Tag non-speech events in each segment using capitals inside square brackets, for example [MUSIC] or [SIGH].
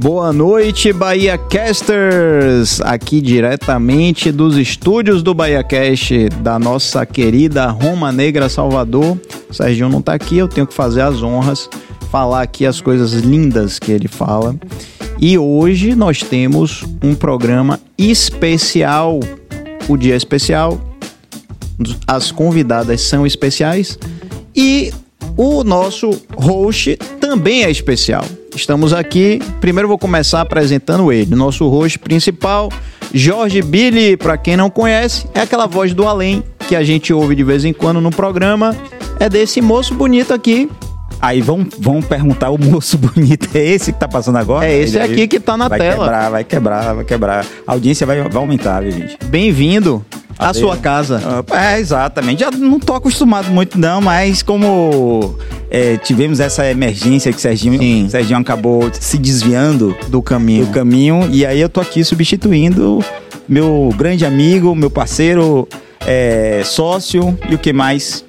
Boa noite, Bahia Casters! Aqui diretamente dos estúdios do Bahia Cast, da nossa querida Roma Negra Salvador. O Serginho não tá aqui, eu tenho que fazer as honras, falar aqui as coisas lindas que ele fala. E hoje nós temos um programa especial, o dia especial, as convidadas são especiais e o nosso host também é especial. Estamos aqui. Primeiro vou começar apresentando ele, nosso host principal, Jorge Billy. Para quem não conhece, é aquela voz do além que a gente ouve de vez em quando no programa. É desse moço bonito aqui. Aí vão, vão perguntar: o moço [LAUGHS] bonito é esse que tá passando agora? É esse aqui que tá na vai tela. Vai quebrar, vai quebrar, vai quebrar. A audiência vai, vai aumentar, viu, gente? Bem-vindo à sua casa. É, exatamente. Já não tô acostumado muito, não, mas como é, tivemos essa emergência que o Serginho, Sim. Serginho acabou se desviando do caminho. do caminho, e aí eu tô aqui substituindo meu grande amigo, meu parceiro, é, sócio e o que mais?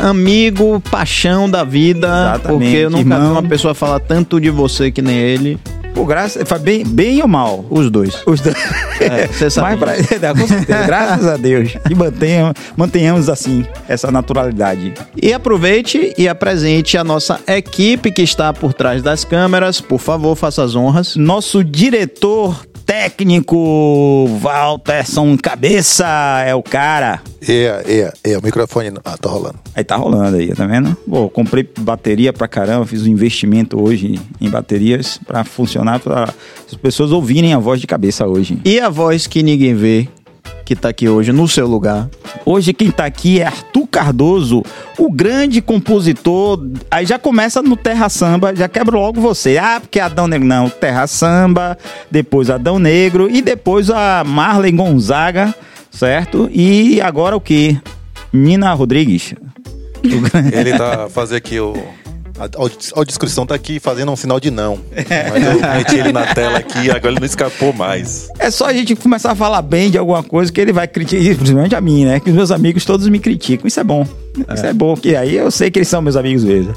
Amigo, paixão da vida. Exatamente, Porque eu nunca vi irmão. uma pessoa falar tanto de você que nem ele. Por graça, faz bem, bem ou mal? Os dois. Os dois. É, você sabe Mas pra- [LAUGHS] é, com certeza, graças a Deus. E mantenham, mantenhamos assim, essa naturalidade. E aproveite e apresente a nossa equipe que está por trás das câmeras. Por favor, faça as honras. Nosso diretor técnico, Walterson Cabeça, é o cara. É, é, é, o microfone. Ah, tá rolando. Aí tá rolando aí, tá vendo? Pô, comprei bateria pra caramba, fiz um investimento hoje em baterias pra funcionar, pra as pessoas ouvirem a voz de cabeça hoje. E a voz que ninguém vê, que tá aqui hoje no seu lugar. Hoje quem tá aqui é Arthur Cardoso, o grande compositor. Aí já começa no Terra Samba, já quebra logo você. Ah, porque Adão Negro. Não, Terra Samba, depois Adão Negro e depois a Marley Gonzaga, certo? E agora o que? Nina Rodrigues. Ele tá fazendo aqui o. A audi- audiodescrição tá aqui fazendo um sinal de não. Mas eu meti ele na tela aqui agora ele não escapou mais. É só a gente começar a falar bem de alguma coisa que ele vai criticar, principalmente a mim, né? Que os meus amigos todos me criticam. Isso é bom. Isso é bom, que aí eu sei que eles são meus amigos mesmo.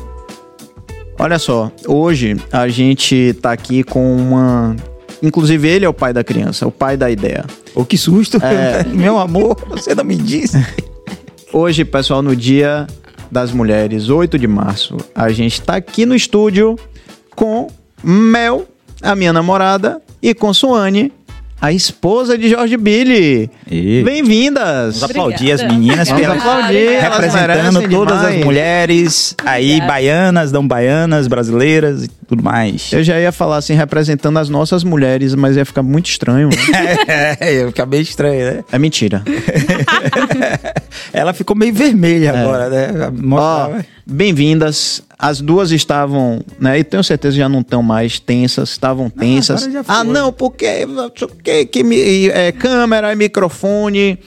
Olha só, hoje a gente tá aqui com uma. Inclusive, ele é o pai da criança, o pai da ideia. Ô, que susto. É. [LAUGHS] Meu amor, você não me disse. Hoje, pessoal, no Dia das Mulheres, 8 de março, a gente tá aqui no estúdio com Mel, a minha namorada, e com Suane, a esposa de Jorge Billy. Bem-vindas! Vamos aplaudir as Obrigada. meninas, Vamos elas aplaudir, elas representando todas demais. as mulheres aí, Obrigada. baianas, não baianas, brasileiras e tudo mais. Eu já ia falar assim, representando as nossas mulheres, mas ia ficar muito estranho. né? [LAUGHS] é, eu ficar meio estranho, né? É mentira. [LAUGHS] Ela ficou meio vermelha agora, né? É. Mostra- bem-vindas. As duas estavam, né? E tenho certeza que já não estão mais tensas, estavam tensas. já foi. ah, não, porque que, que mi- é, câmera e microfone.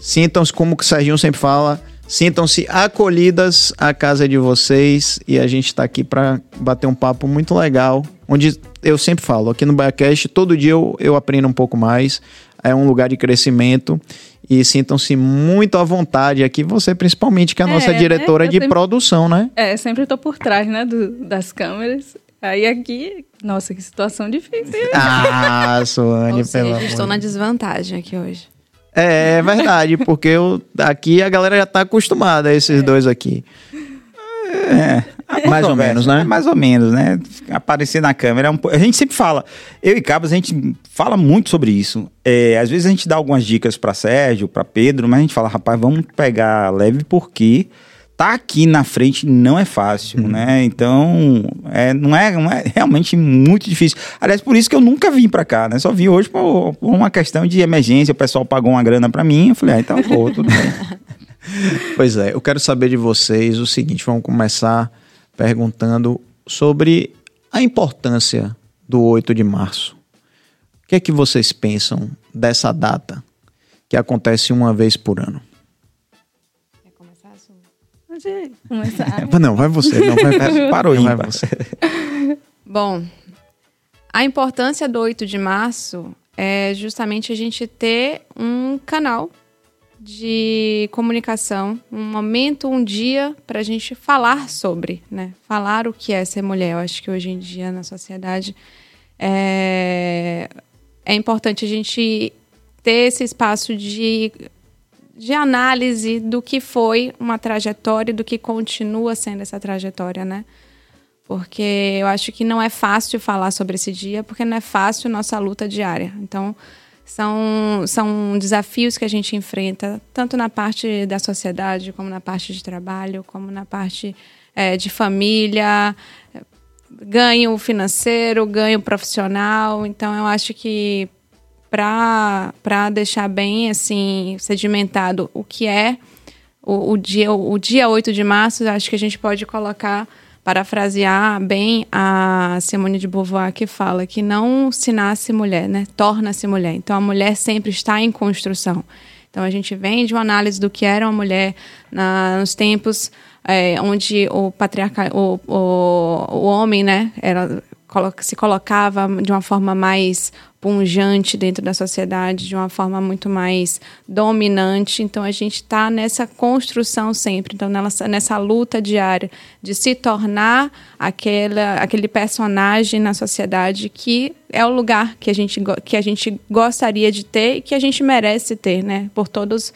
Sintam-se, como o Serginho sempre fala, sintam-se acolhidas à casa de vocês. E a gente tá aqui para bater um papo muito legal. Onde eu sempre falo, aqui no BaiaCast, todo dia eu, eu aprendo um pouco mais. É um lugar de crescimento. E sintam-se muito à vontade aqui, você principalmente, que é a nossa É, né? diretora Eu de sempre- produção, né? É, sempre tô por trás, né, do- das câmeras. Aí aqui, nossa, que situação difícil. Ah, [LAUGHS] Soane, Ou pelo amor. estou na desvantagem aqui hoje. É, é verdade, porque eu, aqui a galera já tá acostumada a esses dois aqui. É, Mais ou menos, né? É, mais ou menos, né? Aparecer na câmera. é um a gente sempre fala, eu e Cabas, a gente fala muito sobre isso. É, às vezes a gente dá algumas dicas pra Sérgio, pra Pedro, mas a gente fala, rapaz, vamos pegar leve porque tá aqui na frente não é fácil, né? Então, é, não, é, não é realmente muito difícil. Aliás, por isso que eu nunca vim pra cá, né? Só vim hoje por, por uma questão de emergência. O pessoal pagou uma grana pra mim. Eu falei, ah, então, pô, tudo bem. [LAUGHS] [LAUGHS] Pois é, eu quero saber de vocês o seguinte: vamos começar perguntando sobre a importância do 8 de março. O que é que vocês pensam dessa data que acontece uma vez por ano? Quer começar, Su? Pode começar. [LAUGHS] Não, vai você, não vai, [LAUGHS] Parou não vai você. Bom, a importância do 8 de março é justamente a gente ter um canal de comunicação, um momento, um dia para a gente falar sobre, né? Falar o que é ser mulher. Eu acho que hoje em dia na sociedade é, é importante a gente ter esse espaço de, de análise do que foi uma trajetória do que continua sendo essa trajetória, né? Porque eu acho que não é fácil falar sobre esse dia, porque não é fácil nossa luta diária. Então, são, são desafios que a gente enfrenta, tanto na parte da sociedade, como na parte de trabalho, como na parte é, de família, ganho financeiro, ganho profissional. Então, eu acho que para deixar bem assim sedimentado o que é o, o, dia, o, dia 8 de março, acho que a gente pode colocar, parafrasear bem a Simone de Beauvoir, que fala que não se nasce mulher, né? Torna-se mulher. Então, a mulher sempre está em construção. Então, a gente vem de uma análise do que era uma mulher na, nos tempos é, onde o patriarca, o, o, o homem, né, era, se colocava de uma forma mais punjante dentro da sociedade, de uma forma muito mais dominante. Então a gente está nessa construção sempre, então nessa, nessa luta diária de se tornar aquela, aquele personagem na sociedade que é o lugar que a gente, que a gente gostaria de ter e que a gente merece ter, né? Por todos os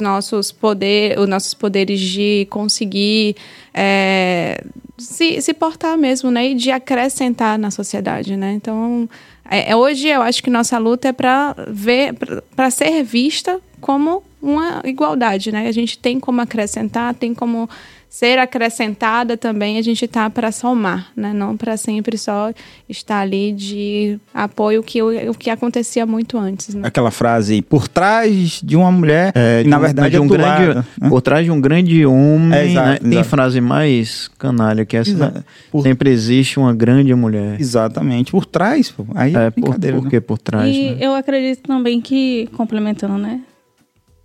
nossos poder, os nossos poderes de conseguir é, se, se portar mesmo, né? E de acrescentar na sociedade, né? Então, é, é hoje eu acho que nossa luta é para ver, para ser vista como uma igualdade, né? A gente tem como acrescentar, tem como ser acrescentada também, a gente tá para somar, né? Não para sempre só estar ali de apoio que o que acontecia muito antes. Né? Aquela frase por trás de uma mulher, é, e, na verdade de um é grande, lado, né? por trás de um grande homem, É, exato, né? tem exato. frase mais canalha que essa. Exato. Por- Sempre existe uma grande mulher. Exatamente, por trás, pô. Aí é, É, por, brincadeira, por né? que por trás, E né? eu acredito também que, complementando, né?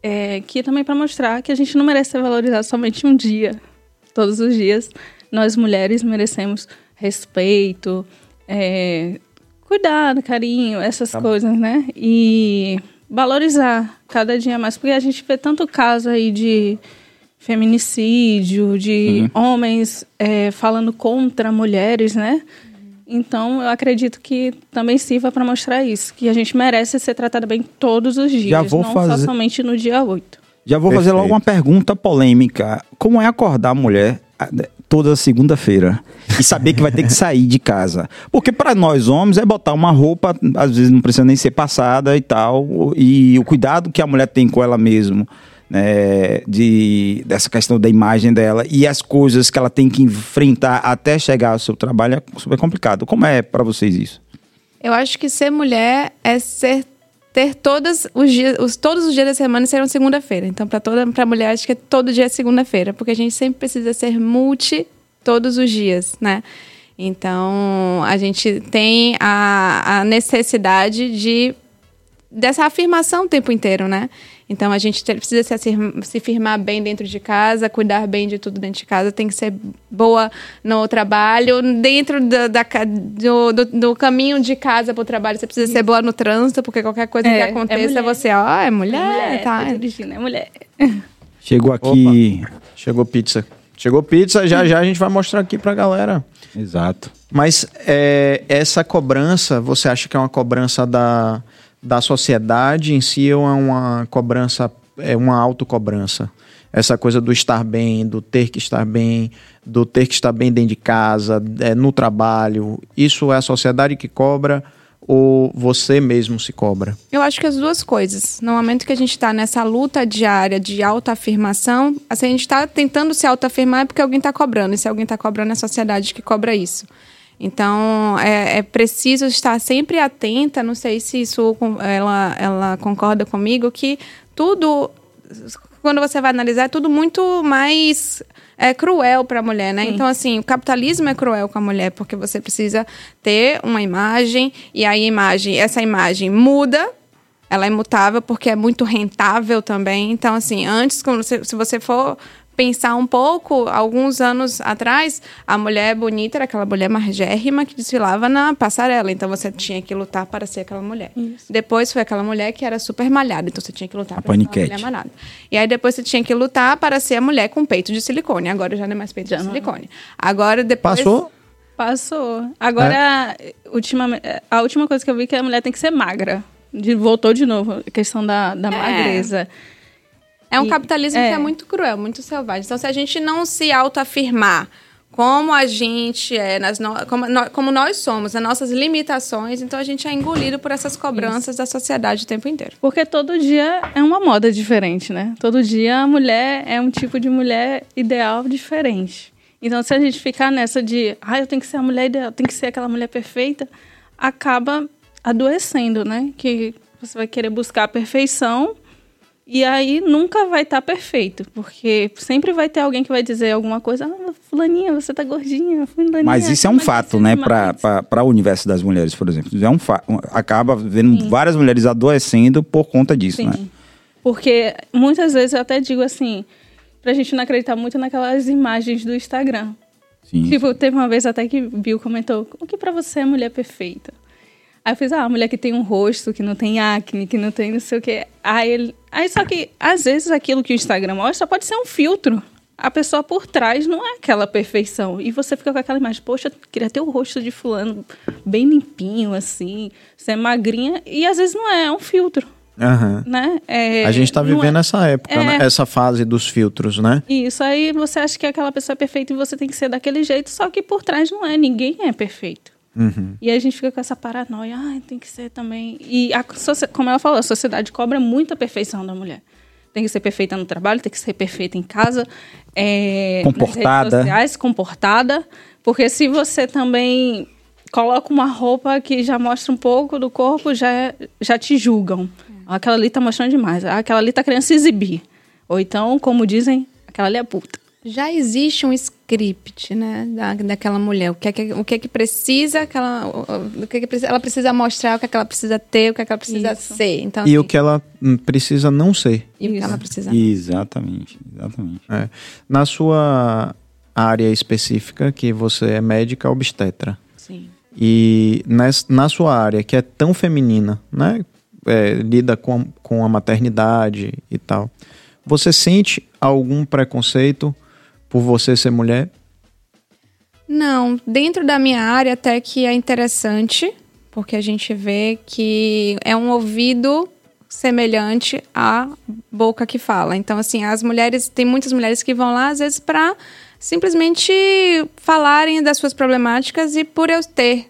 É, que também para mostrar que a gente não merece ser valorizado somente um dia. Todos os dias, nós mulheres merecemos respeito, é, cuidado, carinho, essas Tá. coisas, né? E valorizar cada dia mais. Porque a gente vê tanto caso aí de feminicídio, de homens é, falando contra mulheres, né? Então, eu acredito que também sirva para mostrar isso, que a gente merece ser tratada bem todos os dias, Já vou não fazer- só somente no dia 8. Já vou fazer Perfeito. logo uma pergunta polêmica. Como é acordar a mulher toda segunda-feira e saber que vai ter que sair de casa? Porque para nós homens é botar uma roupa, às vezes não precisa nem ser passada e tal, e o cuidado que a mulher tem com ela mesma, né, de dessa questão da imagem dela e as coisas que ela tem que enfrentar até chegar ao seu trabalho é super complicado. Como é para vocês isso? Eu acho que ser mulher é ser ter todos os dias, os, todos os dias da semana serão segunda-feira. Então, para toda para mulher, acho que todo dia é segunda-feira, porque a gente sempre precisa ser multi todos os dias, né? Então, a gente tem a, a necessidade de dessa afirmação o tempo inteiro, né? Então a gente te- precisa se, se firmar bem dentro de casa, cuidar bem de tudo dentro de casa, tem que ser boa no trabalho, dentro da, da do, do, do caminho de casa para o trabalho, você precisa ser boa no trânsito, porque qualquer coisa É, que é aconteça, mulher. você, ó, é mulher, É mulher, tá. tá dirigindo, é mulher. [LAUGHS] Chegou aqui. Chegou pizza. Chegou pizza, já já a gente vai mostrar aqui pra galera. Exato. Mas é, essa cobrança, você acha que é uma cobrança da, da sociedade em si é uma cobrança, é uma autocobrança? Essa coisa do estar bem, do ter que estar bem, do ter que estar bem dentro de casa, é, no trabalho. Isso é a sociedade que cobra ou você mesmo se cobra? Eu acho que as duas coisas. No momento que a gente está nessa luta diária de autoafirmação, assim, a gente está tentando se autoafirmar é porque alguém está cobrando. E se alguém está cobrando, é a sociedade que cobra isso. Então, é, é preciso estar sempre atenta, não sei se isso ela, ela concorda comigo, que tudo, quando você vai analisar, é tudo muito mais é, cruel para a mulher, né? Então, assim, o capitalismo é cruel com a mulher, porque você precisa ter uma imagem, e aí a imagem, essa imagem muda, ela é mutável porque é muito rentável também. Então, assim, antes, se você for pensar um pouco, alguns anos atrás, a mulher bonita era aquela mulher margérrima que desfilava na passarela. Então, você tinha que lutar para ser aquela mulher. Depois foi aquela mulher que era super malhada. Então, você tinha que lutar A para ser aquela paniquete. mulher malhada. E aí, depois você tinha que lutar para ser a mulher com peito de silicone. Agora já não é mais peito de silicone. Agora, depois... Passou? Passou. Agora, ultima, a última coisa que eu vi é que a mulher tem que ser magra. De, voltou de novo a questão da, da magreza. É um E- capitalismo é. que é muito cruel, muito selvagem. Então, se a gente não se autoafirmar como a gente é, nas no- como, nó- como nós somos, as nossas limitações, então a gente é engolido por essas cobranças da sociedade o tempo inteiro. Porque todo dia é uma moda diferente, né? Todo dia a mulher é um tipo de mulher ideal diferente. Então, se a gente ficar nessa de, ah, eu tenho que ser a mulher ideal, tem que ser aquela mulher perfeita, acaba adoecendo, né? Que você vai querer buscar a perfeição e aí nunca vai estar perfeito, porque sempre vai ter alguém que vai dizer alguma coisa, ah, fulaninha, você tá gordinha, fulaninha. Mas isso é um fato, né, demais." para o universo das mulheres, por exemplo. Isso É um fa acaba vendo várias mulheres adoecendo por conta disso, Sim. né? Porque muitas vezes eu até digo assim, pra gente não acreditar muito naquelas imagens do Instagram. Sim. Tipo, teve uma vez até que Bill comentou, o que pra você é mulher perfeita? Aí eu fiz, ah, a mulher que tem um rosto, que não tem acne, que não tem não sei o quê. Aí, ele... Aí só que, às vezes, aquilo que o Instagram mostra pode ser um filtro. A pessoa por trás não é aquela perfeição. E você fica com aquela imagem, poxa, eu queria ter o rosto de fulano bem limpinho, assim, ser magrinha. E às vezes não é, é um filtro, Aham. né? É, A gente tá não é- vivendo essa época, né? É. Essa fase dos filtros, né? Isso, aí você acha que aquela pessoa é perfeita e você tem que ser daquele jeito, só que por trás não é, ninguém é perfeito. Uhum. E aí a gente fica com essa paranoia, ah, tem que ser também. E a, como ela falou, a sociedade cobra muita perfeição da mulher. Tem que ser perfeita no trabalho, tem que ser perfeita em casa, é, nas Comportada. redes sociais, comportada. Porque se você também coloca uma roupa que já mostra um pouco do corpo, já, já te julgam. Aquela ali tá mostrando demais. Aquela ali tá querendo se exibir. Ou então, como dizem, aquela ali é puta. Já existe um script, né, da, daquela mulher. O que é que, o que, é que precisa, aquela, o, o que é que precisa, ela precisa mostrar, o que é que ela precisa ter, o que é que ela precisa Isso. ser. Então, E o assim, que ela hum, precisa não ser. e o que Isso. ela precisa. Exatamente, exatamente. É. Na sua área específica, que você é médica obstetra, Sim. e nes- na sua área, que é tão feminina, né? É, lida com, com a maternidade e tal, você sente algum preconceito por você ser mulher? Não, dentro da minha área até que é interessante, porque a gente vê que é um ouvido semelhante à boca que fala. Então, assim, as mulheres, tem muitas mulheres que vão lá, às vezes, para simplesmente falarem das suas problemáticas e por eu ter,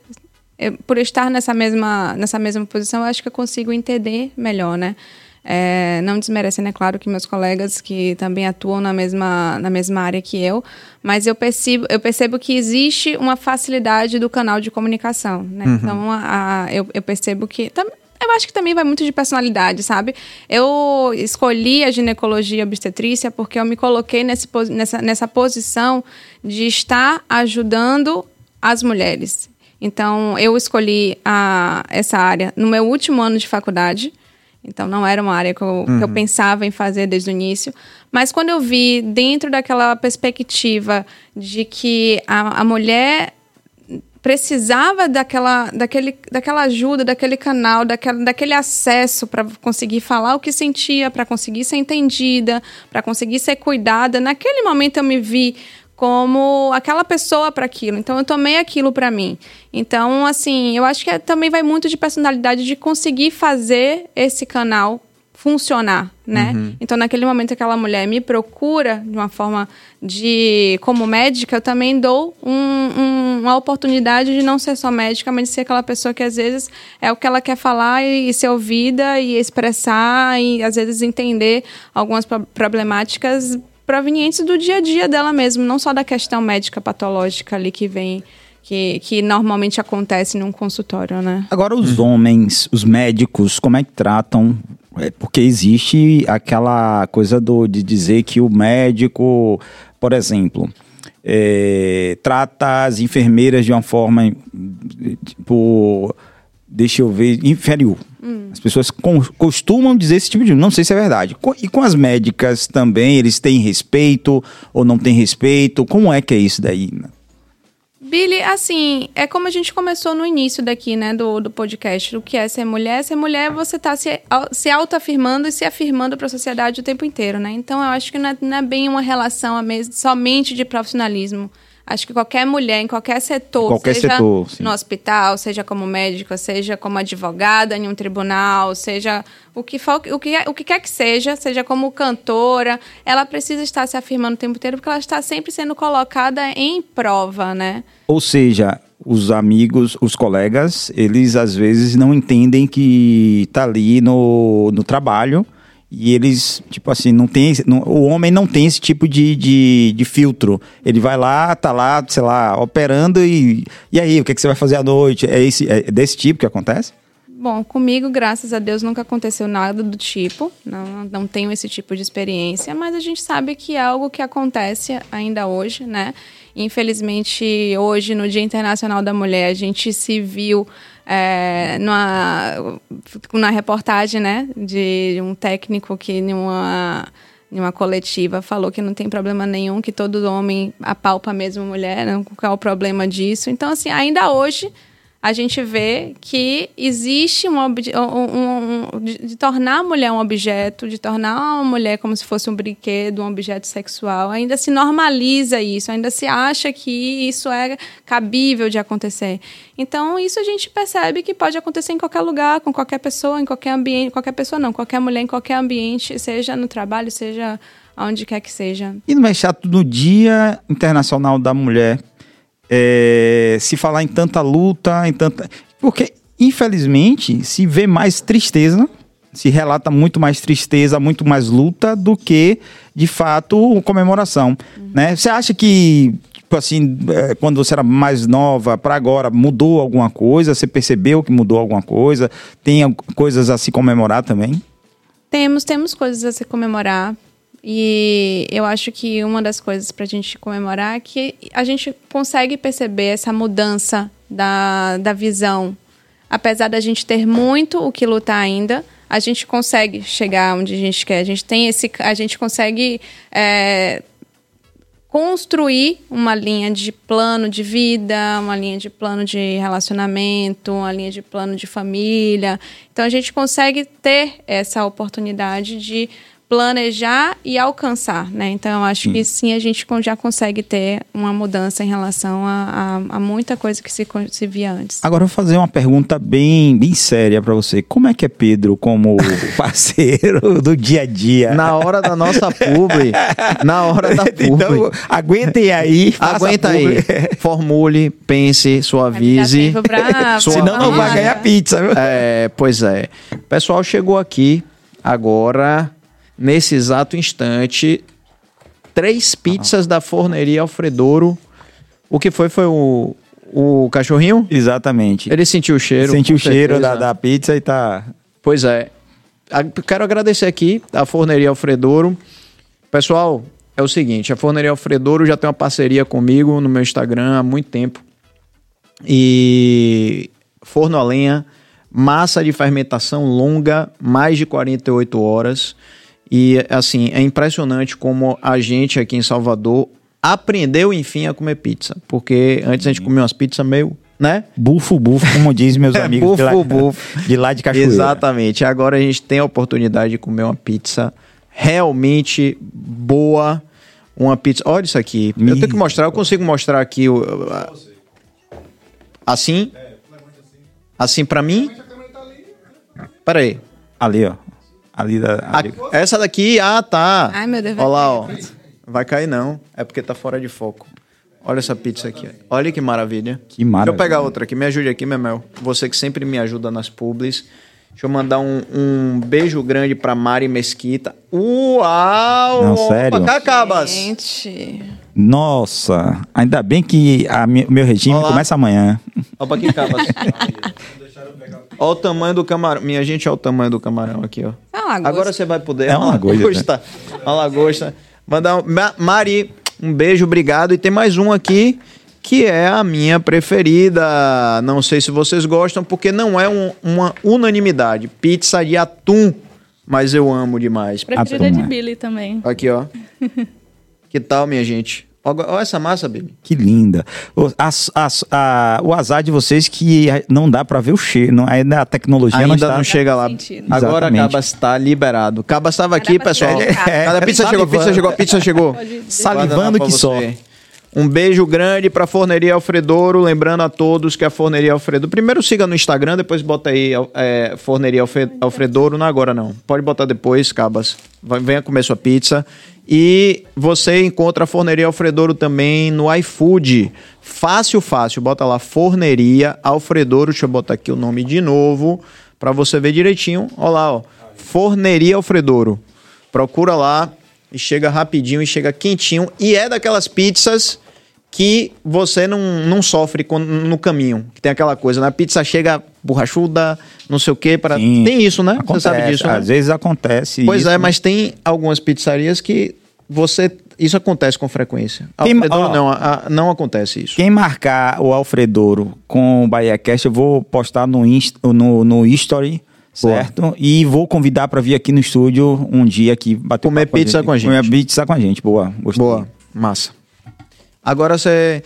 eu- por estar nessa mesma, nessa mesma posição, eu acho que eu consigo entender melhor, né? É, não desmerecendo, é claro, que meus colegas que também atuam na mesma, na mesma área que eu, mas eu percebo, eu percebo que existe uma facilidade do canal de comunicação, né? Então, a, a- eu, eu percebo que... tam- eu acho que também vai muito de personalidade, sabe? Eu escolhi a ginecologia obstetrícia porque eu me coloquei nesse, nessa, nessa posição de estar ajudando as mulheres. Então, eu escolhi a, essa área no meu último ano de faculdade. Então, não era uma área que eu, que eu pensava em fazer desde o início. Mas quando eu vi, dentro daquela perspectiva de que a, a mulher precisava daquela, daquele, daquela ajuda, daquele canal, daquela, daquele acesso para conseguir falar o que sentia, para conseguir ser entendida, para conseguir ser cuidada. Naquele momento eu me vi como aquela pessoa para aquilo. Então eu tomei aquilo para mim. Então, assim, eu acho que é- também vai muito de personalidade de conseguir fazer esse canal funcionar, né? Então, naquele momento que aquela mulher me procura de uma forma de como médica, eu também dou um- um- uma oportunidade de não ser só médica, mas de ser aquela pessoa que às vezes é o que ela quer falar e, e ser ouvida e expressar e às vezes entender algumas pro- problemáticas provenientes do dia a dia dela mesmo, não só da questão médica patológica ali que vem que, que normalmente acontece num consultório, né? Agora, os homens, os médicos, como é que tratam? É, porque existe aquela coisa do, de dizer que o médico, por exemplo, é, trata as enfermeiras de uma forma, tipo, deixa eu ver, inferior. As pessoas costumam dizer esse tipo de. Não sei se é verdade. E com as médicas também, eles têm respeito ou não têm respeito? Como é que é isso daí? Billy, assim, é como a gente começou no início daqui, né, do, do podcast. O que é ser mulher? Ser mulher, você tá se, se autoafirmando e se afirmando para a sociedade o tempo inteiro, né? Então, eu acho que não é, não é bem uma relação a mes- somente de profissionalismo. Acho que qualquer mulher, em qualquer setor, Qualquer seja setor, no hospital, seja como médica, seja como advogada em um tribunal, seja o que, for, o, que, o que quer que seja, seja como cantora, ela precisa estar se afirmando o tempo inteiro porque ela está sempre sendo colocada em prova, né? Ou seja, os amigos, os colegas, eles às vezes não entendem que tá ali no, no trabalho e eles, tipo assim, não tem. não- o homem não tem esse tipo de, de, de filtro. Ele vai lá, tá lá, sei lá, operando e. E aí, o que, que você vai fazer à noite? É, esse, é desse tipo que acontece? Bom, comigo, graças a Deus, nunca aconteceu nada do tipo. Não, não tenho esse tipo de experiência, mas a gente sabe que é algo que acontece ainda hoje, né? Infelizmente, hoje, no Dia Internacional da Mulher, a gente se viu é, numa, na reportagem, né? De um técnico que numa em uma coletiva falou que não tem problema nenhum, que todo homem apalpa mesmo mulher, não, qual é o problema disso. Então, assim, ainda hoje a gente vê que existe um, um- um- de, de tornar a mulher um objeto, de tornar a mulher como se fosse um brinquedo, um objeto sexual. Ainda se normaliza isso, ainda se acha que isso é cabível de acontecer. Então, isso a gente percebe que pode acontecer em qualquer lugar, com qualquer pessoa, em qualquer ambiente, qualquer pessoa não, qualquer mulher em qualquer ambiente, seja no trabalho, seja aonde quer que seja. E não é chato no Dia Internacional da Mulher é, se falar em tanta luta, em tanta. Porque, infelizmente, se vê mais tristeza, se relata muito mais tristeza, muito mais luta do que, de fato, comemoração. Né? Você acha que. Tipo assim, é, quando você era mais nova para agora, mudou alguma coisa? Você percebeu que mudou alguma coisa? Tem coisas a se comemorar também? Temos, temos coisas a se comemorar. E eu acho que uma das coisas para a gente comemorar é que a gente consegue perceber essa mudança da, da visão. Apesar da gente ter muito o que lutar ainda, a gente consegue chegar onde a gente quer. A gente tem esse. A gente consegue é, construir uma linha de plano de vida, uma linha de plano de relacionamento, uma linha de plano de família. Então a gente consegue ter essa oportunidade de planejar e alcançar, né? Então eu acho que sim a gente já consegue ter uma mudança em relação a, a- a muita coisa que se, se via antes. Agora eu vou fazer uma pergunta bem, bem séria pra você. Como é que é Pedro como [LAUGHS] parceiro do dia a dia? Na hora da nossa publi, na hora da publi. Então, aguentem aí. Aguenta aí. Formule, pense, suavize. Pra- Sua- Senão não vai ganhar pizza, viu? É, pois é. O pessoal chegou aqui agora, nesse exato instante, três pizzas da forneria Alfredouro. O que foi? Foi o, o cachorrinho? Exatamente. Ele sentiu o cheiro. Sentiu o cheiro da, da pizza e tá. Pois é. Quero agradecer aqui a Forneria Alfredouro. Pessoal, é o seguinte, a Forneria Alfredouro já tem uma parceria comigo no meu Instagram há muito tempo. E forno a lenha, massa de fermentação longa, mais de 48 horas. E assim, é impressionante como a gente aqui em Salvador aprendeu enfim a comer pizza, porque antes a gente comia umas pizzas meio, né? Bufo, bufo, como dizem meus [LAUGHS] É, amigos de, lá, bufo, bufo. de lá de Cachoeira. Exatamente. Agora a gente tem a oportunidade de comer uma pizza realmente boa. Uma pizza. Olha isso aqui. Eu tenho que mostrar. Eu consigo mostrar aqui o. a- Assim? Assim pra mim? Pera aí. Ali, ó. Ali da. A- ali. essa daqui, ah, tá. Ai, meu Deus, Olha lá, ó. Vai cair não. É porque tá fora de foco. Olha essa pizza aqui. Olha que maravilha. Que maravilha. Deixa eu pegar outra aqui. Me ajude aqui, Memel. Você que sempre me ajuda nas publis. Deixa eu mandar um, um beijo grande pra Mari Mesquita. Uau! Não, sério? Cacabas! Gente. Nossa, ainda bem que a o meu regime Olá. começa amanhã. Opa, aqui, Cabas. [LAUGHS] Olha o tamanho do camarão. Minha gente, olha o tamanho do camarão aqui, ó. É uma lagosta. Agora você vai poder. É uma [LAUGHS] lagosta. Uma lagosta. Mandar um... Ma- Mari, um beijo, obrigado. E tem mais um aqui que é a minha preferida. Não sei se vocês gostam, porque não é um- uma unanimidade. Pizza de atum, mas eu amo demais. Preferida de turma. Billy também. Aqui, ó. [LAUGHS] que tal, minha gente? Olha essa massa, Bibi. Que linda. O, as- as- a- o azar de vocês que não dá pra ver o cheiro. Não, ainda a tecnologia não Ainda está. não chega lá. Agora. Cabas está liberado. Cabas estava aqui, pessoal. chegar. Cadê a pizza chegou? Pizza chegou, a pizza chegou. Salivando que só. Um beijo grande pra Forneria Alfredouro. Lembrando a todos que a Forneria Alfredouro. Primeiro siga no Instagram, depois bota aí é, Forneria Alfredouro. Não é agora, não. Pode botar depois, Cabas. Vai- Venha comer sua pizza. E você encontra a Forneria Alfredouro também no iFood. Fácil, fácil. Bota lá Forneria Alfredouro. Deixa eu botar aqui o nome de novo pra você ver direitinho. Olha lá, ó. Forneria Alfredouro. Procura lá e chega rapidinho e chega quentinho. E é daquelas pizzas que você não, não sofre no caminho. Que tem aquela coisa, né? A pizza chega borrachuda, não sei o quê. Para... Sim. Tem isso, né? Acontece, você sabe disso, né? Às vezes acontece Pois isso. é, mas tem algumas pizzarias que você... Isso acontece com frequência. Alfredouro ó. não, a- a- não acontece isso. Quem marcar o Alfredouro com o BahiaCast, eu vou postar no, Insta, no, no History, Boa. certo? E vou convidar para vir aqui no estúdio um dia aqui bater Comer pizza com a gente. Comer pizza com a gente, boa. Gostei. Boa, massa. Agora você...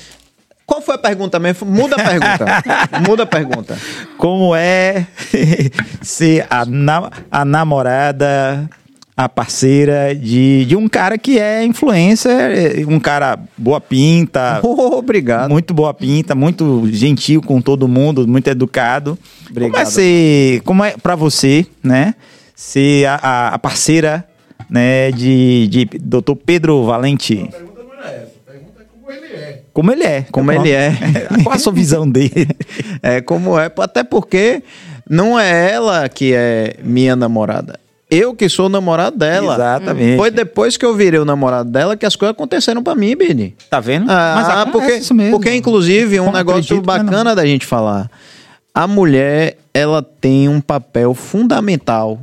Qual foi a pergunta mesmo? Muda a pergunta. [LAUGHS] Muda a pergunta. Como é [LAUGHS] ser a, na- a namorada, a parceira de, de um cara que é influencer, um cara boa pinta, [LAUGHS] Oh, obrigado. muito boa pinta, muito gentil com todo mundo, muito educado. Como é Obrigado. ser, como é para você, né? Ser a, a- a parceira, né, de, de Dr. Pedro Valente. Como ele é. Como ele é. [LAUGHS] Qual a sua visão dele? [LAUGHS] É como é, até porque não é ela que é minha namorada. Eu que sou o namorado dela. Exatamente. Foi depois que eu virei o namorado dela que as coisas aconteceram pra mim, Bini. Tá vendo? Ah, acontece porque, isso mesmo. porque inclusive um negócio mas não. bacana da gente falar. A mulher, ela tem um papel fundamental,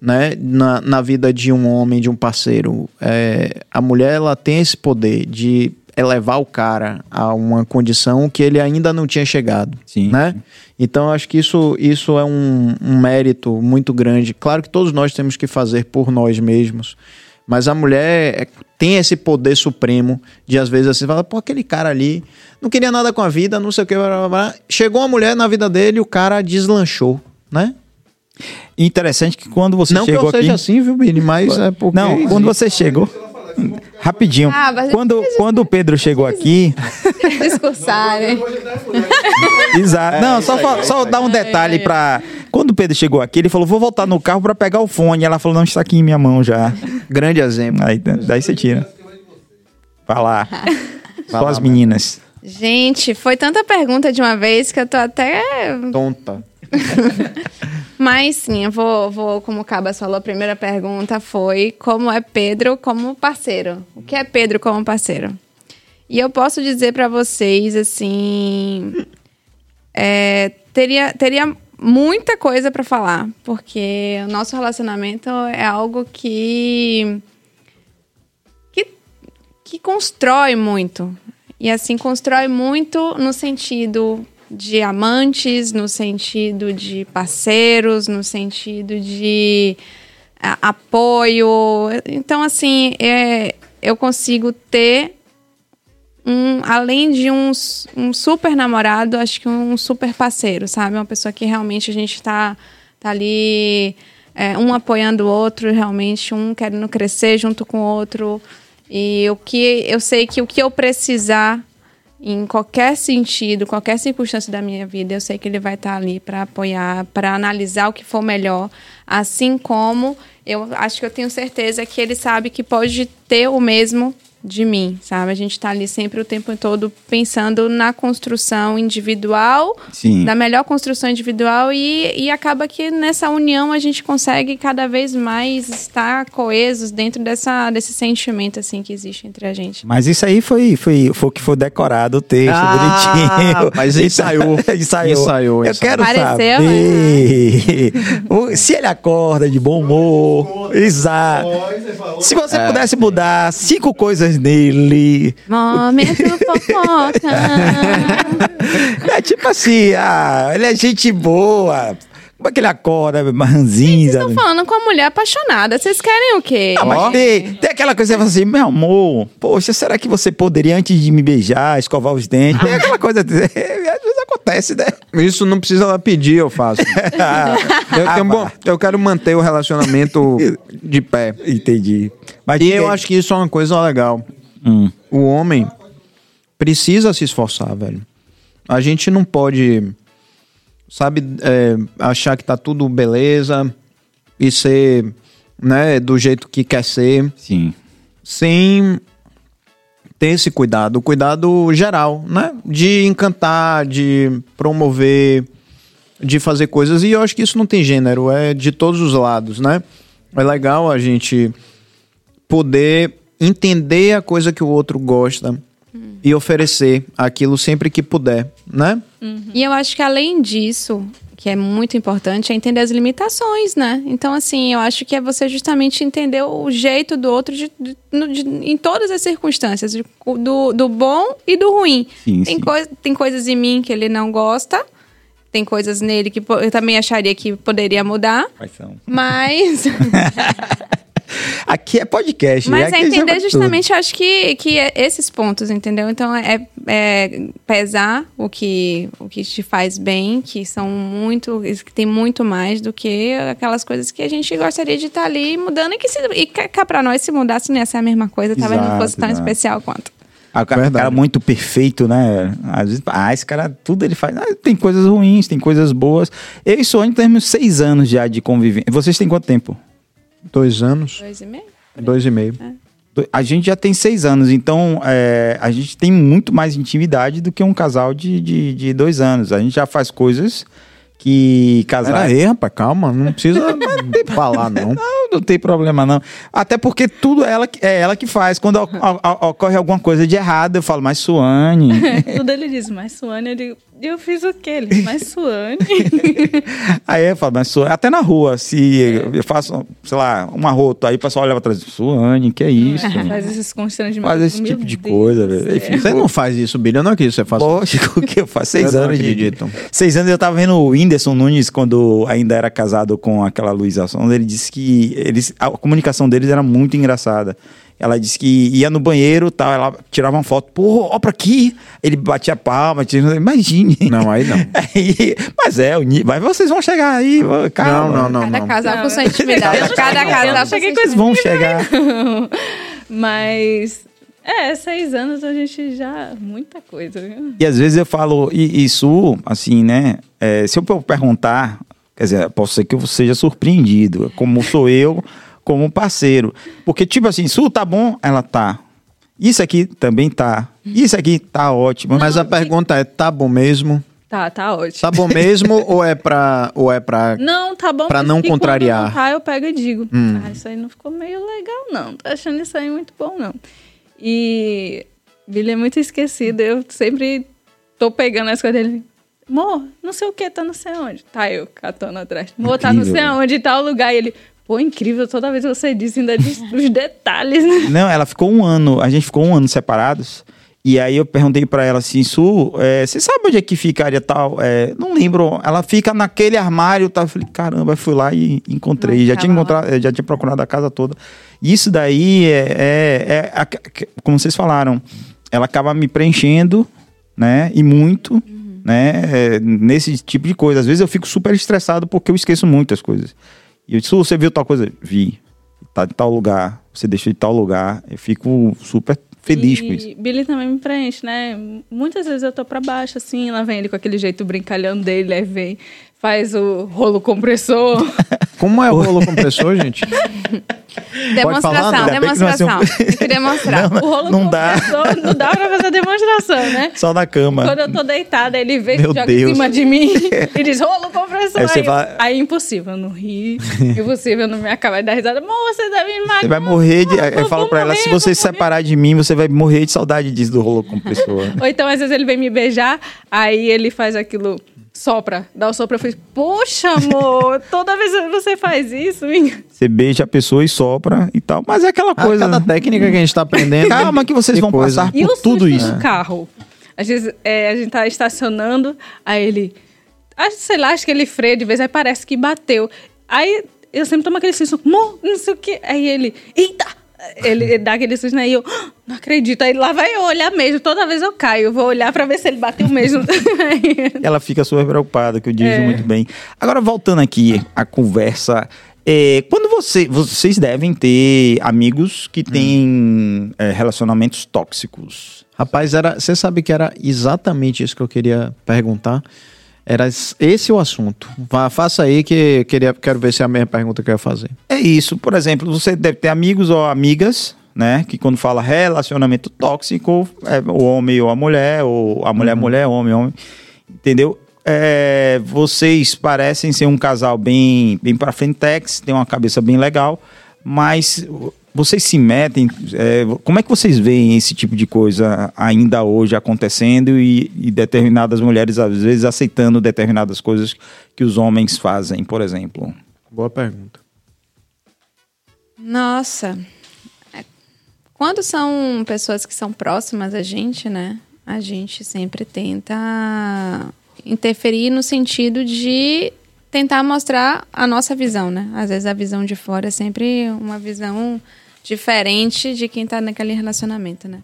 né, na, na vida de um homem, de um parceiro. É, a mulher, ela tem esse poder de elevar o cara a uma condição que ele ainda não tinha chegado, Sim. né? Então, eu acho que isso, isso é um, um mérito muito grande. Claro que todos nós temos que fazer por nós mesmos, mas a mulher é- tem esse poder supremo de, às vezes, assim, falar, pô, aquele cara ali não queria nada com a vida, não sei o que, blá, blá, blá. chegou uma mulher na vida dele o cara deslanchou, né? Interessante que quando você não que chegou eu seja aqui... assim, viu, Bini? Mas é porque... Não, quando você chegou... Rapidinho. Ah, quando, quando o Pedro chegou aqui... Discursarem. [LAUGHS] Exato. Não, só, fa- só dar um detalhe pra... Quando o Pedro chegou aqui, ele falou, vou voltar no carro pra pegar o fone. Ela falou, não, está aqui em minha mão já. Grande exemplo. Aí, daí você tira. Vai lá. [LAUGHS] Só lá, as meninas. Gente, foi tanta pergunta de uma vez que eu tô até. Tonta. [LAUGHS] Mas sim, eu vou, vou, como o Cabas falou, a primeira pergunta foi como é Pedro como parceiro. O que é Pedro como parceiro? E eu posso dizer pra vocês, assim. é, teria, teria muita coisa pra falar, porque o nosso relacionamento é algo que. que, que constrói muito. E assim, constrói muito no sentido de amantes, no sentido de parceiros, no sentido de a- apoio. Então, assim, é, eu consigo ter um, além de um, um super namorado, acho que um super parceiro, sabe? Uma pessoa que realmente a gente tá, tá ali, é, um apoiando o outro, realmente, um querendo crescer junto com o outro. E o que eu sei que o que eu precisar em qualquer sentido, qualquer circunstância da minha vida, eu sei que ele vai estar ali para apoiar, para analisar o que for melhor, assim como eu acho que eu tenho certeza que ele sabe que pode ter o mesmo de mim, sabe? A gente está ali sempre o tempo todo pensando na construção individual, Sim. da melhor construção individual e, e acaba que nessa união a gente consegue cada vez mais estar coesos dentro dessa, desse sentimento assim que existe entre a gente. Mas isso aí foi, foi, foi que foi decorado o texto, Ah, bonitinho. mas ensaiou. ensaiou. Ensaiou, Eu quero Pareceu, saber [LAUGHS] o- se ele acorda de bom humor. Exato. Se você É. pudesse mudar cinco coisas nele. Momento [LAUGHS] fofoca. É tipo assim, ah, ele é gente boa. Como é que ele acorda, ranzinza? Estão falando com a mulher apaixonada. Vocês querem o quê? Ah, mas tem, tem aquela coisa que você fala assim, meu amor, poxa, será que você poderia, antes de me beijar, escovar os dentes? Tem aquela coisa, [LAUGHS] acontece, né? Isso não precisa ela pedir, eu faço. [LAUGHS] eu, Ah, tenho bom, eu quero manter o relacionamento de pé. Entendi. Mas E eu acho que isso é uma coisa legal. Hum. O homem, precisa se esforçar, velho. A gente não pode, sabe, é, achar que tá tudo beleza e ser, né, do jeito que quer ser, Sim. sem ter esse cuidado, o cuidado geral, né? De encantar, de promover, de fazer coisas. E eu acho que isso não tem gênero, é de todos os lados, né? É legal a gente poder entender a coisa que o outro gosta e oferecer aquilo sempre que puder, né? E eu acho que além disso, que é muito importante, é entender as limitações, né? Então, assim, eu acho que é você justamente entender o jeito do outro de- de- de- em todas as circunstâncias, do, do bom e do ruim. Sim, tem, sim. coi- tem coisas em mim que ele não gosta, tem coisas nele que eu também acharia que poderia mudar, Quais são? mas, [LAUGHS] Aqui é podcast. mas aqui é entender tudo. justamente, eu acho que, que é esses pontos, entendeu? Então, é, é pesar o que, o que te faz bem, que são muito, que tem muito mais do que aquelas coisas que a gente gostaria de estar ali mudando e que se, e cá cá pra nós, se mudasse, não ia ser a mesma coisa, talvez não Exato, fosse tão exato. especial quanto. Ah, o cara, o cara muito perfeito, né? Às vezes, ah, esse cara, tudo ele faz. Ah, tem coisas ruins, tem coisas boas. Eu e Sônia temos seis anos já de convivência. Vocês têm quanto tempo? Dois anos, Dois e meio? dois e meio. A gente já tem seis anos, então é, a gente tem muito mais intimidade do que um casal de, de, de dois anos. A gente já faz coisas que Pera casais. aí, rapaz, calma, não precisa [LAUGHS] falar, não. Não, não tem problema não. Até porque tudo ela, que- é ela que faz. Quando o- o- o- ocorre alguma coisa de errado, eu falo, mas Suane. [LAUGHS] Tudo ele diz, mas Suane, eu digo, eu fiz o quê? Ele, mas Suane. [LAUGHS] Aí eu falo, mas Suane, até na rua, se eu faço, sei lá, um arroto, aí o pessoal olha pra trás, Suane, que é isso? [LAUGHS] Faz esses constrangimentos. Faz esse Meu tipo de Deus coisa, velho. Enfim, Você não faz isso, Billy, eu não acredito que você faça. Poxa, o que eu faço? Seis Eu anos de... acredito. Seis anos eu tava vendo o Whindersson Nunes quando ainda era casado com aquela Luísa Sonda. Ele disse que eles, a comunicação deles era muito engraçada. Ela disse que ia no banheiro tal, ela tirava uma foto, pô, ó pra aqui. Ele batia palma, tirava, imagine. Não, aí não. [LAUGHS] Aí, mas é, mas vocês vão chegar aí, calma. Não, não, não. Cada não. casal com sua intimidade. Cada eu casal com cheguei sua com Vocês vão chegar. [LAUGHS] Mas, é, seis anos a gente já. Muita coisa, viu? E às vezes eu falo e- isso, assim, né? é, se eu perguntar, quer dizer, posso ser que eu seja surpreendido, como sou eu, como parceiro. Porque, tipo assim, Su, tá bom? Ela tá. Isso aqui também tá. Isso aqui tá ótimo. Mas a pergunta é, tá bom mesmo? Tá, tá ótimo. Tá bom mesmo [LAUGHS] ou é pra, ou é pra Não, tá bom. Pra não quando contrariar. não tá, eu pego e digo. Hum. Ah, isso aí não ficou meio legal, não. Tô achando isso aí muito bom, não. E Billy é muito esquecido. Eu sempre tô pegando as coisas dele. Amor, não sei o que, tá não sei onde. Tá eu catando atrás. Amor, tá não sei aonde, tal lugar. E ele, pô, incrível, toda vez você diz, ainda diz [LAUGHS] os detalhes, né? Não, ela ficou um ano, a gente ficou um ano separados. E aí eu perguntei pra ela assim, Su, é, você sabe onde é que ficaria tal? É, não lembro. Ela fica naquele armário, tá? Eu falei, caramba, eu fui lá e encontrei. Não já tinha encontrado, já tinha procurado a casa toda. Isso daí é, é- é como vocês falaram, ela acaba me preenchendo, né? E muito, né? é, nesse tipo de coisa. Às vezes eu fico super estressado porque eu esqueço muitas coisas. E eu disse, você viu tal coisa? Vi. Tá em tal lugar. Você deixou de tal lugar. Eu fico super feliz e com isso. Billy também me preenche, né? Muitas vezes eu tô pra baixo, assim, lá vem ele com aquele jeito brincalhão dele, aí vem, faz o rolo compressor. [LAUGHS] Como é o rolo compressor, gente? [LAUGHS] Demonstração, falar, demonstração. Tem que demonstrar. [LAUGHS] o rolo Não dá. compressor não dá pra fazer demonstração, né? Só na cama. Quando eu tô deitada, ele vem, Meu joga Deus. em cima de mim e diz, rolo compressor. Aí Aí, eu- vai- aí impossível, eu não ri. impossível, eu não me acabar de dar risada. Amor, você deve me matar. Você vai morrer de. Amor, Eu falo pra ela: morrer, se vou você se morrer. separar de mim, você vai morrer de saudade disso do rolo compressor. Ou então, às vezes, ele vem me beijar, aí ele faz aquilo, sopra, dá o sopro, eu fiz, poxa, amor, [LAUGHS] toda vez você faz isso, hein? Você beija a pessoa e sopra e tal. Mas é aquela Ah, coisa. cada técnica que a gente tá aprendendo. Calma que vocês Que vão coisa. passar E o por tudo isso. do carro? Às vezes é, a gente tá estacionando, aí ele. Acho, sei lá, acho que ele freia de vez, aí parece que bateu. Aí eu sempre tomo aquele susto, "Mo, não sei o quê. Aí ele, eita! Ele, dá aquele susto, né? E eu, "Ah, não acredito. Aí lá vai eu olhar mesmo. Toda vez eu caio, eu vou olhar pra ver se ele bateu mesmo. [LAUGHS] Ela fica super preocupada, que eu dirijo É. muito bem. Agora, voltando aqui à conversa. é, quando você, vocês devem ter amigos que têm é, relacionamentos tóxicos. Rapaz, era, você sabe que era exatamente isso que eu queria perguntar. Era esse o assunto. Vá, faça aí que queria, quero ver se é a mesma pergunta que eu ia fazer. É isso. Por exemplo, você deve ter amigos ou amigas, né? Que quando fala relacionamento tóxico, é o homem ou a mulher, ou a mulher, mulher, homem, homem. Entendeu? É, vocês parecem ser um casal bem, bem pra frentex, tem uma cabeça bem legal, mas vocês se metem. é, como é que vocês veem esse tipo de coisa ainda hoje acontecendo e, e determinadas mulheres, às vezes, aceitando determinadas coisas que os homens fazem, por exemplo? Boa pergunta. Nossa. É, Quando são pessoas que são próximas a gente, né? A gente sempre tenta interferir no sentido de tentar mostrar a nossa visão, né? Às vezes a visão de fora é sempre uma visão diferente de quem tá naquele relacionamento, né?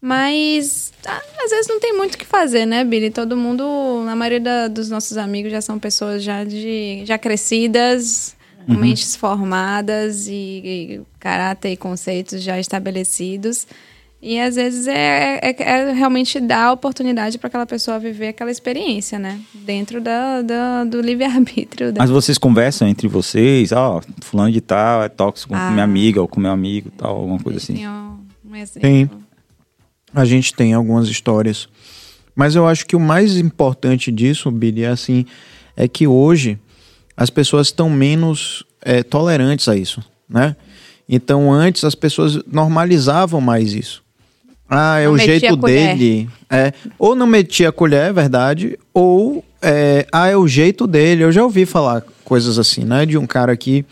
Mas ah, às vezes não tem muito o que fazer, né, Billy? Todo mundo, a maioria da- dos nossos amigos já são pessoas já de já crescidas, com mentes formadas e, e caráter e conceitos já estabelecidos. E às vezes é, é- é realmente dar a oportunidade para aquela pessoa viver aquela experiência, né? Dentro da, da- do livre-arbítrio. da- Mas vocês conversam entre vocês, ó, fulano de tal é tóxico Ah. com minha amiga ou com meu amigo, tal, alguma coisa assim. Tem um exemplo. Tem. A gente tem algumas histórias. Mas eu acho que o mais importante disso, Billy, é assim, é que hoje as pessoas estão menos é, tolerantes a isso, né? Então antes as pessoas normalizavam mais isso. Ah, é Não o jeito a dele. É, ou não metia a colher, é verdade, ou é, ah, é o jeito dele. Eu já ouvi falar coisas assim, né? De um cara que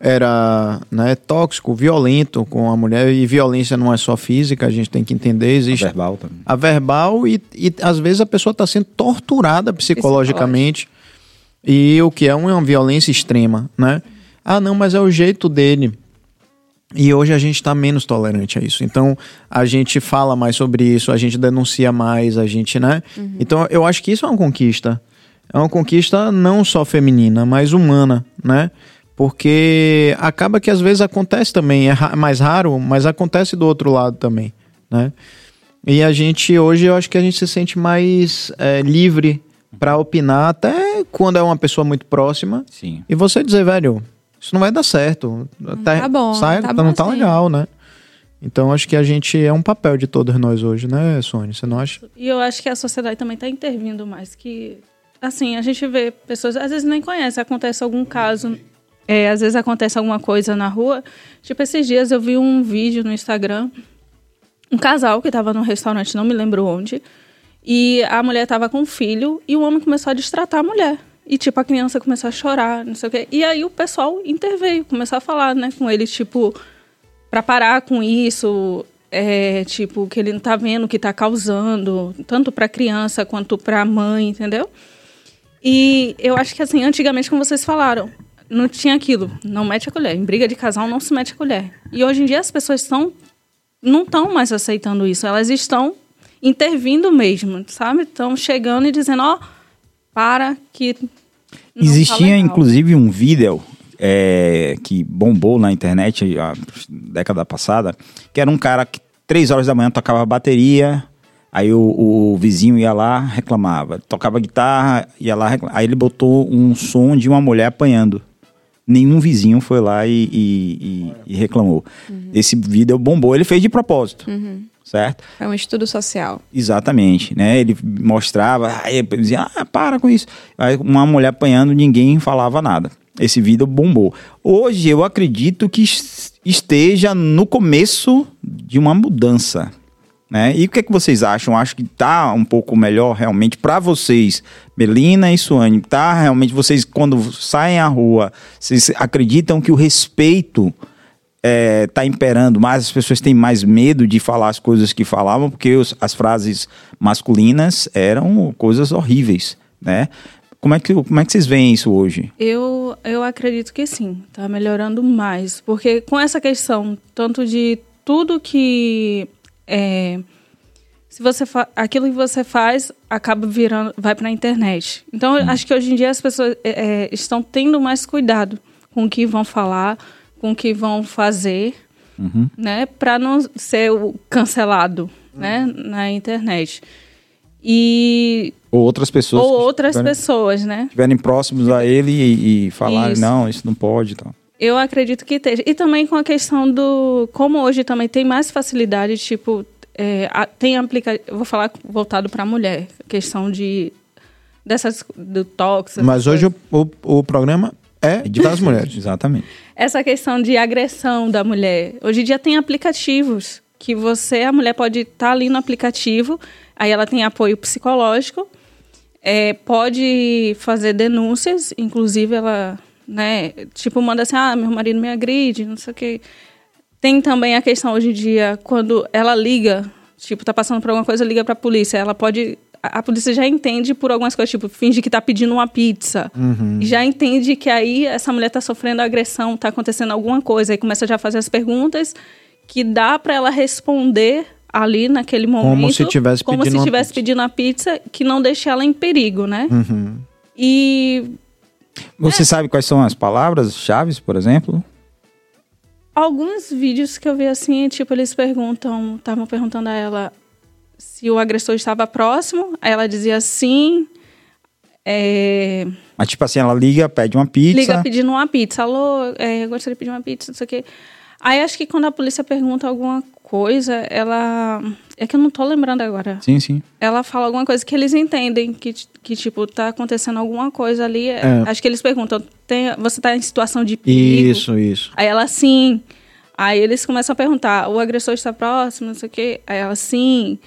era né, tóxico, violento com a mulher, e violência não é só física, a gente tem que entender, existe Verbal também. a verbal e, e às vezes a pessoa está sendo torturada psicologicamente e o que é uma violência extrema, né? Ah, não, mas é o jeito dele. E hoje a gente está menos tolerante a isso. Então a gente fala mais sobre isso, a gente denuncia mais, a gente, né? Então eu acho que isso é uma conquista. É uma conquista não só feminina, mas humana, né? Porque acaba que às vezes acontece também, é ra- mais raro, mas acontece do outro lado também, né? E a gente, hoje, eu acho que a gente se sente mais é, livre para opinar, até quando é uma pessoa muito próxima. Sim. E você dizer, velho, isso não vai dar certo. tá bom, sai, tá não bom tá assim. legal, né? Então acho que a gente é um papel de todos nós hoje, né, Sônia? Você não acha? E eu acho que a sociedade também está intervindo mais. Que, assim, a gente vê pessoas, às vezes nem conhece, acontece algum caso, é, às vezes acontece alguma coisa na rua. Tipo, esses dias eu vi um vídeo no Instagram, um casal que estava num restaurante, não me lembro onde, e a mulher estava com um filho e o homem começou a destratar a mulher. E, tipo, a criança começou a chorar, não sei o quê. E aí o pessoal interveio, começou a falar, né, com ele, tipo, para parar com isso, é, tipo, que ele não tá vendo o que tá causando, tanto para criança quanto para mãe, entendeu? E eu acho que assim, antigamente como vocês falaram, não tinha aquilo, não mete a colher, em briga de casal não se mete a colher. E hoje em dia as pessoas estão não estão mais aceitando isso, elas estão intervindo mesmo, sabe? Estão chegando e dizendo, ó, para que tá Existia, legal. inclusive, um vídeo é, que bombou na internet a década passada, que era um cara que três horas da manhã tocava bateria, aí o, o vizinho ia lá, reclamava. Tocava guitarra, ia lá, reclamava. Aí ele botou um som de uma mulher apanhando. Nenhum vizinho foi lá e, e- e- e reclamou. Esse vídeo bombou, ele fez de propósito, certo? É um estudo social. Exatamente, né? Ele mostrava, aí ele dizia, ah, para com isso. Aí uma mulher apanhando, ninguém falava nada. Esse vídeo bombou. Hoje eu acredito que es- esteja no começo de uma mudança, né? E o que é que vocês acham? Acho que tá um pouco melhor realmente para vocês, Melina e Suane. Tá realmente vocês quando saem à rua, vocês acreditam que o respeito é, tá imperando mais, as pessoas têm mais medo de falar as coisas que falavam, porque os- as frases masculinas eram coisas horríveis, né? Como é que, como é que vocês veem isso hoje? Eu, eu acredito que sim, tá melhorando mais. Porque com essa questão, tanto de tudo que. É, se você aquilo que você faz acaba virando. vai pra internet. Então, eu acho que hoje em dia as pessoas é, é, estão tendo mais cuidado com o que vão falar, com o que vão fazer, né? Pra não ser o cancelado. né, na internet. E Ou outras pessoas. ou outras estiverem- pessoas, né? estiverem próximos a ele e, e falarem, Isso. não, isso não pode e tal. Eu acredito que esteja. E também com a questão do. Como hoje também tem mais facilidade, tipo, é, a- tem aplicativo. Vou falar voltado para a mulher. Questão de. Dessas. Do tóxico. Mas hoje o, o, o programa é das mulheres. [LAUGHS] Exatamente. essa questão de agressão da mulher. Hoje em dia tem aplicativos que você, a mulher pode estar ali no aplicativo, aí ela tem apoio psicológico, é, pode fazer denúncias, inclusive ela, né, tipo, manda assim, ah, meu marido me agride, não sei o quê. Tem também a questão hoje em dia, quando ela liga, tipo, tá passando por alguma coisa, liga pra polícia, ela pode... A polícia já entende por algumas coisas, tipo, finge que tá pedindo uma pizza. E já entende que aí essa mulher tá sofrendo agressão, tá acontecendo alguma coisa. Aí começa já a fazer as perguntas que dá pra ela responder ali naquele momento. se tivesse como pedindo se uma tivesse pizza. pedindo a pizza, que não deixe ela em perigo, né? Uhum. E Você sabe quais são as palavras chaves, por exemplo? alguns vídeos que eu vi assim, tipo, eles perguntam, estavam perguntando a ela se o agressor estava próximo, aí ela dizia sim. É, Mas tipo assim, ela liga, pede uma pizza. liga pedindo uma pizza. Alô, é, eu gostaria de pedir uma pizza, não sei o quê. Aí acho que quando a polícia pergunta alguma coisa, ela. É que eu não tô lembrando agora. Sim, sim. Ela fala alguma coisa que eles entendem, que, que tipo, tá acontecendo alguma coisa ali. É. Acho que eles perguntam: tem, você tá em situação de perigo? Isso, isso. Aí ela, sim. Aí eles começam a perguntar: o agressor está próximo, não sei o quê. Aí ela, sim.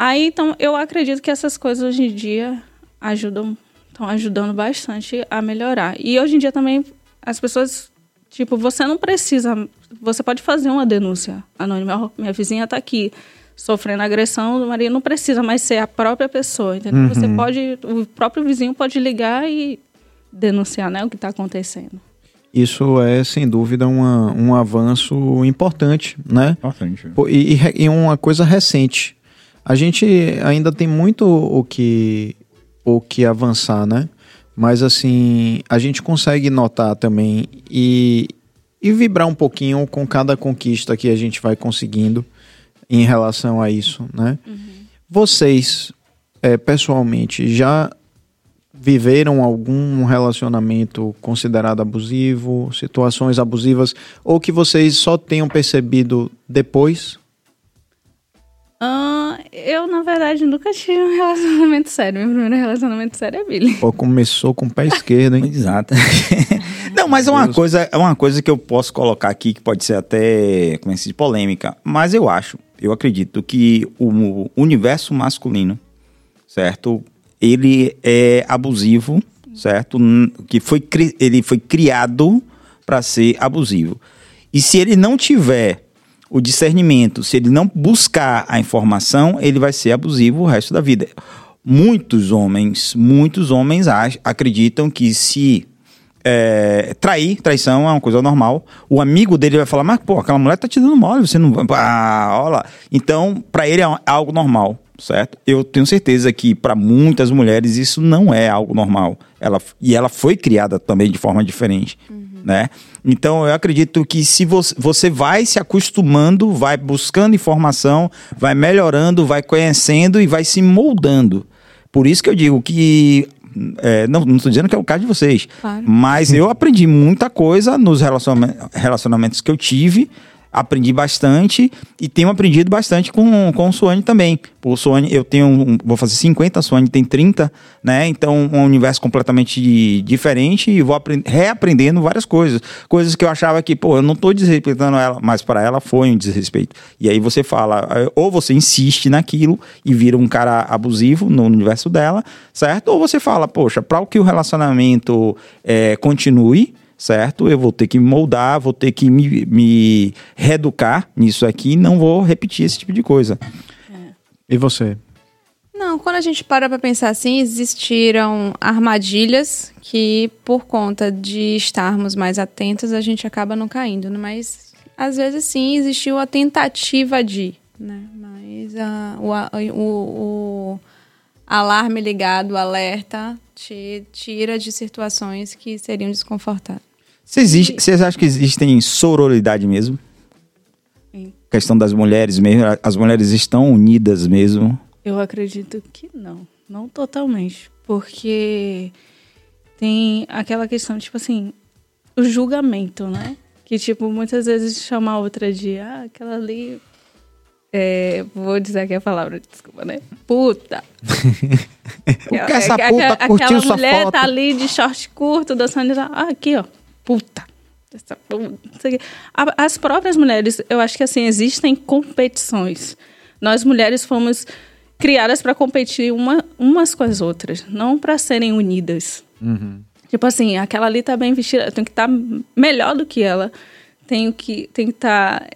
Aí, então, eu acredito que essas coisas hoje em dia ajudam, estão ajudando bastante a melhorar. E hoje em dia também, as pessoas, tipo, você não precisa, você pode fazer uma denúncia anônima. Minha vizinha está aqui sofrendo agressão do marido, não precisa mais ser a própria pessoa, entendeu? Você pode, o próprio vizinho pode ligar e denunciar, né, o que está acontecendo. Isso é, sem dúvida, uma, um avanço importante, né? Importante. E, e e uma coisa recente. A gente ainda tem muito o que, o que avançar, né? Mas assim, a gente consegue notar também e, e vibrar um pouquinho com cada conquista que a gente vai conseguindo em relação a isso, né? Vocês, eh, pessoalmente, já viveram algum relacionamento considerado abusivo, situações abusivas, ou que vocês só tenham percebido depois? Ah, eu, na verdade, nunca tive um relacionamento sério. Meu primeiro relacionamento sério é Billy. Pô, começou com o pé esquerdo, hein? [LAUGHS] Exato. [LAUGHS] Não, mas é uma coisa, é uma coisa que eu posso colocar aqui que pode ser até, como é que se diz, polêmica, mas eu acho, eu acredito que o universo masculino, certo? Ele é abusivo, certo? Que foi ele foi criado para ser abusivo. E se ele não tiver o discernimento, se ele não buscar a informação, ele vai ser abusivo o resto da vida. Muitos homens, muitos homens acreditam que se é, trair, traição é uma coisa normal. O amigo dele vai falar, mas pô, aquela mulher tá te dando mole, você não vai. Ah, olha lá. Então, pra ele é algo normal, certo? Eu tenho certeza que pra muitas mulheres isso não é algo normal. Ela, e ela foi criada também de forma diferente, né? Então, eu acredito que se você, você vai se acostumando, vai buscando informação, vai melhorando, vai conhecendo e vai se moldando. Por isso que eu digo que é, não, tô dizendo que é o caso de vocês. Claro. Mas eu aprendi muita coisa nos relaciona- relacionamentos que eu tive. Aprendi bastante e tenho aprendido bastante com, com o Suane também. O Suane, eu tenho, vou fazer 50, a Suane tem 30, né? Então, um universo completamente diferente e vou apren- reaprendendo várias coisas. Coisas que eu achava que, pô, eu não tô desrespeitando ela, mas para ela foi um desrespeito. E aí você fala, eh, ou você insiste naquilo e vira um cara abusivo no universo dela, certo? Ou você fala, poxa, para que o relacionamento eh, continue, certo? Eu vou ter que me moldar, vou ter que me, me reeducar nisso aqui, não vou repetir esse tipo de coisa. E você? Não, quando a gente para pra pensar assim, existiram armadilhas que, por conta de estarmos mais atentos, a gente acaba não caindo, né? Mas, às vezes, sim, existiu a tentativa de, né? Mas a- o, a- o- o alarme ligado, o alerta, te tira de situações que seriam desconfortáveis. Vocês acham que existem sororidade mesmo? questão das mulheres mesmo, as mulheres estão unidas mesmo? Eu acredito que não. Não totalmente. Porque tem aquela questão, tipo assim, o julgamento, né? Que, tipo, muitas vezes chama a outra de, ah, aquela ali. É, vou dizer aqui a palavra, desculpa, né? Puta. [LAUGHS] Porque essa puta Aquela curtiu sua mulher foto. tá ali de short curto, dançando. tá- Ah, aqui, ó. Puta. Essa puta. As próprias mulheres, eu acho que assim, existem competições. Nós mulheres fomos criadas para competir uma, umas com as outras, não para serem unidas. Tipo assim, aquela ali tá bem vestida, eu tenho que estar melhor do que ela. Tenho que tem que estar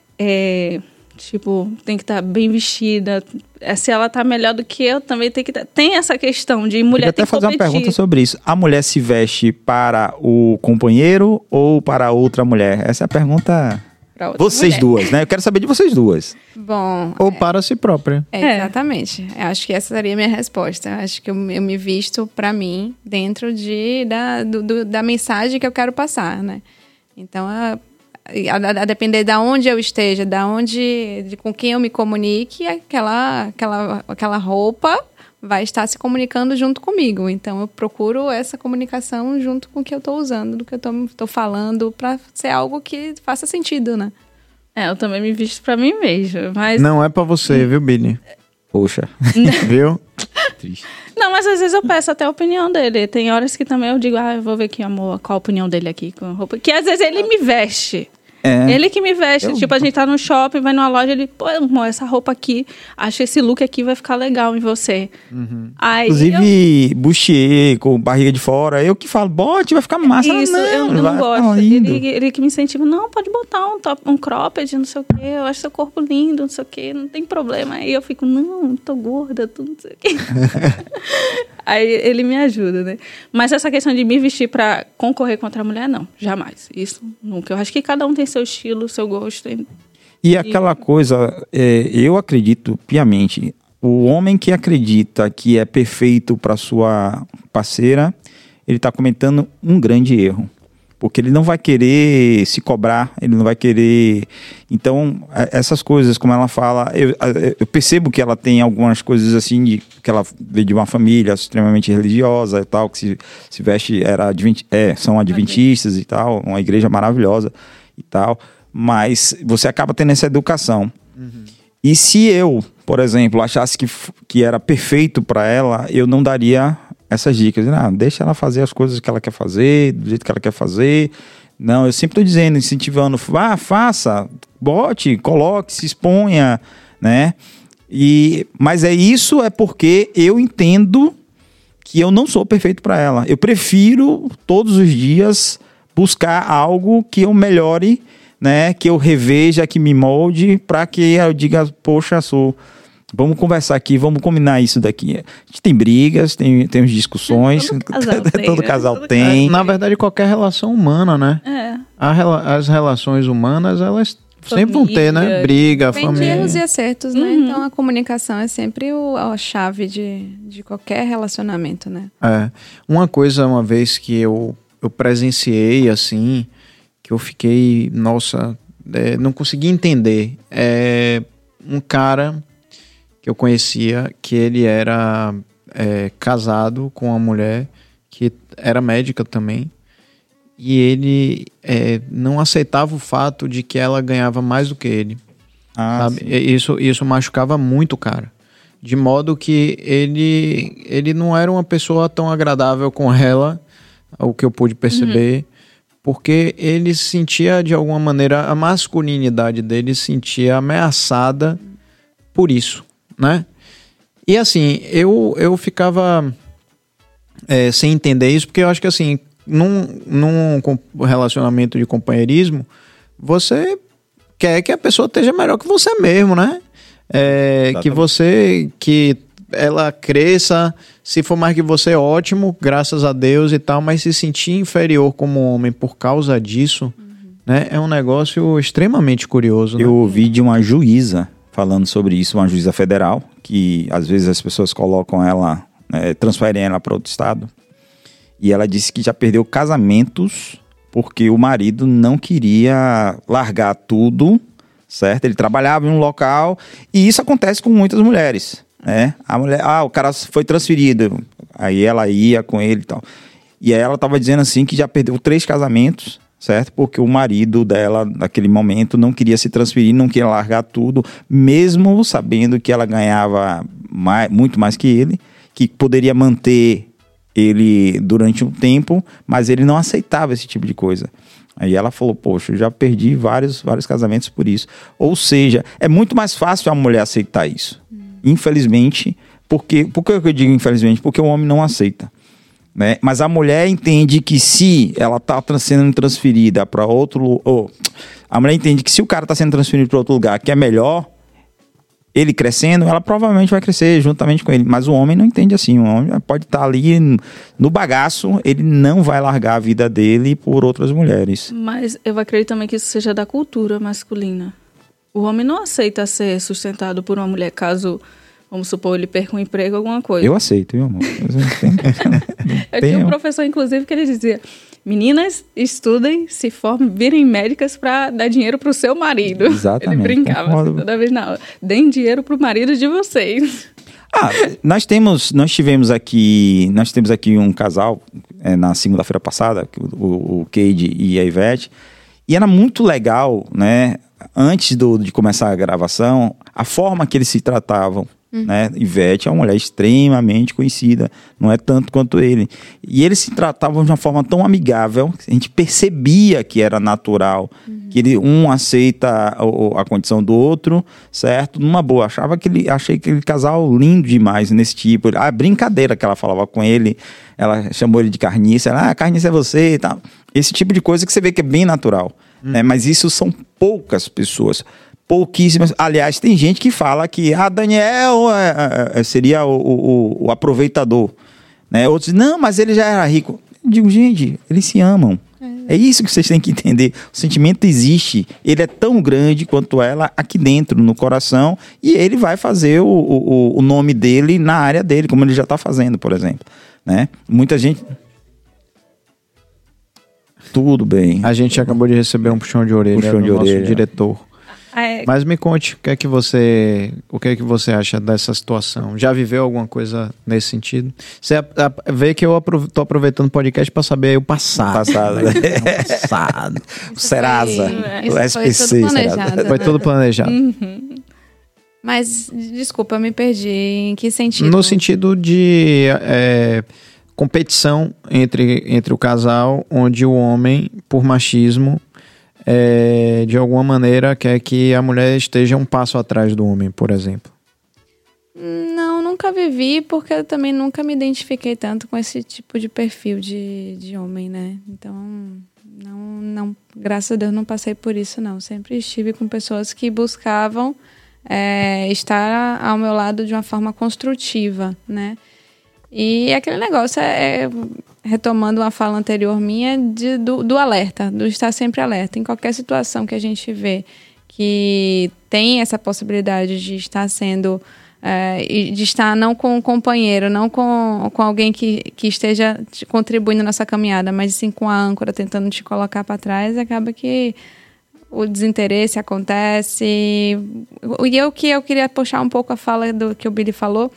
tipo, tem que estar bem vestida. É, Se ela tá melhor do que eu, também tem que tá... tem essa questão de mulher até tem que fazer uma pergunta sobre isso. A mulher se veste para o companheiro ou para outra mulher? Essa é a pergunta. pra outra Vocês mulher. duas, né? Eu quero saber de vocês duas. Bom, Ou para si própria. É, É. exatamente. Eu acho que essa seria a minha resposta. Eu acho que eu, eu me visto pra mim dentro de, da, do- do- da mensagem que eu quero passar, né? Então, a, a- a depender da onde eu esteja, da onde, de, com quem eu me comunique, aquela, aquela, aquela roupa vai estar se comunicando junto comigo. Então, eu procuro essa comunicação junto com o que eu estou usando, do que eu estou falando, para ser algo que faça sentido, né? É, eu também me visto pra mim mesma, mas Não é pra você, viu, Billy? Poxa. [LAUGHS] viu? Triste. Não, mas às vezes eu peço até a opinião dele. Tem horas que também eu digo, ah, eu vou ver aqui, amor, qual a opinião dele aqui com a roupa. Que às vezes ele me veste. É. Ele que me veste. Eu- Tipo, a gente tá no shopping, vai numa loja, ele, pô, amor, essa roupa aqui, acho esse look aqui vai ficar legal em você. Aí eu- Inclusive, bustier com barriga de fora. Eu que falo, bote, vai ficar massa. Isso, eu, eu não ficar gosto. lindo." Ele, ele que me incentiva, não, pode botar um, top, um cropped, não sei o quê, eu acho seu corpo lindo, não sei o quê, não tem problema. Aí eu fico, não, tô gorda, tudo não sei o quê. [LAUGHS] Aí ele me ajuda, né? Mas essa questão de me vestir pra concorrer contra a mulher, não, jamais. Isso nunca. Eu acho que cada um tem seu estilo, seu gosto. e- E aquela coisa, é, eu acredito piamente, o homem que acredita que é perfeito para sua parceira, ele está cometendo um grande erro. Porque ele não vai querer se cobrar, ele não vai querer. Então, essas coisas, como ela fala, eu, eu percebo que ela tem algumas coisas assim, de, que ela veio de uma família extremamente religiosa e tal, que se, se veste, era advent, é, são adventistas e tal, uma igreja maravilhosa e tal, mas você acaba tendo essa educação. E se eu, por exemplo, achasse que, que era perfeito para ela, eu não daria essas dicas. Ah, deixa ela fazer as coisas que ela quer fazer, do jeito que ela quer fazer. Não, eu sempre estou dizendo, incentivando, ah, faça, bote, coloque, se exponha, né? E, mas é isso é porque eu entendo que eu não sou perfeito para ela. Eu prefiro todos os dias buscar algo que eu melhore, né? Que eu reveja, que me molde, para que eu diga, poxa, sou. Vamos conversar aqui, vamos combinar isso daqui. A gente tem brigas, tem, tem discussões, Todo casal [LAUGHS] tem, todo né? casal Todo tem. Na verdade, qualquer relação humana, né? É. A as relações humanas, elas sempre vão ter, né? Família. Briga, Vem de família. erros e acertos, né? Uhum. Então a comunicação é sempre o- a chave de, de qualquer relacionamento, né? É. Uma coisa, uma vez que eu, eu presenciei, assim, que eu fiquei, nossa, é, não consegui entender. É um cara que eu conhecia, que ele era é, casado com uma mulher que era médica também. E ele é, não aceitava o fato de que ela ganhava mais do que ele. Ah, sabe? sim. E Isso, isso machucava muito o cara. De modo que ele, ele não era uma pessoa tão agradável com [LAUGHS] ela, o que eu pude perceber, porque ele se sentia, de alguma maneira, a masculinidade dele se sentia ameaçada por isso, né? E assim, eu, eu ficava é, sem entender isso, porque eu acho que assim, num, num com- relacionamento de companheirismo, você quer que a pessoa esteja melhor que você mesmo, né? É, que você, que ela cresça, se for mais que você, ótimo, graças a Deus e tal, mas se sentir inferior como homem por causa disso, né? É um negócio extremamente curioso, né? Eu ouvi de uma juíza falando sobre isso, uma juíza federal, que às vezes as pessoas colocam ela, né, transferem ela para outro estado. E ela disse que já perdeu casamentos porque o marido não queria largar tudo, certo? Ele trabalhava em um local e isso acontece com muitas mulheres, né? A mulher, ah, o cara foi transferido, aí ela ia com ele e tal. E aí ela tava dizendo assim que já perdeu três casamentos, certo? Porque o marido dela, naquele momento, não queria se transferir, não queria largar tudo, mesmo sabendo que ela ganhava mais, muito mais que ele, que poderia manter ele durante um tempo, mas ele não aceitava esse tipo de coisa. Aí ela falou: Poxa, eu já perdi vários, vários casamentos por isso. Ou seja, é muito mais fácil a mulher aceitar isso. Infelizmente, porque, por que eu digo infelizmente? Porque o homem não aceita. Né? Mas a mulher entende que se ela está sendo transferida para outro. Ou, a mulher entende que se o cara está sendo transferido para outro lugar que é melhor, ele crescendo, ela provavelmente vai crescer juntamente com ele. Mas o homem não entende assim. O homem pode estar tá ali no bagaço, ele não vai largar a vida dele por outras mulheres. Mas eu acredito também que isso seja da cultura masculina. O homem não aceita ser sustentado por uma mulher caso Vamos supor, ele perca um emprego, alguma coisa. Eu aceito, viu, amor? [LAUGHS] eu tinha um professor, inclusive, que ele dizia: Meninas, estudem, se formem, virem médicas para dar dinheiro para o seu marido. Exatamente. Ele brincava assim, toda vez na aula. Deem dinheiro para o marido de vocês. Ah, nós temos, nós tivemos aqui, nós temos aqui um casal é, na segunda-feira passada, o, o Cade e a Ivete, e era muito legal, né? Antes do, de começar a gravação, a forma que eles se tratavam, Uhum. Né? Ivete é uma mulher extremamente conhecida, não é tanto quanto ele. E eles se tratavam de uma forma tão amigável, a gente percebia que era natural, uhum. que ele, um aceita a, a, condição do outro, certo? Numa boa. Achava que ele, achei aquele casal lindo demais nesse tipo. A brincadeira que ela falava com ele, ela chamou ele de carniça, ela, ah, carniça é você e tal. Esse tipo de coisa que você vê que é bem natural. Uhum. Né? Mas isso são poucas pessoas pouquíssimas. Aliás, tem gente que fala que ah, Daniel é, é, é seria o, o, o, aproveitador. Né? Outros não, mas ele já era rico. Eu digo, gente, eles se amam. É. é isso que vocês têm que entender. O sentimento existe. Ele é tão grande quanto ela aqui dentro, no coração, e ele vai fazer o, o, o nome dele na área dele, como ele já está fazendo, por exemplo. Né? Muita gente. Tudo bem. A gente acabou de receber um puxão de orelha puxão do de nosso orelha. diretor. É... Mas me conte, o que é que você, o que é que você acha dessa situação? Já viveu alguma coisa nesse sentido? Você vê que eu estou aproveitando o podcast para saber o passado. O passado, né? [LAUGHS] o passado. [LAUGHS] o Serasa, o SPC. Foi tudo planejado. Foi tudo planejado. Uhum. Mas, desculpa, eu me perdi. Em que sentido? No sentido de é, competição entre, entre o casal, onde o homem, por machismo, é, de alguma maneira quer que a mulher esteja um passo atrás do homem, por exemplo? Não, nunca vivi, porque eu também nunca me identifiquei tanto com esse tipo de perfil de, de homem, né? Então, não, não, graças a Deus não passei por isso, não. Sempre estive com pessoas que buscavam é, estar ao meu lado de uma forma construtiva, né? E aquele negócio é, é retomando uma fala anterior minha, de, do, do alerta, do estar sempre alerta. Em qualquer situação que a gente vê que tem essa possibilidade de estar sendo. É, de estar não com um companheiro, não com, com alguém que, que esteja contribuindo nessa caminhada, mas sim com a âncora tentando te colocar para trás, acaba que o desinteresse acontece. E eu que eu queria puxar um pouco a fala do que o Billy falou,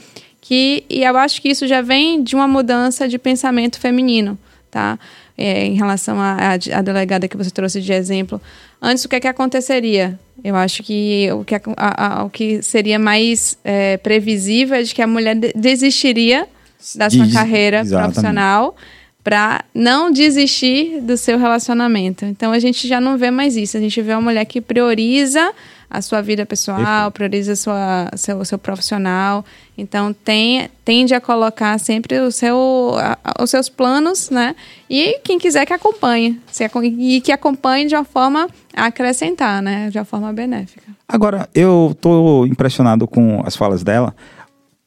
que e eu acho que isso já vem de uma mudança de pensamento feminino, tá? É, em relação à delegada que você trouxe de exemplo. Antes, o que é que aconteceria? Eu acho que o que, a, a, o que seria mais é, previsível é de que a mulher desistiria da sua Diz, carreira exatamente. profissional para não desistir do seu relacionamento. Então a gente já não vê mais isso. A gente vê uma mulher que prioriza a sua vida pessoal, prioriza sua, seu, seu profissional. Então, tem, tende a colocar sempre o seu, a, os seus planos, né? E quem quiser que acompanhe. Se, e que acompanhe de uma forma a acrescentar, né? De uma forma benéfica. Agora, eu tô impressionado com as falas dela.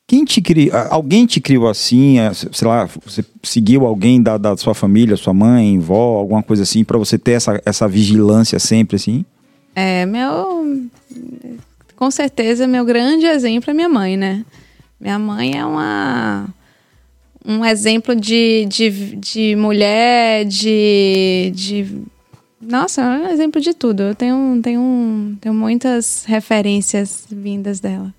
Quem te criou? Alguém te criou assim? Sei lá, você seguiu alguém da, da sua família, sua mãe, vó, alguma coisa assim, para você ter essa, essa vigilância sempre assim? É, meu. Com certeza, meu grande exemplo é minha mãe, né? Minha mãe é uma. Um exemplo de, de, de mulher, de, de Nossa, é um exemplo de tudo. Eu tenho, tenho, tenho muitas referências vindas dela.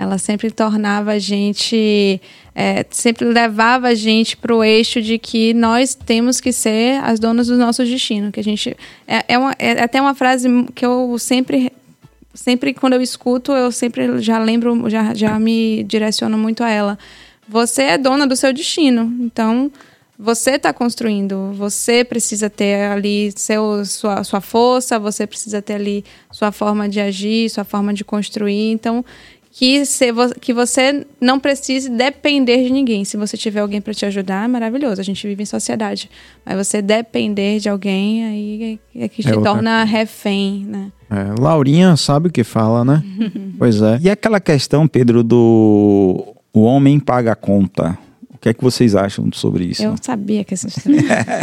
Ela sempre tornava a gente, é, sempre levava a gente para o eixo de que nós temos que ser as donas do nosso destino. Que a gente é, é, uma, é até uma frase que eu sempre, sempre quando eu escuto, eu sempre já lembro, já, já me direciono muito a ela. Você é dona do seu destino, então você está construindo, você precisa ter ali seu, sua, sua força, você precisa ter ali sua forma de agir, sua forma de construir. Então, que, se, que você não precise depender de ninguém. Se você tiver alguém para te ajudar, é maravilhoso. A gente vive em sociedade. Mas você depender de alguém, aí é que te é torna refém, né? É, Laurinha sabe o que fala, né? [LAUGHS] pois é. E aquela questão, Pedro, do o homem paga a conta. O que é que vocês acham sobre isso? Eu sabia que essa [LAUGHS]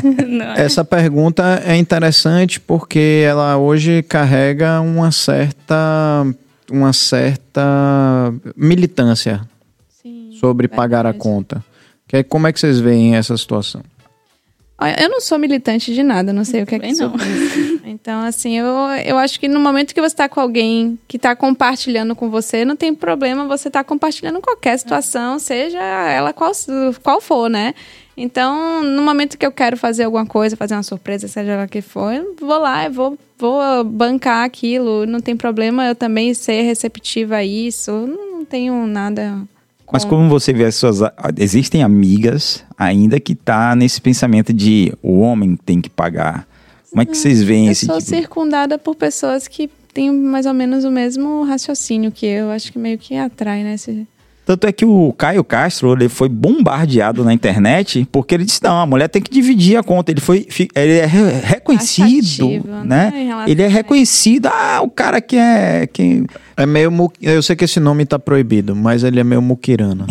[LAUGHS] Essa pergunta é interessante porque ela hoje carrega uma certa uma certa militância Sim, sobre pagar a conta. Que como é que vocês veem essa situação? Eu não sou militante de nada, não sei o que é que não. [LAUGHS] Então, assim, eu, eu acho que no momento que você está com alguém que está compartilhando com você, não tem problema você estar tá compartilhando qualquer situação, seja ela qual, qual for, né? Então, no momento que eu quero fazer alguma coisa, fazer uma surpresa, seja lá que for, eu vou lá e vou, vou bancar aquilo. Não tem problema eu também ser receptiva a isso. Não tenho nada. Com... Mas como você vê as suas. Existem amigas ainda que tá nesse pensamento de o homem tem que pagar. Como é que vocês veem eu esse tipo? Eu sou circundada por pessoas que têm mais ou menos o mesmo raciocínio que eu. Acho que meio que atrai, né? Esse tanto é que o Caio Castro ele foi bombardeado na internet porque ele disse: não, a mulher tem que dividir a conta. Ele foi. Ele é reconhecido, né? né? Ele é reconhecido. Ah, o cara que é. Que... É meio. Eu sei que esse nome tá proibido, mas ele é meio muquirana.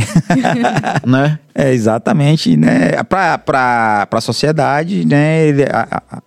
[LAUGHS] né? É, exatamente, né? Pra, pra, pra sociedade, né? Ele, a, a,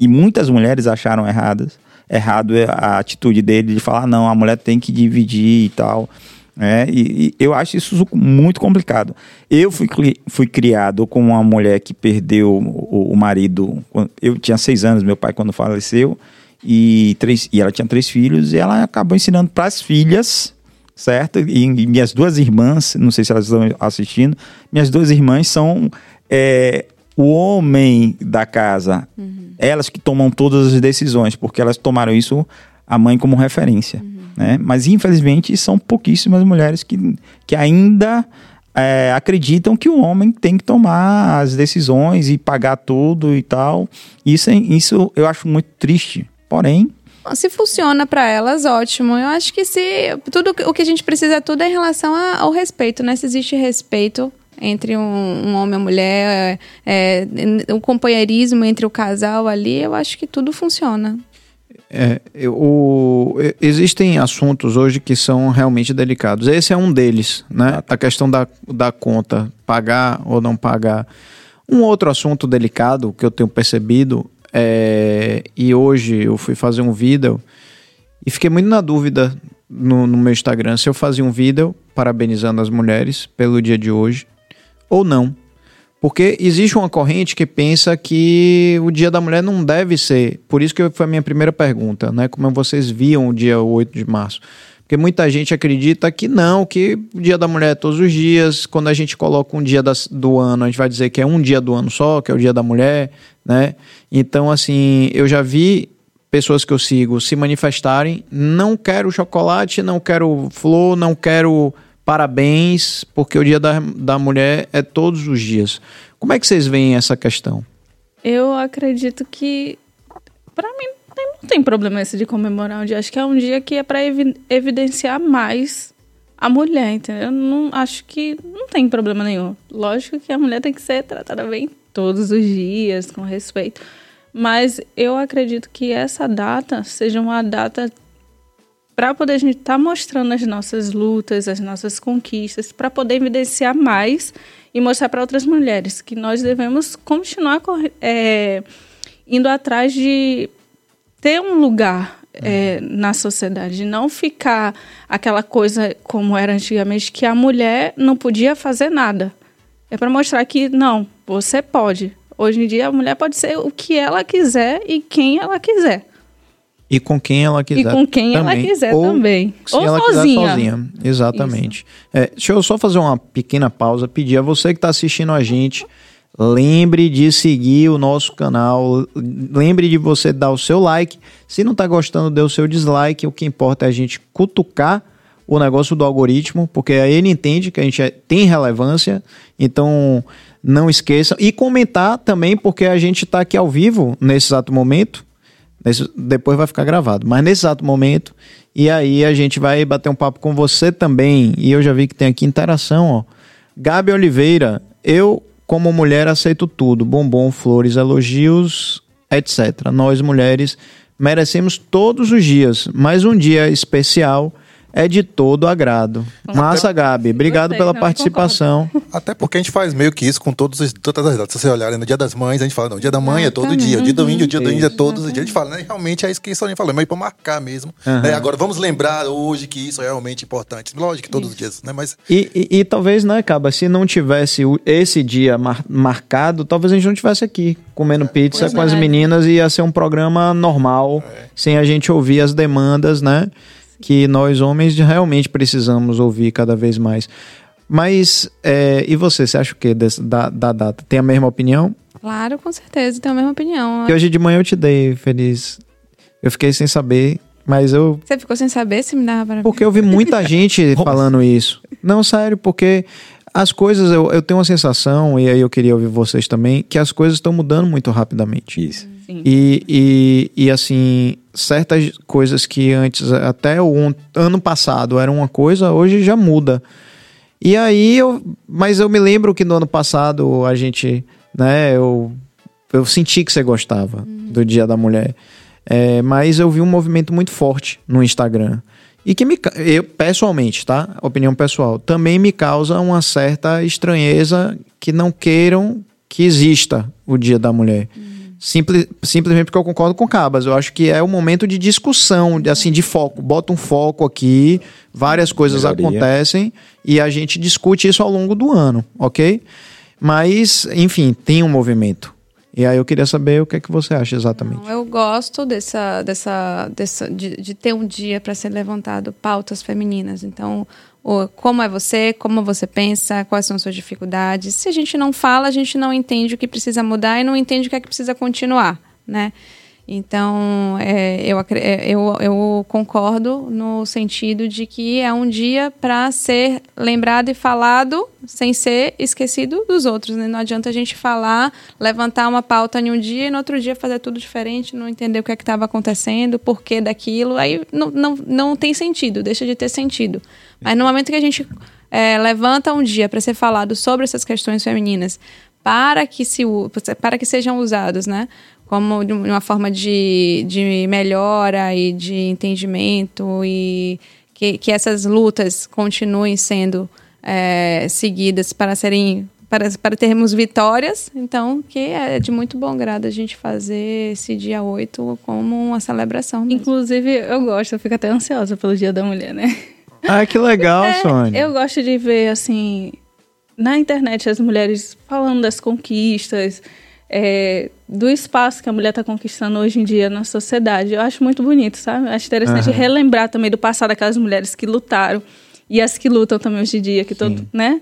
e muitas mulheres acharam erradas, errado a atitude dele de falar: não, a mulher tem que dividir e tal. É, e, e, eu acho isso muito complicado. Eu fui, fui criado com uma mulher que perdeu o, o marido. Eu tinha seis anos, meu pai, quando faleceu, e, três, e ela tinha três filhos, e ela acabou ensinando para as filhas, certo? E, e, minhas duas irmãs, não sei se elas estão assistindo, minhas duas irmãs são é, o homem da casa. Uhum. Elas que tomam todas as decisões, porque elas tomaram isso, a mãe, como referência. Uhum. Né? Mas infelizmente são pouquíssimas mulheres que, que ainda é, acreditam que o homem tem que tomar as decisões e pagar tudo e tal. Isso, isso eu acho muito triste. Porém, se funciona para elas, ótimo. Eu acho que se tudo o que a gente precisa tudo é em relação a, ao respeito, né? Se existe respeito entre um, um homem e uma mulher, é, o companheirismo entre o casal ali, eu acho que tudo funciona. É, o, existem assuntos hoje que são realmente delicados. Esse é um deles, né? A questão da, da conta, pagar ou não pagar. Um outro assunto delicado que eu tenho percebido é, e hoje eu fui fazer um vídeo e fiquei muito na dúvida no, no meu Instagram se eu fazia um vídeo parabenizando as mulheres pelo dia de hoje ou não. Porque existe uma corrente que pensa que o Dia da Mulher não deve ser. Por isso que foi a minha primeira pergunta, né? Como vocês viam o dia 8 de março. Porque muita gente acredita que não, que o Dia da Mulher é todos os dias. Quando a gente coloca um dia das, do ano, a gente vai dizer que é um dia do ano só, que é o Dia da Mulher, né? Então, assim, eu já vi pessoas que eu sigo se manifestarem: não quero chocolate, não quero flor, não quero parabéns, porque o Dia da, da Mulher é todos os dias. Como é que vocês veem essa questão? Eu acredito que, para mim, não tem problema esse de comemorar um dia. Acho que é um dia que é para evi evidenciar mais a mulher, entendeu? Eu não acho que não tem problema nenhum. Lógico que a mulher tem que ser tratada bem todos os dias, com respeito. Mas eu acredito que essa data seja uma data para poder a gente estar tá mostrando as nossas lutas, as nossas conquistas, para poder evidenciar mais e mostrar para outras mulheres que nós devemos continuar é, indo atrás de ter um lugar é, na sociedade, não ficar aquela coisa como era antigamente que a mulher não podia fazer nada. É para mostrar que não, você pode. Hoje em dia a mulher pode ser o que ela quiser e quem ela quiser. E com quem ela quiser. E com quem ela quiser Ou também. Ou ela sozinha. quiser sozinha. Exatamente. É, deixa eu só fazer uma pequena pausa, pedir a você que está assistindo a gente, lembre de seguir o nosso canal, lembre de você dar o seu like. Se não está gostando, dê o seu dislike. O que importa é a gente cutucar o negócio do algoritmo, porque aí ele entende que a gente é- tem relevância. Então, não esqueçam. E comentar também, porque a gente está aqui ao vivo nesse exato momento. Nesse- depois vai ficar gravado. Mas nesse exato momento. E aí a gente vai bater um papo com você também. E eu já vi que tem aqui interação, ó. Gabi Oliveira, eu, como mulher, aceito tudo: bombom, flores, elogios, etc. Nós, mulheres, merecemos todos os dias, mas um dia especial é de todo agrado. Massa, Gabi. Obrigado Gostei, pela não, participação. Até porque a gente faz meio que isso com todos os, todas as datas. Se você olharem no dia das mães, a gente fala, não, o dia da mãe é todo dia, o dia do índio, o dia do índio é todos os dias. A gente fala, né? Realmente é isso que a gente falou, mas para marcar mesmo. né? Agora, vamos lembrar hoje que isso é realmente importante. Lógico que todos os dias, né? Mas E, e- e talvez, né, Caba, se não tivesse esse dia mar- marcado, talvez a gente não tivesse aqui comendo pizza pois com é. as meninas e ia ser um programa normal, sem a gente ouvir as demandas, né? Que nós homens realmente precisamos ouvir cada vez mais. Mas, é, e você, você acha o quê desse- da, da data? Tem a mesma opinião? Claro, com certeza, tenho a mesma opinião. Que hoje de manhã eu te dei, feliz. Eu fiquei sem saber, mas eu Você ficou sem saber se me dava para porque eu vi muita [LAUGHS] gente falando isso. Não, sério, porque as coisas, eu, eu tenho uma sensação, e aí eu queria ouvir vocês também, que as coisas estão mudando muito rapidamente. Isso. Sim. E, e, e assim, certas coisas que antes, até o an- ano passado, era uma coisa, hoje já muda. E aí eu. Mas eu me lembro que no ano passado a gente, né, eu, eu senti que você gostava do Dia da Mulher. É, mas eu vi um movimento muito forte no Instagram. E que me. Eu, pessoalmente, tá? Opinião pessoal. Também me causa uma certa estranheza que não queiram que exista o Dia da Mulher. Simple- simplesmente porque eu concordo com o Cabas. Eu acho que é um momento de discussão, de, assim, de foco. Bota um foco aqui, várias coisas Melhoria. acontecem e a gente discute isso ao longo do ano, ok? Mas, enfim, tem um movimento. E aí eu queria saber o que é que você acha exatamente. Não, eu gosto dessa, dessa, dessa de, de ter um dia para ser levantado pautas femininas. Então, como é você, como você pensa, quais são suas dificuldades. Se a gente não fala, a gente não entende o que precisa mudar e não entende o que é que precisa continuar, né? Então, é, eu, é, eu, eu concordo no sentido de que é um dia para ser lembrado e falado sem ser esquecido dos outros. Né? Não adianta a gente falar, levantar uma pauta em um dia e no outro dia fazer tudo diferente, não entender o que é estava acontecendo, o porquê daquilo. Aí não, não, não tem sentido, deixa de ter sentido. Mas no momento que a gente é, levanta um dia para ser falado sobre essas questões femininas, para que, se, para que sejam usados, né? Como de uma forma de, de melhora e de entendimento e que, que essas lutas continuem sendo é, seguidas para serem para, para termos vitórias, então que é de muito bom grado a gente fazer esse dia 8 como uma celebração. mesmo. Inclusive, eu gosto, eu fico até ansiosa pelo Dia da Mulher, né? Ah, que legal, Sônia. Eu gosto de ver, assim, na internet as mulheres falando das conquistas, é, do espaço que a mulher está conquistando hoje em dia na sociedade. Eu acho muito bonito, sabe? Acho interessante Aham. relembrar também do passado aquelas mulheres que lutaram e as que lutam também hoje em dia, que todo, né?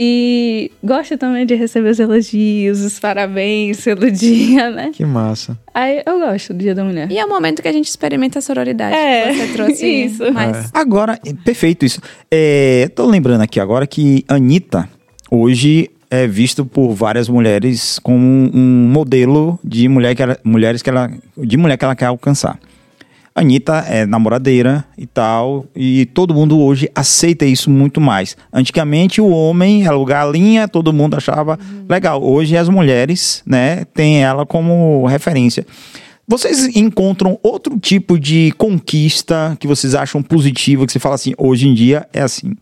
E gosto também de receber os elogios, os parabéns pelo [LAUGHS] dia, né? Que massa. Aí eu gosto do Dia da Mulher. E é o momento que a gente experimenta a sororidade. É, que você trouxe isso. mais. Agora, é, perfeito isso. É, tô lembrando aqui agora que Anitta hoje é visto por várias mulheres como um modelo de mulher que ela, mulheres que ela, de mulher que ela quer alcançar. Anitta é namoradeira e tal, e todo mundo hoje aceita isso muito mais. Antigamente o homem era o galinha, todo mundo achava legal. Hoje as mulheres, né, têm ela como referência. Vocês encontram outro tipo de conquista que vocês acham positiva, que você fala assim, hoje em dia é assim?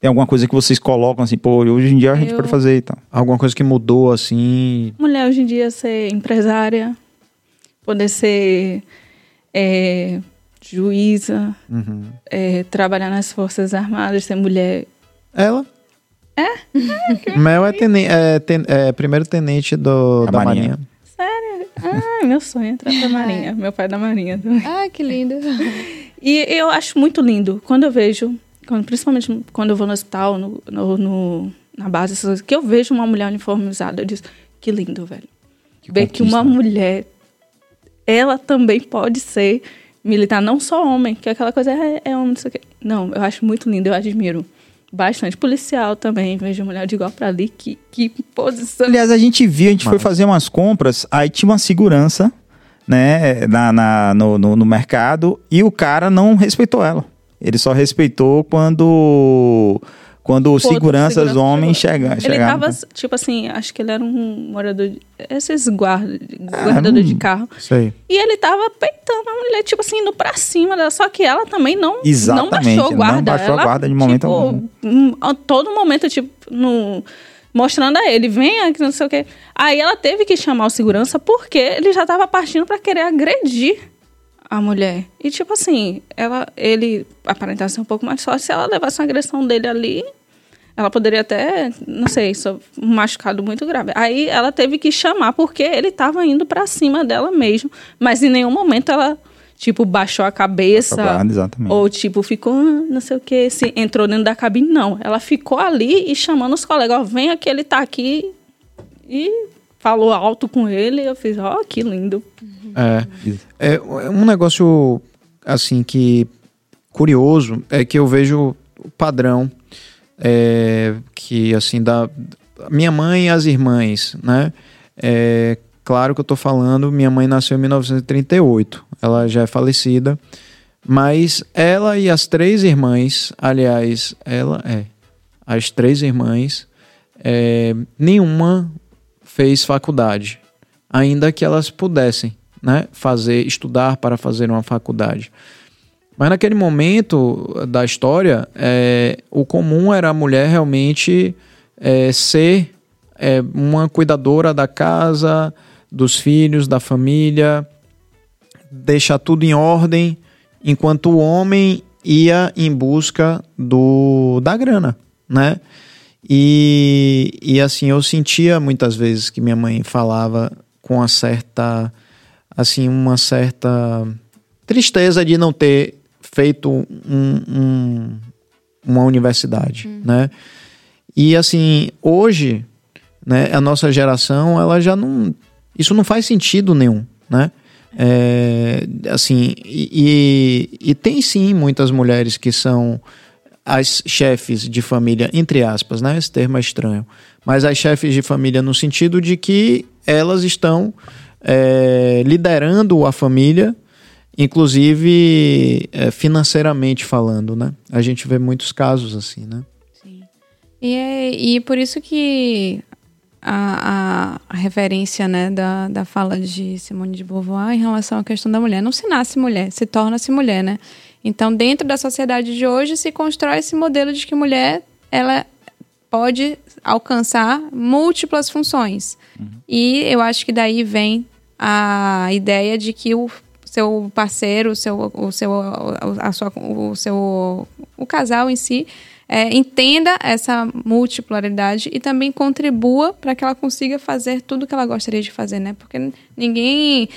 Tem alguma coisa que vocês colocam assim, pô, hoje em dia a gente Eu- pode fazer e tal. Alguma coisa que mudou assim. Mulher hoje em dia ser empresária, poder ser é, juíza, Uhum. é, trabalhar nas Forças Armadas, ser mulher. Ela? É? [LAUGHS] Mel é, é, ten, é primeiro tenente do, da, Da Marinha. Marinha. Sério? Ah, meu sonho é entrar pra Marinha. Meu pai é da Marinha também. Ah, que lindo. E eu acho muito lindo quando eu vejo, quando- principalmente quando eu vou no hospital, no, no- no- na base, essas coisas, que eu vejo uma mulher uniformizada, eu digo, que lindo, velho. Que Ver que uma mulher, ela também pode ser militar, não só homem, que aquela coisa é, é homem, não sei o quê. Não, eu acho muito lindo, eu admiro bastante. Policial também, vejo mulher de igual pra ali, que, que posição. Aliás, a gente viu, a gente foi Massa. fazer umas compras, aí tinha uma segurança, né, na, na- no, no, no mercado, e o cara não respeitou ela. Ele só respeitou quando, quando os seguranças segurança homens chegou. chega, Ele chegaram. tava, tipo assim, acho que ele era um morador de. Esses guarda, Ah, guardador hum. de carro. Sei. E ele tava peitando a mulher, tipo assim, indo pra cima dela. Só que ela também não, não Exatamente, baixou a não guarda. baixou a ela, guarda de momento tipo, algum. hum, A todo momento, tipo, no, mostrando a ele, venha, que não sei o quê. Aí ela teve que chamar o segurança porque ele já tava partindo pra querer agredir a mulher. E tipo assim, ela, ele aparentava ser um pouco mais forte. Se ela levasse uma agressão dele ali, ela poderia até, não sei, só um machucado muito grave. Aí ela teve que chamar porque ele estava indo pra cima dela mesmo, mas em nenhum momento ela tipo baixou a cabeça ou tipo ficou, "Ah, não sei o que, se entrou dentro da cabine não. Ela ficou ali e chamando os colegas, ó, venha que ele tá aqui e falou alto com ele. Eu fiz, ó, que lindo. É. É um negócio assim que curioso é que eu vejo o padrão é, que assim da minha mãe e as irmãs, né? É, claro que eu tô falando, minha mãe nasceu em 1938, ela já é falecida, mas ela e as três irmãs, aliás, ela é as três irmãs, é, nenhuma fez faculdade, ainda que elas pudessem, né, fazer, estudar para fazer uma faculdade. Mas naquele momento da história, é, o comum era a mulher realmente é, ser é, uma cuidadora da casa, dos filhos, da família, deixar tudo em ordem, enquanto o homem ia em busca do, da grana, né? E, e assim, eu sentia muitas vezes que minha mãe falava com uma certa, assim, uma certa tristeza de não ter feito um, um- uma universidade, né? E assim, hoje, né, a nossa geração, ela já não, isso não faz sentido nenhum, né? É, assim, e, e, e tem sim muitas mulheres que são as chefes de família, entre aspas, né? Esse termo é estranho. Mas as chefes de família no sentido de que elas estão é, liderando a família, inclusive é, financeiramente falando, né? A gente vê muitos casos assim, né? E, é, e por isso que a, a, a referência né, da, da fala de Simone de Beauvoir em relação à questão da mulher. Não se nasce mulher, se torna-se mulher, né? Então, dentro da sociedade de hoje, se constrói esse modelo de que mulher ela pode alcançar múltiplas funções. E eu acho que daí vem a ideia de que o seu parceiro, o seu, o seu, a sua, o seu, o casal em si é, entenda essa multipolaridade e também contribua para que ela consiga fazer tudo que ela gostaria de fazer, né? Porque ninguém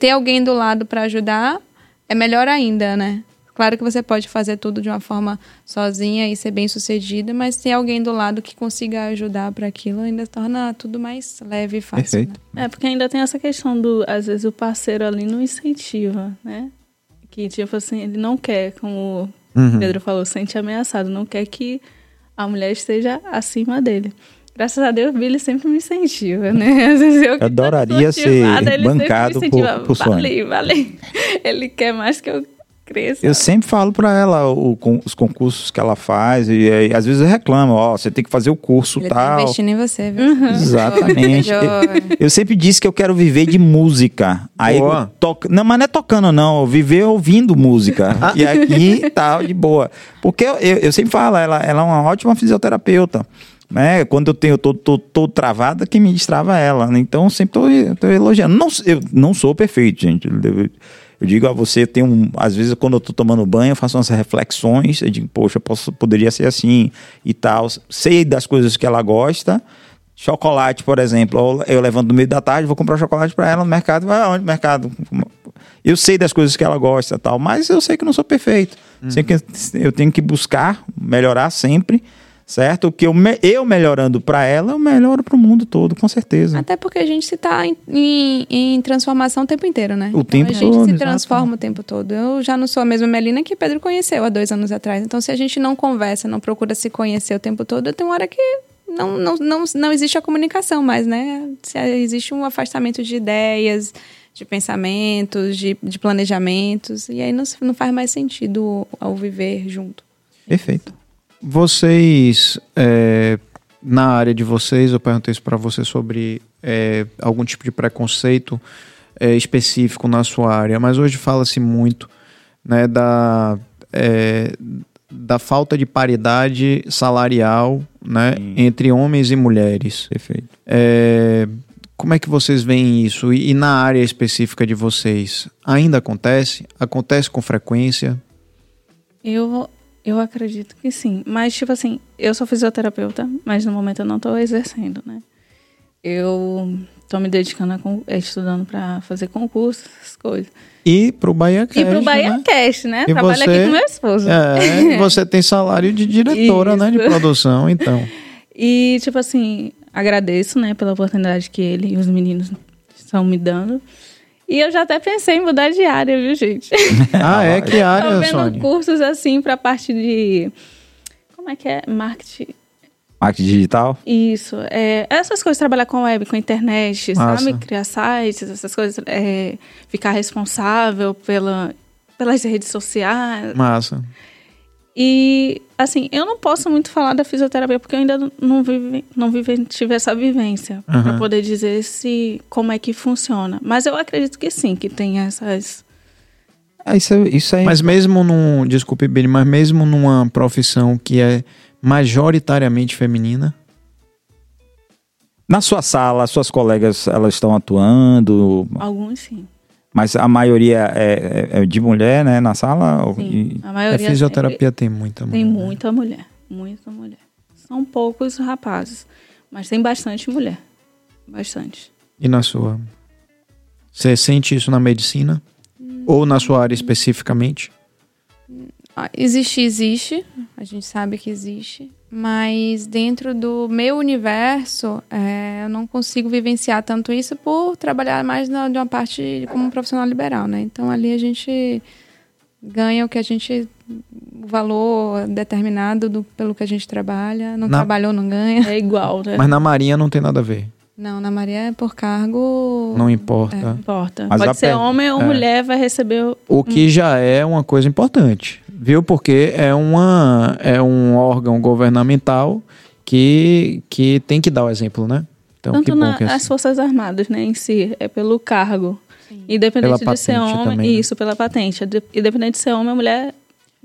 ter alguém do lado para ajudar é melhor ainda, né? Claro que você pode fazer tudo de uma forma sozinha e ser bem sucedida, mas ter alguém do lado que consiga ajudar para aquilo ainda torna tudo mais leve e fácil. Perfeito. né? É, porque ainda tem essa questão do, às vezes, o parceiro ali não incentiva, né? Que, tipo assim, ele não quer, como Uhum. o Pedro falou, sente ameaçado, não quer que a mulher esteja acima dele. Graças a Deus, Billy sempre me incentiva, né? [LAUGHS] Às vezes eu, que tô adoraria ser desmotivada, ele sempre me bancado por- incentiva, por vale. Ele quer mais que eu cresça. Eu sempre falo pra ela o- com- os concursos que ela faz e, aí, às vezes eu reclamo, ó, você tem que fazer o curso Ele tá tal. investindo em você, viu? Uhum. Exatamente. eu, Jovem. eu sempre disse que eu quero viver de música. Aí toco, não, mas não é tocando não, viver ouvindo música. e aqui tal de boa. Porque eu, eu, eu sempre falo, ela, ela é uma ótima fisioterapeuta. Né? Quando eu tenho tô, tô, tô travada, quem me destrava é ela. né? Então eu sempre tô, tô elogiando. Não, eu não sou perfeito, gente. Eu, Eu digo a você, tem um, às vezes quando eu tô tomando banho, eu faço umas reflexões, eu digo, poxa, posso, poderia ser assim e tal. Sei das coisas que ela gosta. Chocolate, por exemplo, eu levanto no meio da tarde, vou comprar chocolate para ela no mercado, vai aonde? Mercado. Eu sei das coisas que ela gosta tal, mas eu sei que não sou perfeito. Uhum. Sei que eu tenho que buscar melhorar sempre certo? Que eu, eu melhorando para ela, eu melhoro para o mundo todo, com certeza. Até porque a gente está em, em, em, transformação o tempo inteiro, né? O então, tempo a gente todo, se transforma exato. o tempo todo. Eu já não sou a mesma Melina que Pedro conheceu há dois anos atrás. Então, se a gente não conversa, não procura se conhecer o tempo todo, tem uma hora que não, não, não, não existe a comunicação mais, né? Se existe um afastamento de ideias, de pensamentos, de, de planejamentos, e aí não, não faz mais sentido ao viver junto. Perfeito. Vocês, é, na área de vocês, eu perguntei isso para você sobre é, algum tipo de preconceito é, específico na sua área, mas hoje fala-se muito né, da, é, da falta de paridade salarial né, entre homens e mulheres. Perfeito. É, como é que vocês veem isso? E, e na área específica de vocês, ainda acontece? Acontece com frequência? Eu eu acredito que sim. Mas, tipo assim, eu sou fisioterapeuta, mas no momento eu não estou exercendo, né? Eu estou me dedicando a estudando para fazer concursos, essas coisas. E pro Bahia Cast. E pro Bahia né? Cast, né? E Trabalho você, aqui com meu esposo. É, [LAUGHS] você tem salário de diretora, né? De produção, então. [LAUGHS] E, tipo assim, agradeço, né, pela oportunidade que ele e os meninos estão me dando. E eu já até pensei em mudar de área, viu, gente? [LAUGHS] Ah, é? Que área, Tô vendo Sônia? cursos assim pra parte de... Como é que é? Marketing... Marketing digital? Isso. É, essas coisas, trabalhar com web, com internet, Massa. sabe? Criar sites, essas coisas. É, ficar responsável pela, pelas redes sociais. Massa. E, assim, eu não posso muito falar da fisioterapia porque eu ainda não, vive, não vive, tive essa vivência uhum. para poder dizer se como é que funciona. Mas eu acredito que sim, que tem essas. É, isso, isso aí. Mas mesmo num. Desculpe, Billy, mas mesmo numa profissão que é majoritariamente feminina. Na sua sala, suas colegas, elas estão atuando? Alguns sim. Mas a maioria é, é, é de mulher, né, na sala? Sim, a maioria. A fisioterapia tem muita mulher. Tem muita mulher, muita mulher. São poucos rapazes, mas tem bastante mulher. Bastante. E na sua? Você sente isso na medicina? Hum. Ou na sua área especificamente? Ah, existe, existe. A gente sabe que existe. Mas dentro do meu universo, é, eu não consigo vivenciar tanto isso por trabalhar mais na, de uma parte como um profissional liberal, né? Então ali a gente ganha o que a gente o valor determinado do, pelo que a gente trabalha. Não na... trabalhou, não ganha. É igual, né? Mas na Marinha não tem nada a ver. Não, na Marinha é por cargo. Não importa. É. Não importa. Mas Pode ser homem ou é. mulher, vai receber. O, o que já é uma coisa importante viu? Porque é, uma, é um órgão governamental que, que tem que dar o exemplo, né? Então, Tanto nas é assim. Forças Armadas, né, em si, é pelo cargo. Sim. Independente pela de ser homem, também, né? isso, pela patente. Independente de ser homem ou mulher,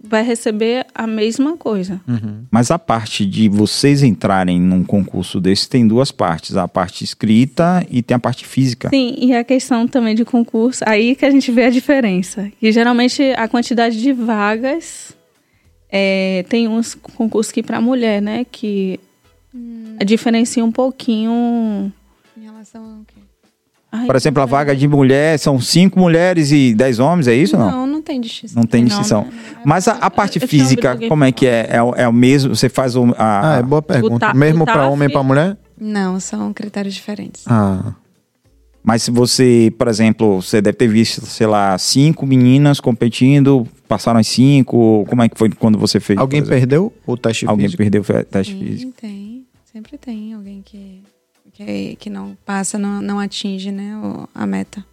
vai receber a mesma coisa. Uhum. Mas a parte de vocês entrarem num concurso desse tem duas partes: a parte escrita e tem a parte física. Sim, e a questão também de concurso, aí que a gente vê a diferença. E geralmente a quantidade de vagas é, tem uns concursos que para mulher, né, que hum. diferencia um pouquinho. Em relação ao quê? Ai, Por exemplo, a vaga de mulher são cinco mulheres e dez homens, é isso não? Não, não tem distinção. Não tem distinção. Não, não, Mas a, a parte física, como é que é? É, é o mesmo? Você faz o. A, ah, é boa pergunta. mesmo para homem e para mulher? Não, são critérios diferentes. Ah. Mas se você, por exemplo, você deve ter visto, sei lá, cinco meninas competindo, passaram as cinco. Como é que foi quando você fez? Alguém perdeu o teste Alguém físico? perdeu o teste Sim, físico? Tem, sempre tem alguém que que, que não passa, não, não atinge né, a meta.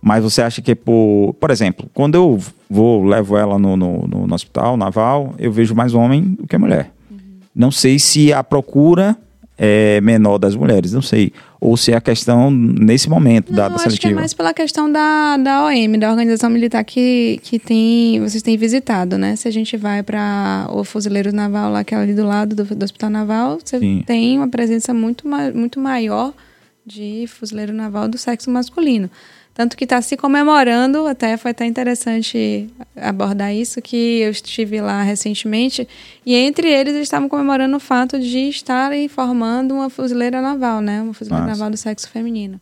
Mas você acha que por. Por exemplo, quando eu vou, levo ela no, no, no hospital naval, eu vejo mais homem do que mulher. Uhum. Não sei se a procura é menor das mulheres, não sei. Ou se é a questão nesse momento não, da, da acho seletiva. que é mais pela questão da, da OM, da Organização Militar que, que tem, vocês têm visitado, né? Se a gente vai para o Fuzileiro Naval, lá que é ali do lado do, do Hospital Naval, você Sim. tem uma presença muito, muito maior de fuzileiro naval do sexo masculino. Tanto que está se comemorando, até foi até interessante abordar isso, que eu estive lá recentemente, e entre eles eles estavam comemorando o fato de estarem formando uma fuzileira naval, né? Uma fuzileira Nossa. naval do sexo feminino.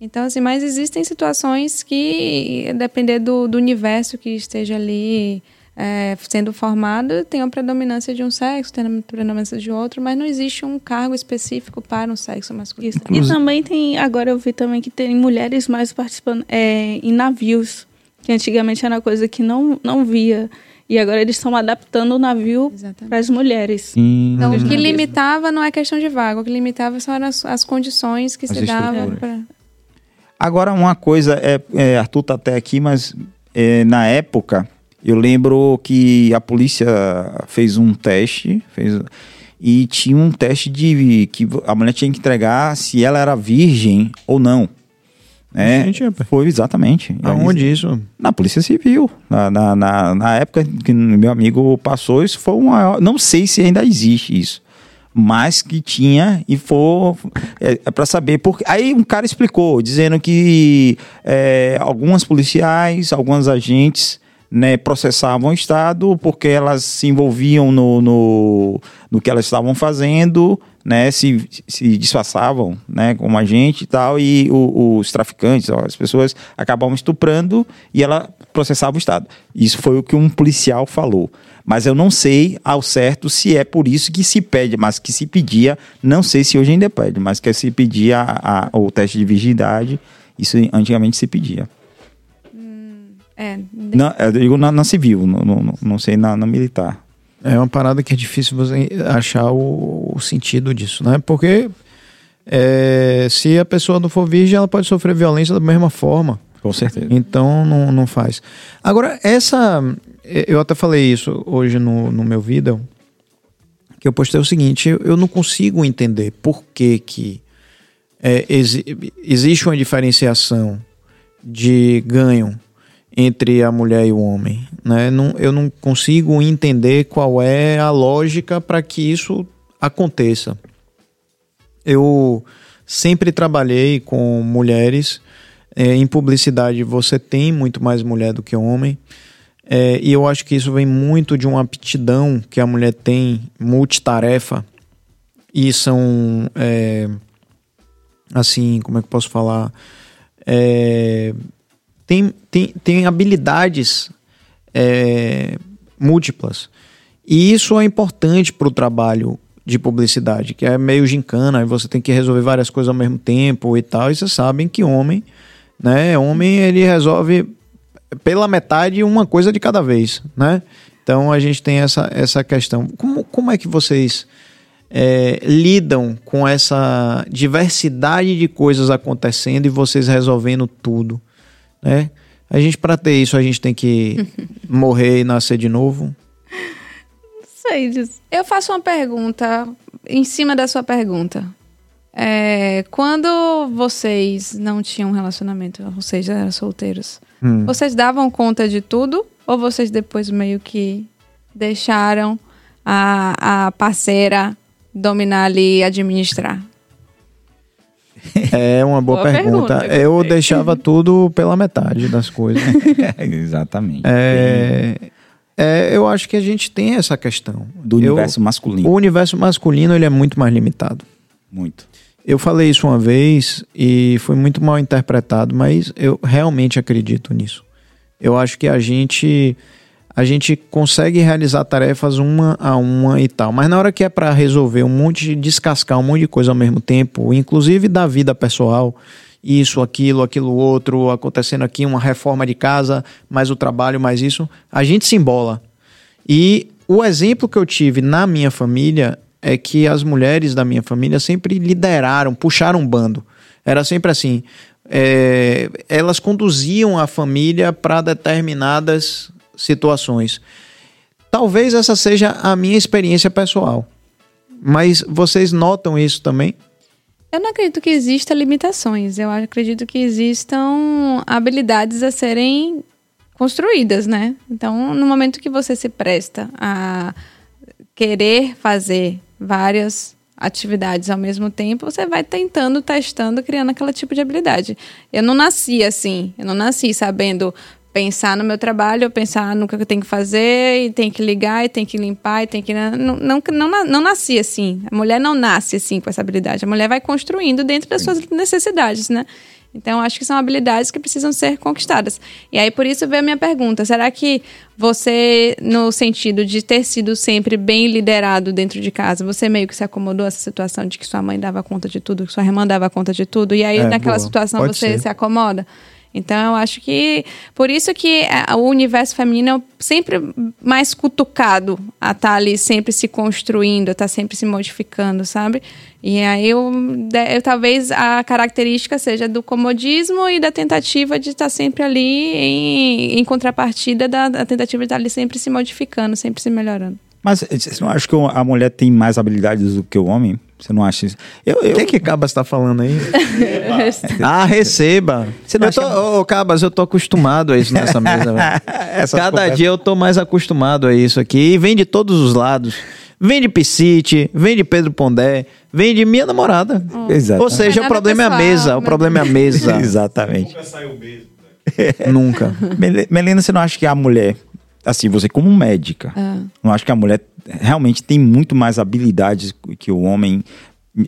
Então, assim, mas existem situações que, depender do, do universo que esteja ali é, sendo formado, tem a predominância de um sexo, tem a predominância de outro, mas não existe um cargo específico para um sexo masculino. E também tem, agora eu vi também que tem mulheres mais participando é, em navios, que antigamente era uma coisa que não, não via. E agora eles estão adaptando o navio para as mulheres. Sim. Então, o que limitava não é questão de vaga, o que limitava são as, as condições que as se davam. Pra... Agora, uma coisa, é, é, Arthur tá até aqui, mas é, na época eu lembro que a polícia fez um teste, fez e tinha um teste de que a mulher tinha que entregar se ela era virgem ou não. É, Gente, foi exatamente. Aonde isso? Na Polícia Civil. Na, na, na, na, época que meu amigo passou, isso foi uma. Não sei se ainda existe isso. Mas que tinha e foi. É, é para saber. Porque, aí um cara explicou, dizendo que é, algumas policiais, alguns agentes né, processavam o Estado porque elas se envolviam no, no, no que elas estavam fazendo, né, se, se disfarçavam né, como agente e tal, e o, os traficantes, as pessoas acabavam estuprando e ela processava o Estado. Isso foi o que um policial falou. Mas eu não sei ao certo se é por isso que se pede, mas que se pedia, não sei se hoje ainda pede, mas que se pedia a, a, o teste de virgindade, isso antigamente se pedia. É. Na, eu digo na, na civil, não, não, não sei na, na, militar. É uma parada que é difícil você achar o, o sentido disso, né? Porque é, se a pessoa não for virgem, ela pode sofrer violência da mesma forma. Com certeza. Então não, não faz. Agora, essa. Eu até falei isso hoje no, no meu vídeo. Que eu postei o seguinte: eu não consigo entender por que, que é, exi existe uma diferenciação de ganho entre a mulher e o homem. Né? Não, eu não consigo entender qual é a lógica para que isso aconteça. Eu sempre trabalhei com mulheres. É, em publicidade, você tem muito mais mulher do que homem. É, e eu acho que isso vem muito de uma aptidão que a mulher tem, multitarefa. E são. É, assim, como é que eu posso falar? É, tem, tem, tem habilidades é, múltiplas. E isso é importante para o trabalho de publicidade, que é meio gincana, e você tem que resolver várias coisas ao mesmo tempo e tal. E vocês sabem que homem, né? Homem ele resolve pela metade uma coisa de cada vez, né? Então a gente tem essa, essa questão. Como, como é que vocês é, lidam com essa diversidade de coisas acontecendo e vocês resolvendo tudo? Né? A gente, para ter isso, a gente tem que [LAUGHS] morrer e nascer de novo? Sei disso. Eu faço uma pergunta em cima da sua pergunta. É, quando vocês não tinham relacionamento, vocês eram solteiros, hum. vocês davam conta de tudo? Ou vocês depois meio que deixaram a, a parceira dominar ali e administrar? É uma boa, boa pergunta. pergunta. Eu deixava tudo pela metade das coisas. [LAUGHS] Exatamente. É, é, eu acho que a gente tem essa questão. Do universo eu, masculino. O universo masculino ele é muito mais limitado. Muito. Eu falei isso uma vez e foi muito mal interpretado, mas eu realmente acredito nisso. Eu acho que a gente a gente consegue realizar tarefas uma a uma e tal. Mas na hora que é para resolver um monte, descascar um monte de coisa ao mesmo tempo, inclusive da vida pessoal, isso, aquilo, aquilo outro, acontecendo aqui, uma reforma de casa, mais o trabalho, mais isso, a gente se embola. E o exemplo que eu tive na minha família é que as mulheres da minha família sempre lideraram, puxaram um bando. Era sempre assim. É, elas conduziam a família para determinadas situações. Talvez essa seja a minha experiência pessoal. Mas vocês notam isso também? Eu não acredito que exista limitações. Eu acredito que existam habilidades a serem construídas, né? Então, no momento que você se presta a querer fazer várias atividades ao mesmo tempo, você vai tentando, testando, criando aquele tipo de habilidade. Eu não nasci assim, eu não nasci sabendo pensar no meu trabalho, eu pensar no que eu tenho que fazer, e tem que ligar, e tem que limpar, e tem que. Não, não, não, não nasci assim. A mulher não nasce assim com essa habilidade. A mulher vai construindo dentro das suas necessidades, né? Então, acho que são habilidades que precisam ser conquistadas. E aí, por isso, veio a minha pergunta: será que você, no sentido de ter sido sempre bem liderado dentro de casa, você meio que se acomodou a essa situação de que sua mãe dava conta de tudo, que sua irmã dava conta de tudo, e aí, é, naquela boa. situação, Pode você ser. se acomoda? Então, eu acho que por isso que é, o universo feminino é sempre mais cutucado a estar tá ali sempre se construindo, a estar tá sempre se modificando, sabe? E aí eu, eu, talvez a característica seja do comodismo e da tentativa de estar tá sempre ali em, em contrapartida da, da tentativa de estar ali sempre se modificando, sempre se melhorando. Mas você não acha que a mulher tem mais habilidades do que o homem? Você não acha isso? Eu, eu... O que é que Cabas está falando aí? ah, receba. Você não eu tô, ô, Cabas, eu tô acostumado a isso nessa [LAUGHS] mesa. Cada dia eu tô mais acostumado a isso aqui. E vem de todos os lados. Vem de Piscite, vem de Pedro Pondé, vem de minha namorada. Exato. Ou seja, o problema pessoal, é a mesa. O problema é a mesa. [LAUGHS] Exatamente. Nunca saiu mesmo. Né? Nunca. Melina, você não acha que a mulher assim, você como médica, ah. não acho que a mulher realmente tem muito mais habilidades que o homem.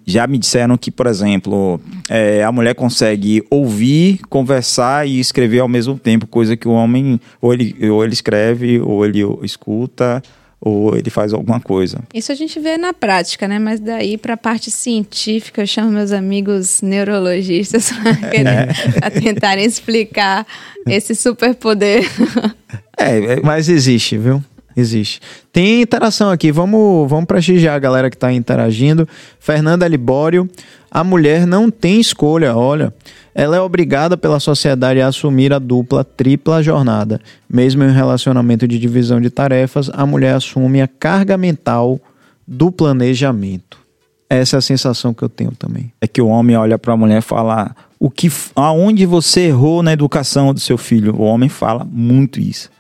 Já me disseram que, por exemplo, é, a mulher consegue ouvir, conversar e escrever ao mesmo tempo, coisa que o homem ou ele, ou ele escreve, ou ele escuta, ou ele faz alguma coisa. Isso a gente vê na prática, né? Mas daí para a parte científica, eu chamo meus amigos neurologistas [LAUGHS] para tentarem explicar esse superpoder. [LAUGHS] É, é, mas existe, viu? Existe. Tem interação aqui, vamos, vamos prestigiar a galera que está interagindo. Fernanda Libório, a mulher não tem escolha, olha. Ela é obrigada pela sociedade a assumir a dupla, tripla jornada. Mesmo em um relacionamento de divisão de tarefas, a mulher assume a carga mental do planejamento. Essa é a sensação que eu tenho também. É que o homem olha para a mulher e fala: o que, aonde você errou na educação do seu filho? O homem fala muito isso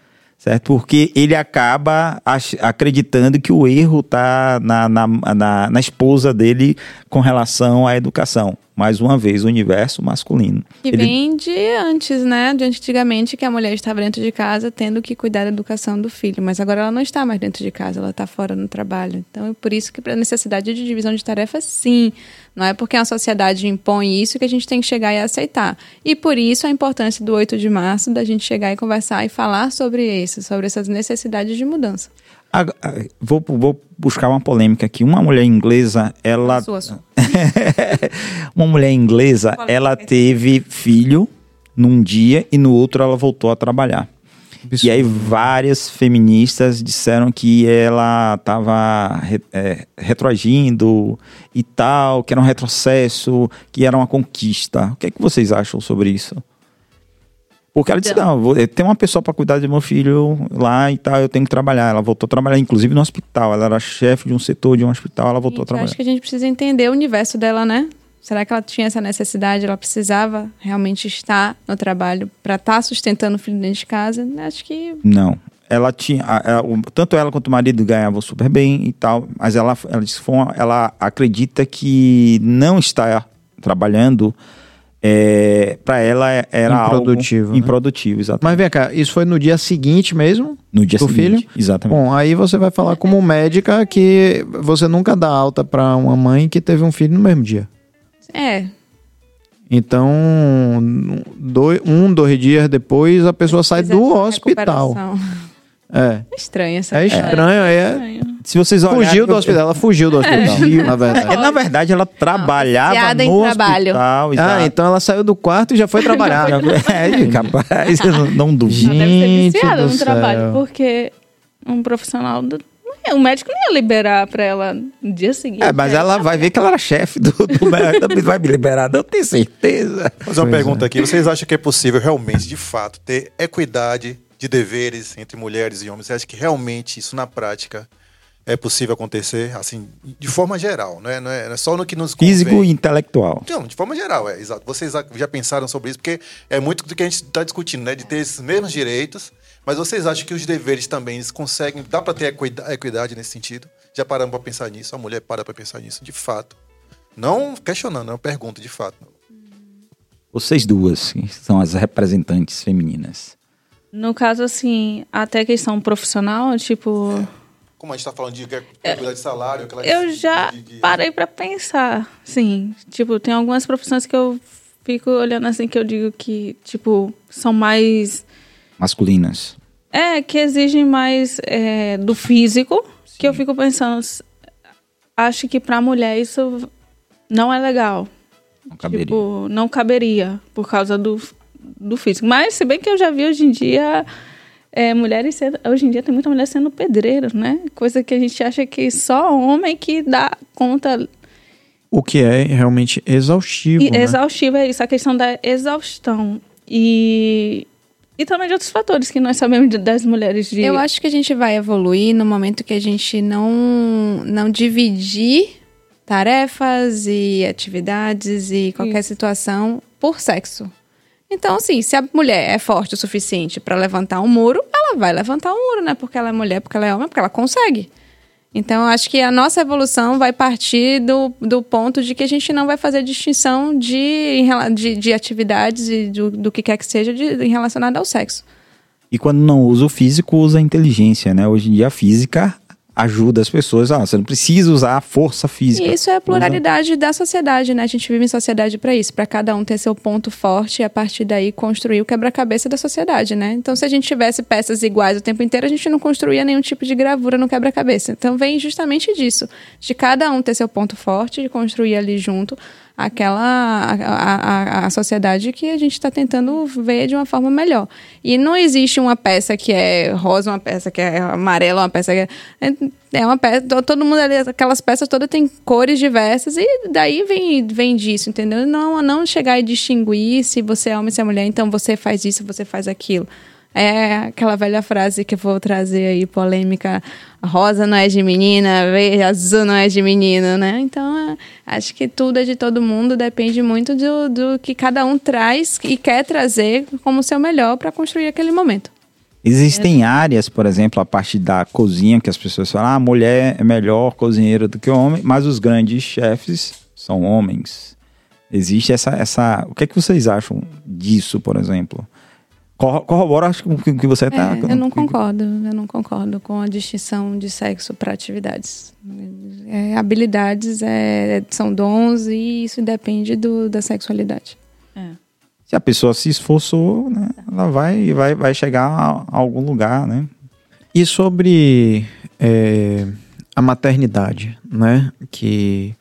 certo? Porque ele acaba acreditando que o erro está na, na, na, na, esposa dele com relação à educação. Mais uma vez, o universo masculino. Que ele... vem de antes, né? De antigamente, que a mulher estava dentro de casa tendo que cuidar da educação do filho. Mas agora ela não está mais dentro de casa, ela está fora no trabalho. Então, é por isso que, para necessidade de divisão de tarefas, sim. Não é porque a sociedade impõe isso que a gente tem que chegar e aceitar. E por isso a importância do 8 de março da gente chegar e conversar e falar sobre isso, sobre essas necessidades de mudança. Vou, vou buscar uma polêmica aqui. Uma mulher inglesa, ela. Sua, sua. [LAUGHS] uma mulher inglesa, ela teve filho num dia e no outro ela voltou a trabalhar. Absurdo. E aí várias feministas disseram que ela estava é, retroagindo e tal, que era um retrocesso, que era uma conquista. O que é que vocês acham sobre isso? Porque ela disse, então. não, tem uma pessoa para cuidar do meu filho lá e tal, eu tenho que trabalhar. Ela voltou a trabalhar, inclusive no hospital. Ela era chefe de um setor de um hospital, ela voltou gente, a trabalhar. Acho que a gente precisa entender o universo dela, né? Será que ela tinha essa necessidade? Ela precisava realmente estar no trabalho para estar tá sustentando o filho dentro de casa? Acho que. Não. Ela tinha. Ela, tanto ela quanto o marido ganhavam super bem e tal, mas ela, ela, ela acredita que não está trabalhando. É, para ela era improdutivo, algo improdutivo, né? exatamente. Mas vem cá, isso foi no dia seguinte mesmo? No dia do seguinte, filho? exatamente. Bom, aí você vai falar como médica que você nunca dá alta para uma mãe que teve um filho no mesmo dia. É. Então, dois, um, dois dias depois, a pessoa sai do hospital. [LAUGHS] É. é estranho essa É estranho, é. é. Se vocês olharem, fugiu do hospital, ela fugiu do hospital, na verdade. É, na verdade, ela trabalhava no hospital. Trabalho. Ah, então ela saiu do quarto e já foi [LAUGHS] trabalhar. é, capaz, não, não duvido. Ela deve ser viciada no trabalho, porque um profissional do o médico não ia liberar pra ela no dia seguinte. É, mas ela vai ver que ela era chefe do, do médico. vai me liberar, não tenho certeza. Vou fazer uma pois pergunta é. aqui. Vocês acham que é possível realmente, de fato, ter equidade de deveres entre mulheres e homens? Você acha que realmente isso na prática é possível acontecer, assim, de forma geral, não é, não é, não é só no que nos Físico convém. e intelectual. Não, de forma geral, é, exato. Vocês já pensaram sobre isso, porque é muito do que a gente está discutindo, né? De ter esses mesmos direitos, mas vocês acham que os deveres também, eles conseguem, dá para ter equidade, equidade nesse sentido? Já paramos para pensar nisso? A mulher para para pensar nisso, de fato. Não questionando, é uma pergunta, de fato. Vocês duas, que são as representantes femininas. No caso, assim, até questão profissional, tipo, Como a gente está falando de equidade de salário, aquela eu já de- de- parei pra pensar, sim. Tipo, tem algumas profissões que eu fico olhando assim que eu digo que, tipo, são mais Masculinas. É, que exigem mais é, do físico, que eu fico pensando, acho que pra mulher isso não é legal. Não caberia. Tipo, não caberia por causa do, do físico. Mas, se bem que eu já vi hoje em dia é, mulheres sendo. Hoje em dia tem muita mulher sendo pedreira, né? Coisa que a gente acha que só homem que dá conta. O que é realmente exaustivo. E né? exaustivo é isso, a questão da exaustão. E. E também de outros fatores que nós sabemos de- das mulheres de. Eu acho que a gente vai evoluir no momento que a gente não, não dividir tarefas e atividades e qualquer situação por sexo. Então, assim, se a mulher é forte o suficiente para levantar um muro, ela vai levantar um muro, né? Porque ela é mulher, porque ela é homem, porque ela consegue. Então, acho que a nossa evolução vai partir do, do ponto de que a gente não vai fazer distinção de, de, de atividades e do, do que quer que seja de, em relacionado ao sexo. E quando não usa o físico, usa a inteligência, né? Hoje em dia a física ajuda as pessoas. Ah, você não precisa usar a força física. Isso é a pluralidade da sociedade, né? A gente vive em sociedade para isso, para cada um ter seu ponto forte e a partir daí construir o quebra-cabeça da sociedade, né? Então, se a gente tivesse peças iguais o tempo inteiro, a gente não construía nenhum tipo de gravura no quebra-cabeça. Então, vem justamente disso, de cada um ter seu ponto forte e construir ali junto aquela a, a, a- sociedade que a gente está tentando ver de uma forma melhor. E não existe uma peça que é rosa, uma peça que é amarela, uma peça que é. É uma peça. to- Todo mundo ali, aquelas peças todas têm cores diversas e daí vem, vem disso, entendeu? Não, não chegar e distinguir se você é homem se é mulher, então você faz isso, você faz aquilo. É aquela velha frase que eu vou trazer aí, polêmica. Rosa não é de menina, azul não é de menino, né? Então, é, acho que tudo é de todo mundo, depende muito do, do que cada um traz e quer trazer como seu melhor para construir aquele momento. Existem áreas, por exemplo, a parte da cozinha, que as pessoas falam, ah, a mulher é melhor cozinheira do que o homem, mas os grandes chefes são homens. Existe essa, essa. O que é que vocês acham disso, por exemplo? Corro- Corrobora, acho que o que você está. É, eu não concordo, eu não concordo com a distinção de sexo para atividades. É, habilidades é, são dons e isso depende do, da sexualidade. Se a pessoa se esforçou, né, ela vai, vai, vai chegar a, a algum lugar, né? E sobre é, a maternidade, né? Que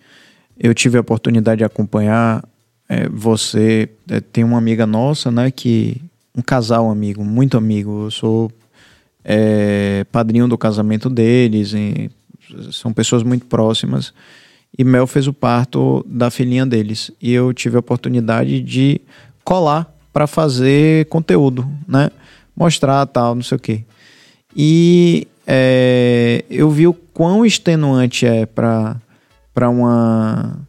eu tive a oportunidade de acompanhar é, você. é, tem uma amiga nossa, né? Que um casal amigo, muito amigo. Eu sou é, padrinho do casamento deles. são pessoas muito próximas. E Mel fez o parto da filhinha deles. E eu tive a oportunidade de colar para fazer conteúdo, né? Mostrar tal, não sei o quê. E é, eu vi o quão extenuante é para uma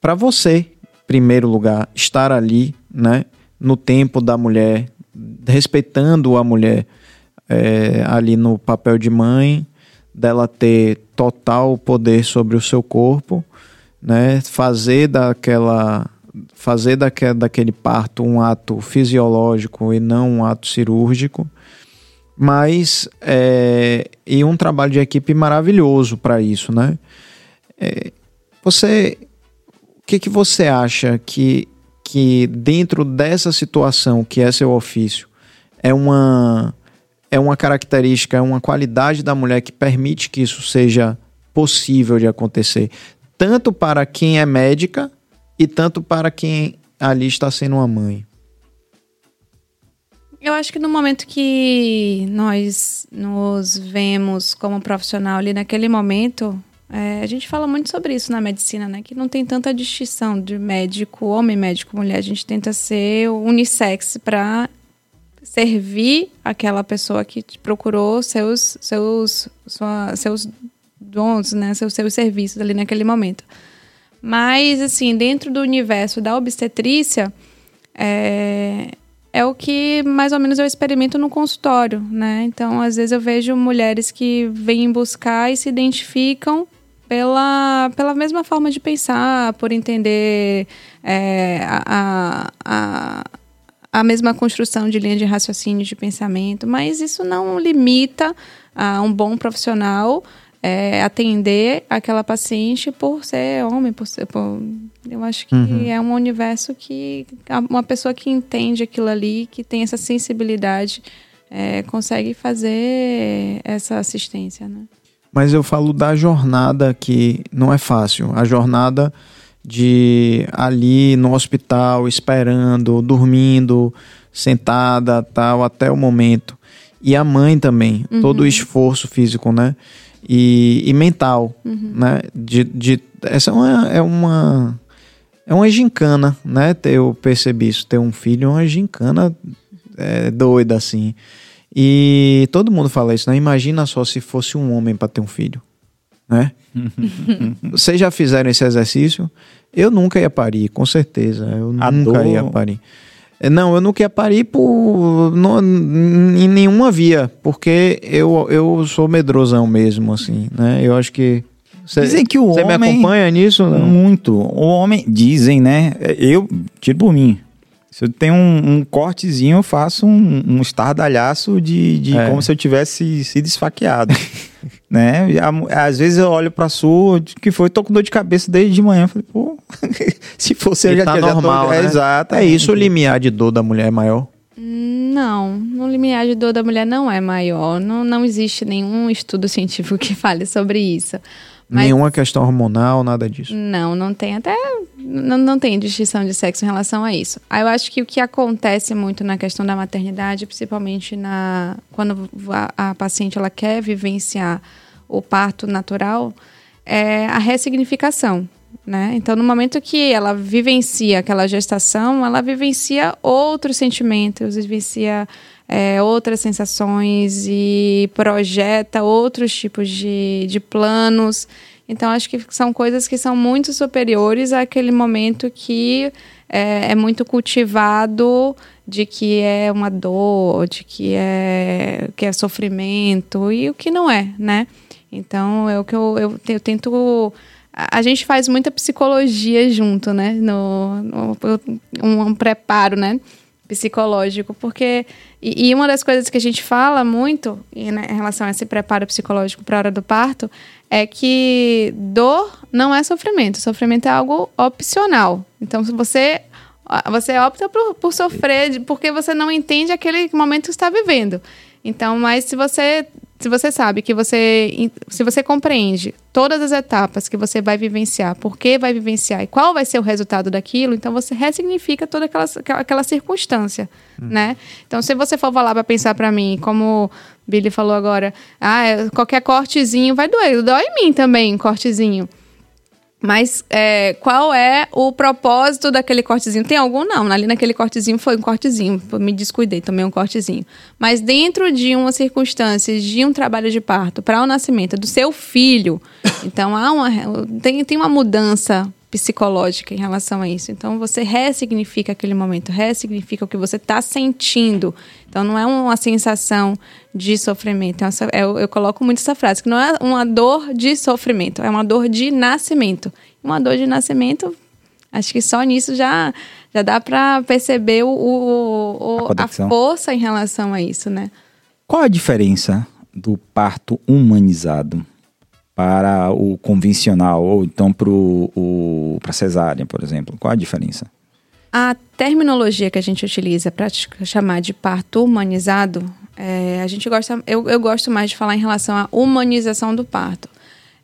para você, primeiro lugar, estar ali, né, no tempo da mulher, respeitando a mulher é, ali no papel de mãe, dela ter total poder sobre o seu corpo, né, fazer daquela fazer daque, daquele parto um ato fisiológico e não um ato cirúrgico mas é, e um trabalho de equipe maravilhoso para isso, né? É, você, o que que você acha que que dentro dessa situação que é seu ofício é uma é uma característica, é uma qualidade da mulher que permite que isso seja possível de acontecer, tanto para quem é médica e tanto para quem ali está sendo uma mãe. Eu acho que no momento que nós nos vemos como profissional ali naquele momento, é, a gente fala muito sobre isso na medicina, né? Que não tem tanta distinção de médico, homem, médico, mulher. A gente tenta ser unissex para servir aquela pessoa que procurou seus, seus, sua- seus dons, né, seus, seus serviços ali naquele momento. Mas, assim, dentro do universo da obstetrícia, é, é o que mais ou menos eu experimento no consultório, né? Então, às vezes eu vejo mulheres que vêm buscar e se identificam pela, pela mesma forma de pensar, por entender é, a, a, a mesma construção de linha de raciocínio, de pensamento, mas isso não limita a um bom profissional é, atender aquela paciente por ser homem, por ser. Por, eu acho que uhum. é um universo que uma pessoa que entende aquilo ali, que tem essa sensibilidade, é, consegue fazer essa assistência, né? Mas eu falo da jornada que não é fácil. A jornada de ali no hospital, esperando, dormindo, sentada, tal, até o momento. E a mãe também, uhum. todo o esforço físico, né? e, e mental, uhum. né? De, de, essa é uma, é uma é uma gincana, né? Eu percebi isso, ter um filho é uma gincana é, doida assim. E todo mundo fala isso, né? Imagina só se fosse um homem para ter um filho, né? [LAUGHS] Vocês já fizeram esse exercício? Eu nunca ia parir, com certeza. Eu A nunca dor... ia parir. É, não, eu não queria parir por, não, em nenhuma via, porque eu, eu sou medrosão mesmo, assim, né? Eu acho que. Cê, dizem que o homem. Você me acompanha nisso? Não? Muito. O homem. Dizem, né? Eu, tiro por mim. Se eu tenho um, um cortezinho, eu faço um, um estardalhaço de, de é. como se eu tivesse sido esfaqueado. [LAUGHS] né? E, a, às vezes eu olho pra sua, que foi, tô com dor de cabeça desde de manhã. Falei, pô, [LAUGHS] se fosse ele já tá normal, já tô... né? é, exato. É isso, o limiar de dor da mulher é maior? Não, o limiar de dor da mulher não é maior. Não, não existe nenhum estudo científico que fale sobre isso. Mas, Nenhuma questão hormonal, nada disso. Não, não tem até. Não, não tem distinção de sexo em relação a isso. Eu acho que o que acontece muito na questão da maternidade, principalmente na quando a, a paciente ela quer vivenciar o parto natural, é a ressignificação. Né? Então, no momento que ela vivencia aquela gestação, ela vivencia outros sentimentos, vivencia é, outras sensações e projeta outros tipos de, de planos. Então, acho que são coisas que são muito superiores àquele momento que é, é muito cultivado de que é uma dor, de que é, que é sofrimento, e o que não é, né? Então, é o que eu, eu, eu tento a gente faz muita psicologia junto, né? No, no um, um, preparo, né? Psicológico, porque e, e, uma das coisas que a gente fala muito né, em relação a esse preparo psicológico para a hora do parto é que dor não é sofrimento, sofrimento é algo opcional. Então, se você você opta por, por sofrer porque você não entende aquele momento que está vivendo. Então, mas se você se você sabe que você se você compreende todas as etapas que você vai vivenciar, por que vai vivenciar e qual vai ser o resultado daquilo, então você ressignifica toda aquela, aquela circunstância, hum. né? Então, se você for falar para pensar para mim, como Billy falou agora, ah, é, qualquer cortezinho vai doer, dói em mim também, cortezinho. Mas é, qual é o propósito daquele cortezinho? Tem algum? Não. Ali naquele cortezinho foi um cortezinho. Me descuidei, tomei um cortezinho. Mas dentro de uma circunstância de um trabalho de parto para o nascimento do seu filho, [LAUGHS] então há uma, tem, tem uma mudança psicológica em relação a isso. Então você ressignifica aquele momento, ressignifica o que você está sentindo. Então não é uma sensação de sofrimento. É eu, eu, coloco muito essa frase, que não é uma dor de sofrimento, é uma dor de nascimento. Uma dor de nascimento, acho que só nisso já, já dá para perceber o, o, o a, a força em relação a isso, né? Qual a diferença do parto humanizado para o convencional ou então para cesárea, por exemplo? Qual a diferença? A terminologia que a gente utiliza para chamar de parto humanizado, é, a gente gosta, eu, eu gosto mais de falar em relação à humanização do parto.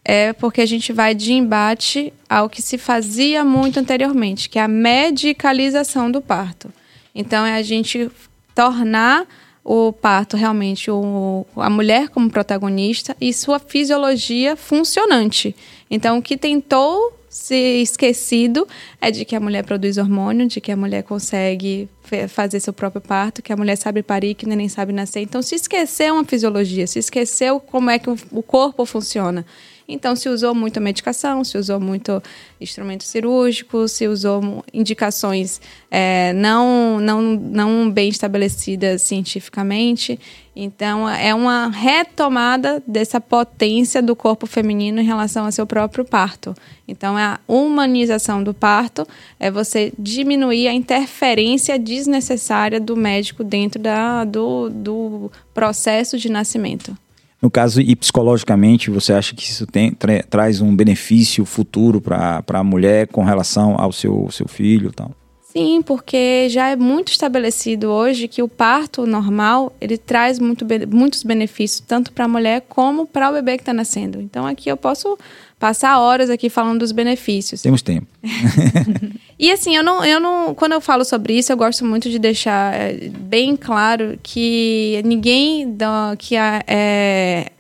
É porque a gente vai de embate ao que se fazia muito anteriormente, que é a medicalização do parto. Então, é a gente tornar o parto realmente o, a mulher como protagonista e sua fisiologia funcionante. Então, o que tentou ser esquecido é de que a mulher produz hormônio, de que a mulher consegue fazer seu próprio parto, que a mulher sabe parir, que nem sabe nascer. Então, se esqueceu uma fisiologia, se esqueceu como é que o corpo funciona. Então, se usou muito medicação, se usou muito instrumento cirúrgico, se usou indicações é, não, não, não bem estabelecidas cientificamente. Então, é uma retomada dessa potência do corpo feminino em relação ao seu próprio parto. Então, é a humanização do parto, é você diminuir a interferência desnecessária do médico dentro da, do, do processo de nascimento. No caso, e psicologicamente, você acha que isso tem, tra traz um benefício futuro para a mulher com relação ao seu, seu filho tal? Sim, porque já é muito estabelecido hoje que o parto normal ele traz muito, muitos benefícios tanto para a mulher como para o bebê que está nascendo. Então aqui eu posso passar horas aqui falando dos benefícios. Temos tempo. [LAUGHS] e assim, eu não, eu não, quando eu falo sobre isso, eu gosto muito de deixar eh, bem claro que ninguém da, que é,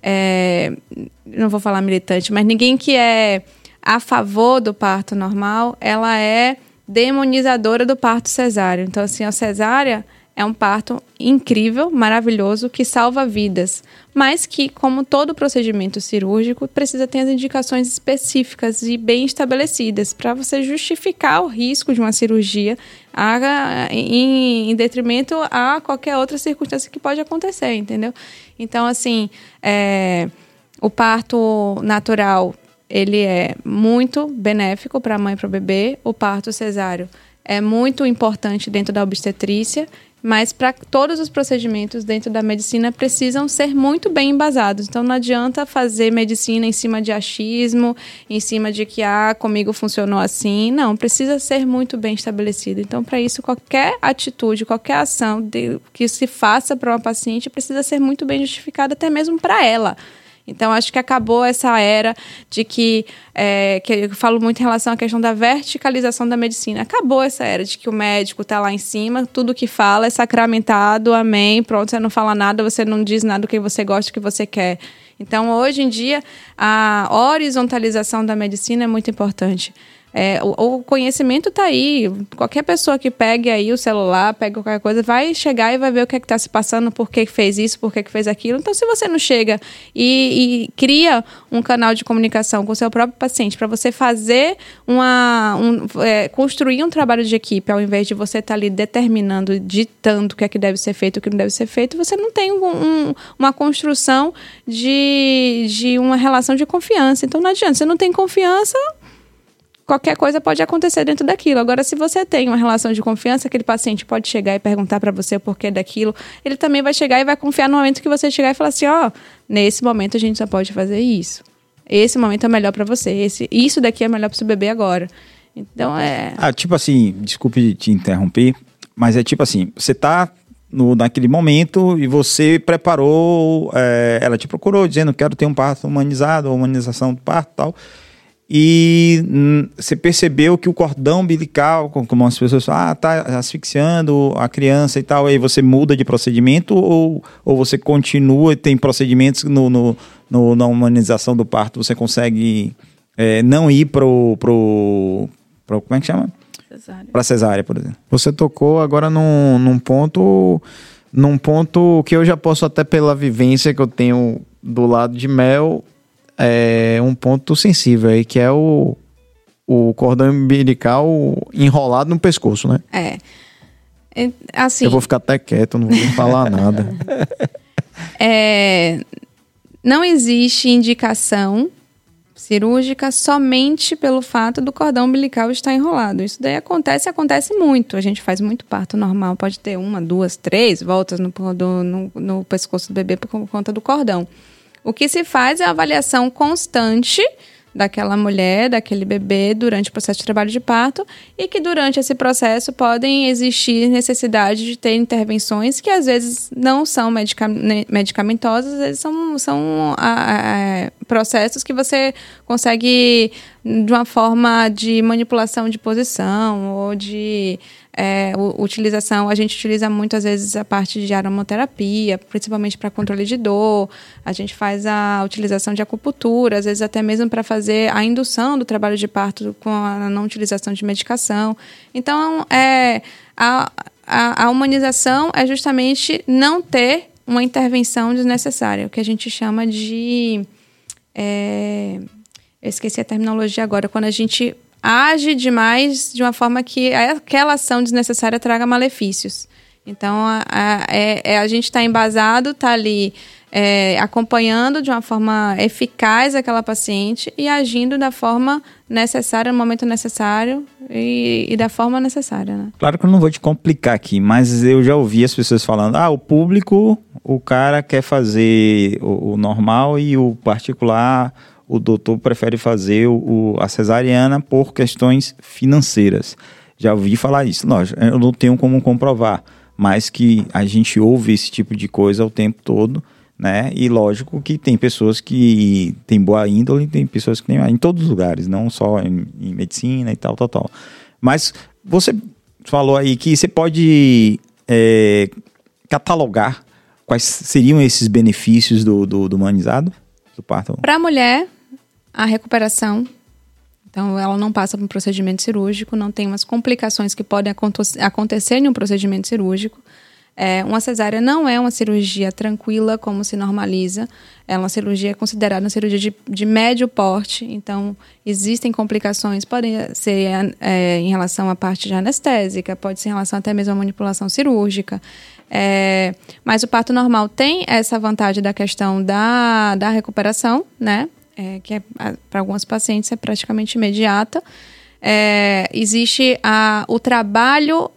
é, não vou falar militante, mas ninguém que é a favor do parto normal, ela é demonizadora do parto cesáreo. Então, assim, a cesárea é um parto incrível, maravilhoso, que salva vidas, mas que, como todo procedimento cirúrgico, precisa ter as indicações específicas e bem estabelecidas para você justificar o risco de uma cirurgia a, em, em, detrimento a qualquer outra circunstância que pode acontecer, entendeu? Então, assim, é, o parto natural ele é muito benéfico para a mãe e para o bebê. O parto cesáreo é muito importante dentro da obstetrícia, mas para todos os procedimentos dentro da medicina precisam ser muito bem embasados. Então não adianta fazer medicina em cima de achismo, em cima de que ah, comigo funcionou assim. Não, precisa ser muito bem estabelecido. Então para isso qualquer atitude, qualquer ação de, que se faça para uma paciente precisa ser muito bem justificada até mesmo para ela. Então, acho que acabou essa era de que, é, que eu falo muito em relação à questão da verticalização da medicina. Acabou essa era de que o médico está lá em cima, tudo que fala é sacramentado, amém, pronto, você não fala nada, você não diz nada do que você gosta, do que você quer. Então, hoje em dia, a horizontalização da medicina é muito importante. É, o, o, conhecimento está aí. Qualquer pessoa que pegue aí o celular, pegue qualquer coisa, vai chegar e vai ver o que é está se passando, por que fez isso, por que fez aquilo. Então, se você não chega e, e cria um canal de comunicação com o seu próprio paciente para você fazer uma. Um, é, construir um trabalho de equipe, ao invés de você estar tá ali determinando, ditando o que é que deve ser feito, o que não deve ser feito, você não tem um, um, uma construção de, de uma relação de confiança. Então, não adianta. Você não tem confiança qualquer coisa pode acontecer dentro daquilo. Agora, se você tem uma relação de confiança, aquele paciente pode chegar e perguntar para você o porquê daquilo, ele também vai chegar e vai confiar no momento que você chegar e falar assim: ó, oh, nesse momento a gente só pode fazer isso. Esse momento é melhor para você. Esse, isso daqui é melhor para seu bebê agora. Então é. Ah, tipo assim, desculpe te interromper, mas é tipo assim, você tá no, naquele momento e você preparou, é, ela te procurou dizendo quero ter um parto humanizado, humanização do parto tal e você percebeu que o cordão umbilical, como as pessoas falam, ah, tá asfixiando a criança e tal, aí você muda de procedimento ou, ou você continua e tem procedimentos no, no, no, na humanização do parto, você consegue é, não ir pro, pro, pro. Como é que chama? Cesárea. Pra cesárea, por exemplo. Você tocou agora num, num ponto. Num ponto que eu já posso, até pela vivência que eu tenho do lado de Mel, é, um ponto sensível aí, que é o, o cordão umbilical enrolado no pescoço, né? É. é assim, Eu vou ficar até quieto, não vou falar [LAUGHS] nada. É, não existe indicação cirúrgica somente pelo fato do cordão umbilical estar enrolado. Isso daí acontece acontece muito. A gente faz muito parto normal, pode ter uma, duas, três voltas no, no, no pescoço do bebê por conta do cordão. O que se faz é a avaliação constante daquela mulher, daquele bebê durante o processo de trabalho de parto e que durante esse processo podem existir necessidade de ter intervenções que às vezes não são medica medicamentosas, às vezes são, são a, a, processos que você consegue de uma forma de manipulação de posição ou de é, utilização, a gente utiliza muitas vezes a parte de aromaterapia, principalmente para controle de dor. A gente faz a utilização de acupuntura, às vezes até mesmo para fazer a indução do trabalho de parto com a não utilização de medicação. Então, é, a, a, a humanização é justamente não ter uma intervenção desnecessária, o que a gente chama de É, eu esqueci a terminologia agora. Quando a gente age demais de uma forma que aquela ação desnecessária traga malefícios. Então, a, a, é, é, a gente está embasado, está ali é, acompanhando de uma forma eficaz aquela paciente e agindo da forma necessária, no momento necessário e, e, da forma necessária. Né? Claro que eu não vou te complicar aqui, mas eu já ouvi as pessoas falando: ah, o público, o cara quer fazer o, o normal e o particular, o doutor prefere fazer o, a cesariana por questões financeiras. Já ouvi falar isso. Lógico, eu não tenho como comprovar, mas que a gente ouve esse tipo de coisa o tempo todo né? E lógico que tem pessoas que têm boa índole, tem pessoas que têm em todos os lugares, não só em, em, medicina e tal, tal, tal. Mas você falou aí que você pode é, catalogar quais seriam esses benefícios do, do, do humanizado? Para a mulher, a recuperação. Então, ela não passa por um procedimento cirúrgico, não tem umas complicações que podem acontecer em um procedimento cirúrgico. É, uma cesárea não é uma cirurgia tranquila, como se normaliza. É uma cirurgia considerada uma cirurgia de, de médio porte. Então, existem complicações, podem ser é, em relação à parte anestésica, pode ser em relação até mesmo à manipulação cirúrgica. É, mas o parto normal tem essa vantagem da questão da, da recuperação, né? É, que é, para algumas pacientes é praticamente imediata. É, existe a, o trabalho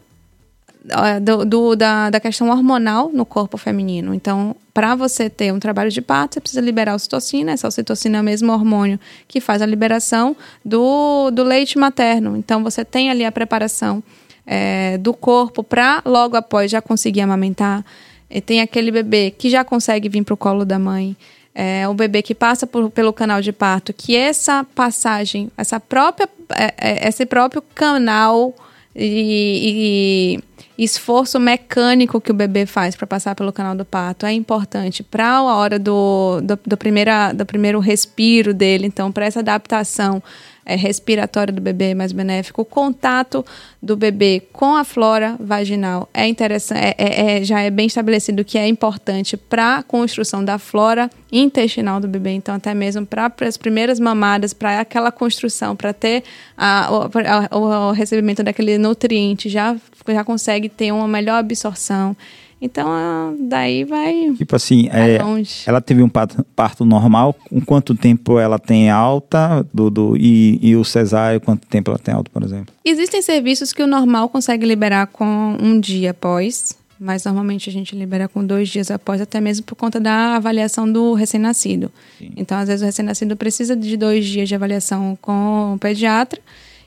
do, do, da, da questão hormonal no corpo feminino. Então, para você ter um trabalho de parto, você precisa liberar ocitocina. Essa ocitocina é o mesmo hormônio que faz a liberação do, do leite materno. Então, você tem ali a preparação é, do corpo para logo após já conseguir amamentar. E tem aquele bebê que já consegue vir para o colo da mãe. É, o bebê que passa por, pelo canal de parto, que essa passagem, essa própria, é, é esse próprio canal e, e esforço mecânico que o bebê faz para passar pelo canal do parto é importante para a hora do, do, do, primeira, do primeiro respiro dele. Então, para essa adaptação é, respiratória do bebê mais benéfico, o contato do bebê com a flora vaginal é interessante, é, é, é já é bem estabelecido que é importante para a construção da flora intestinal do bebê, então até mesmo para as primeiras mamadas, para aquela construção, para ter a, o, a, o recebimento daquele nutriente, já, já consegue ter uma melhor absorção. Então, daí vai. Tipo assim, é, ela teve um parto, parto, normal. Com quanto tempo ela tem alta? Do, do, e, e o cesárea, quanto tempo ela tem alta, por exemplo? Existem serviços que o normal consegue liberar com um dia após. Mas normalmente a gente libera com dois dias após, até mesmo por conta da avaliação do recém-nascido. Então, às vezes, o recém-nascido precisa de dois dias de avaliação com o pediatra.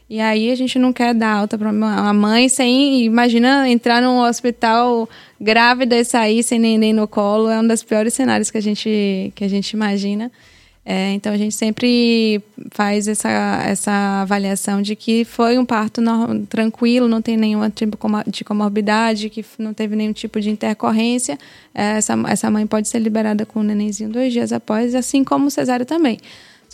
E aí a gente não quer dar alta para a mãe sem. Imagina entrar num hospital grávida e sair sem neném no colo. É um dos piores cenários que a gente, que a gente imagina. É, então a gente sempre faz essa, essa avaliação de que foi um parto no, tranquilo, não tem nenhum tipo de comorbidade, que não teve nenhum tipo de intercorrência. É, essa, essa mãe pode ser liberada com o nenenzinho dois dias após, assim como o cesárea também.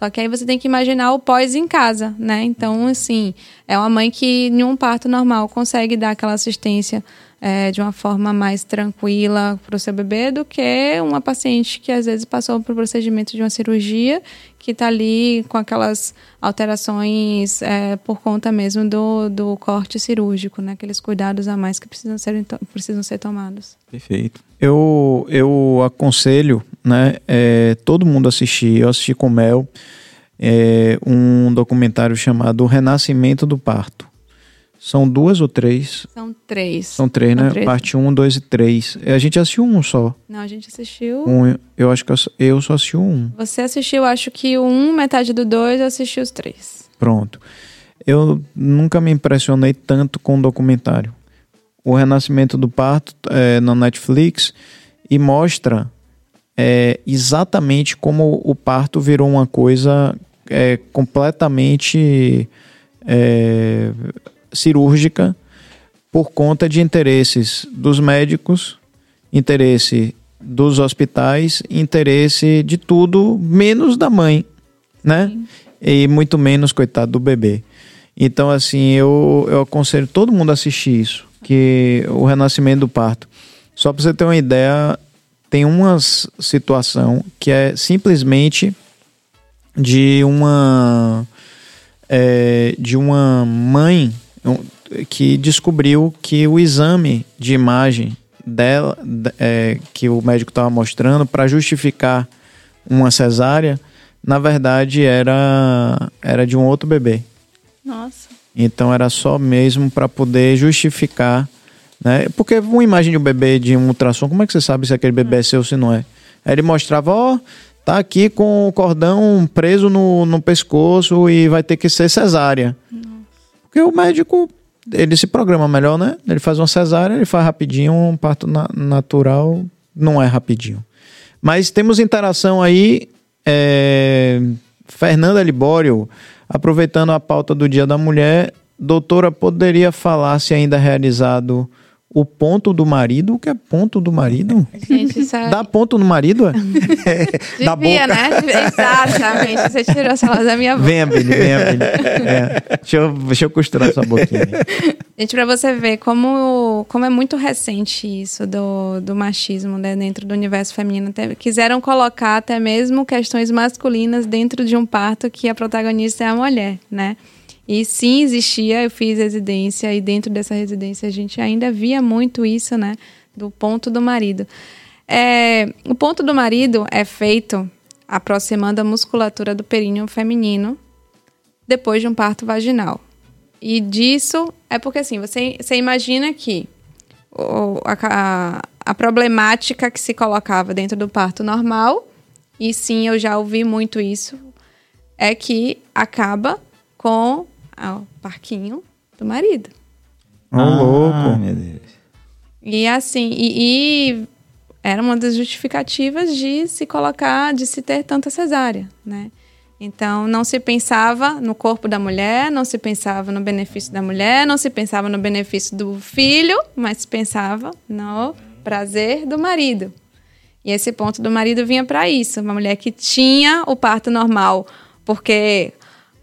Só que aí você tem que imaginar o pós em casa, né? Então, assim, é uma mãe que em um parto normal consegue dar aquela assistência é, de uma forma mais tranquila para o seu bebê do que uma paciente que às vezes passou por procedimento de uma cirurgia que está ali com aquelas alterações é, por conta mesmo do, do corte cirúrgico, né? Aqueles cuidados a mais que precisam ser, precisam ser tomados. Perfeito. Eu, eu aconselho, né, é, todo mundo assistir, eu assisti com o Mel, é, um documentário chamado O Renascimento do Parto. São duas ou três? São três. São três, São né? Três. Parte um, dois e três. A gente assistiu um só. Não, a gente assistiu. Um, eu acho que eu, eu só assisti um. Você assistiu, acho que o um, metade do dois, eu assisti os três. Pronto. Eu nunca me impressionei tanto com o documentário. O Renascimento do Parto é, na Netflix e mostra é, exatamente como o parto virou uma coisa é, completamente é, cirúrgica por conta de interesses dos médicos, interesse dos hospitais, interesse de tudo, menos da mãe, né? Sim. E muito menos, coitado, do bebê. Então, assim, eu, eu aconselho todo mundo a assistir isso, que o renascimento do parto. Só para você ter uma ideia, tem uma situação que é simplesmente de uma é, de uma mãe que descobriu que o exame de imagem dela é, que o médico estava mostrando para justificar uma cesárea na verdade era era de um outro bebê. Nossa. Então era só mesmo para poder justificar, né? Porque uma imagem de um bebê de um ultrassom, como é que você sabe se aquele bebê é seu ou se não é? Aí ele mostrava, ó, oh, tá aqui com o cordão preso no, no pescoço e vai ter que ser cesárea. Nossa. Porque o médico, ele se programa melhor, né? Ele faz uma cesárea, ele faz rapidinho, um parto na, natural não é rapidinho. Mas temos interação aí, é, Fernanda Libório, aproveitando a pauta do Dia da Mulher, doutora, poderia falar se ainda é realizado o ponto do marido, o que é ponto do marido? Gente, isso é... Dá ponto no marido, [LAUGHS] é? é da boca. né? [LAUGHS] Exatamente. Você tirou essa palavras da minha boca. Venha, Billy, venha, Billy. É. Deixa, eu, deixa eu costurar sua boquinha. Gente, pra você ver como, como é muito recente isso do, do machismo né, dentro do universo feminino. Até, quiseram colocar até mesmo questões masculinas dentro de um parto que a protagonista é a mulher, né? E sim, existia, eu fiz residência e dentro dessa residência a gente ainda via muito isso, né? Do ponto do marido. É, o ponto do marido é feito aproximando a musculatura do períneo feminino depois de um parto vaginal. E disso é porque assim, você, você imagina que o, a, a problemática que se colocava dentro do parto normal, e sim, eu já ouvi muito isso, é que acaba com ao parquinho do marido. Ô, oh, louco! meu Deus. E assim, e, e, era uma das justificativas de se colocar, de se ter tanta cesárea, né? Então, não se pensava no corpo da mulher, não se pensava no benefício da mulher, não se pensava no benefício do filho, mas se pensava no prazer do marido. E esse ponto do marido vinha para isso, uma mulher que tinha o parto normal, porque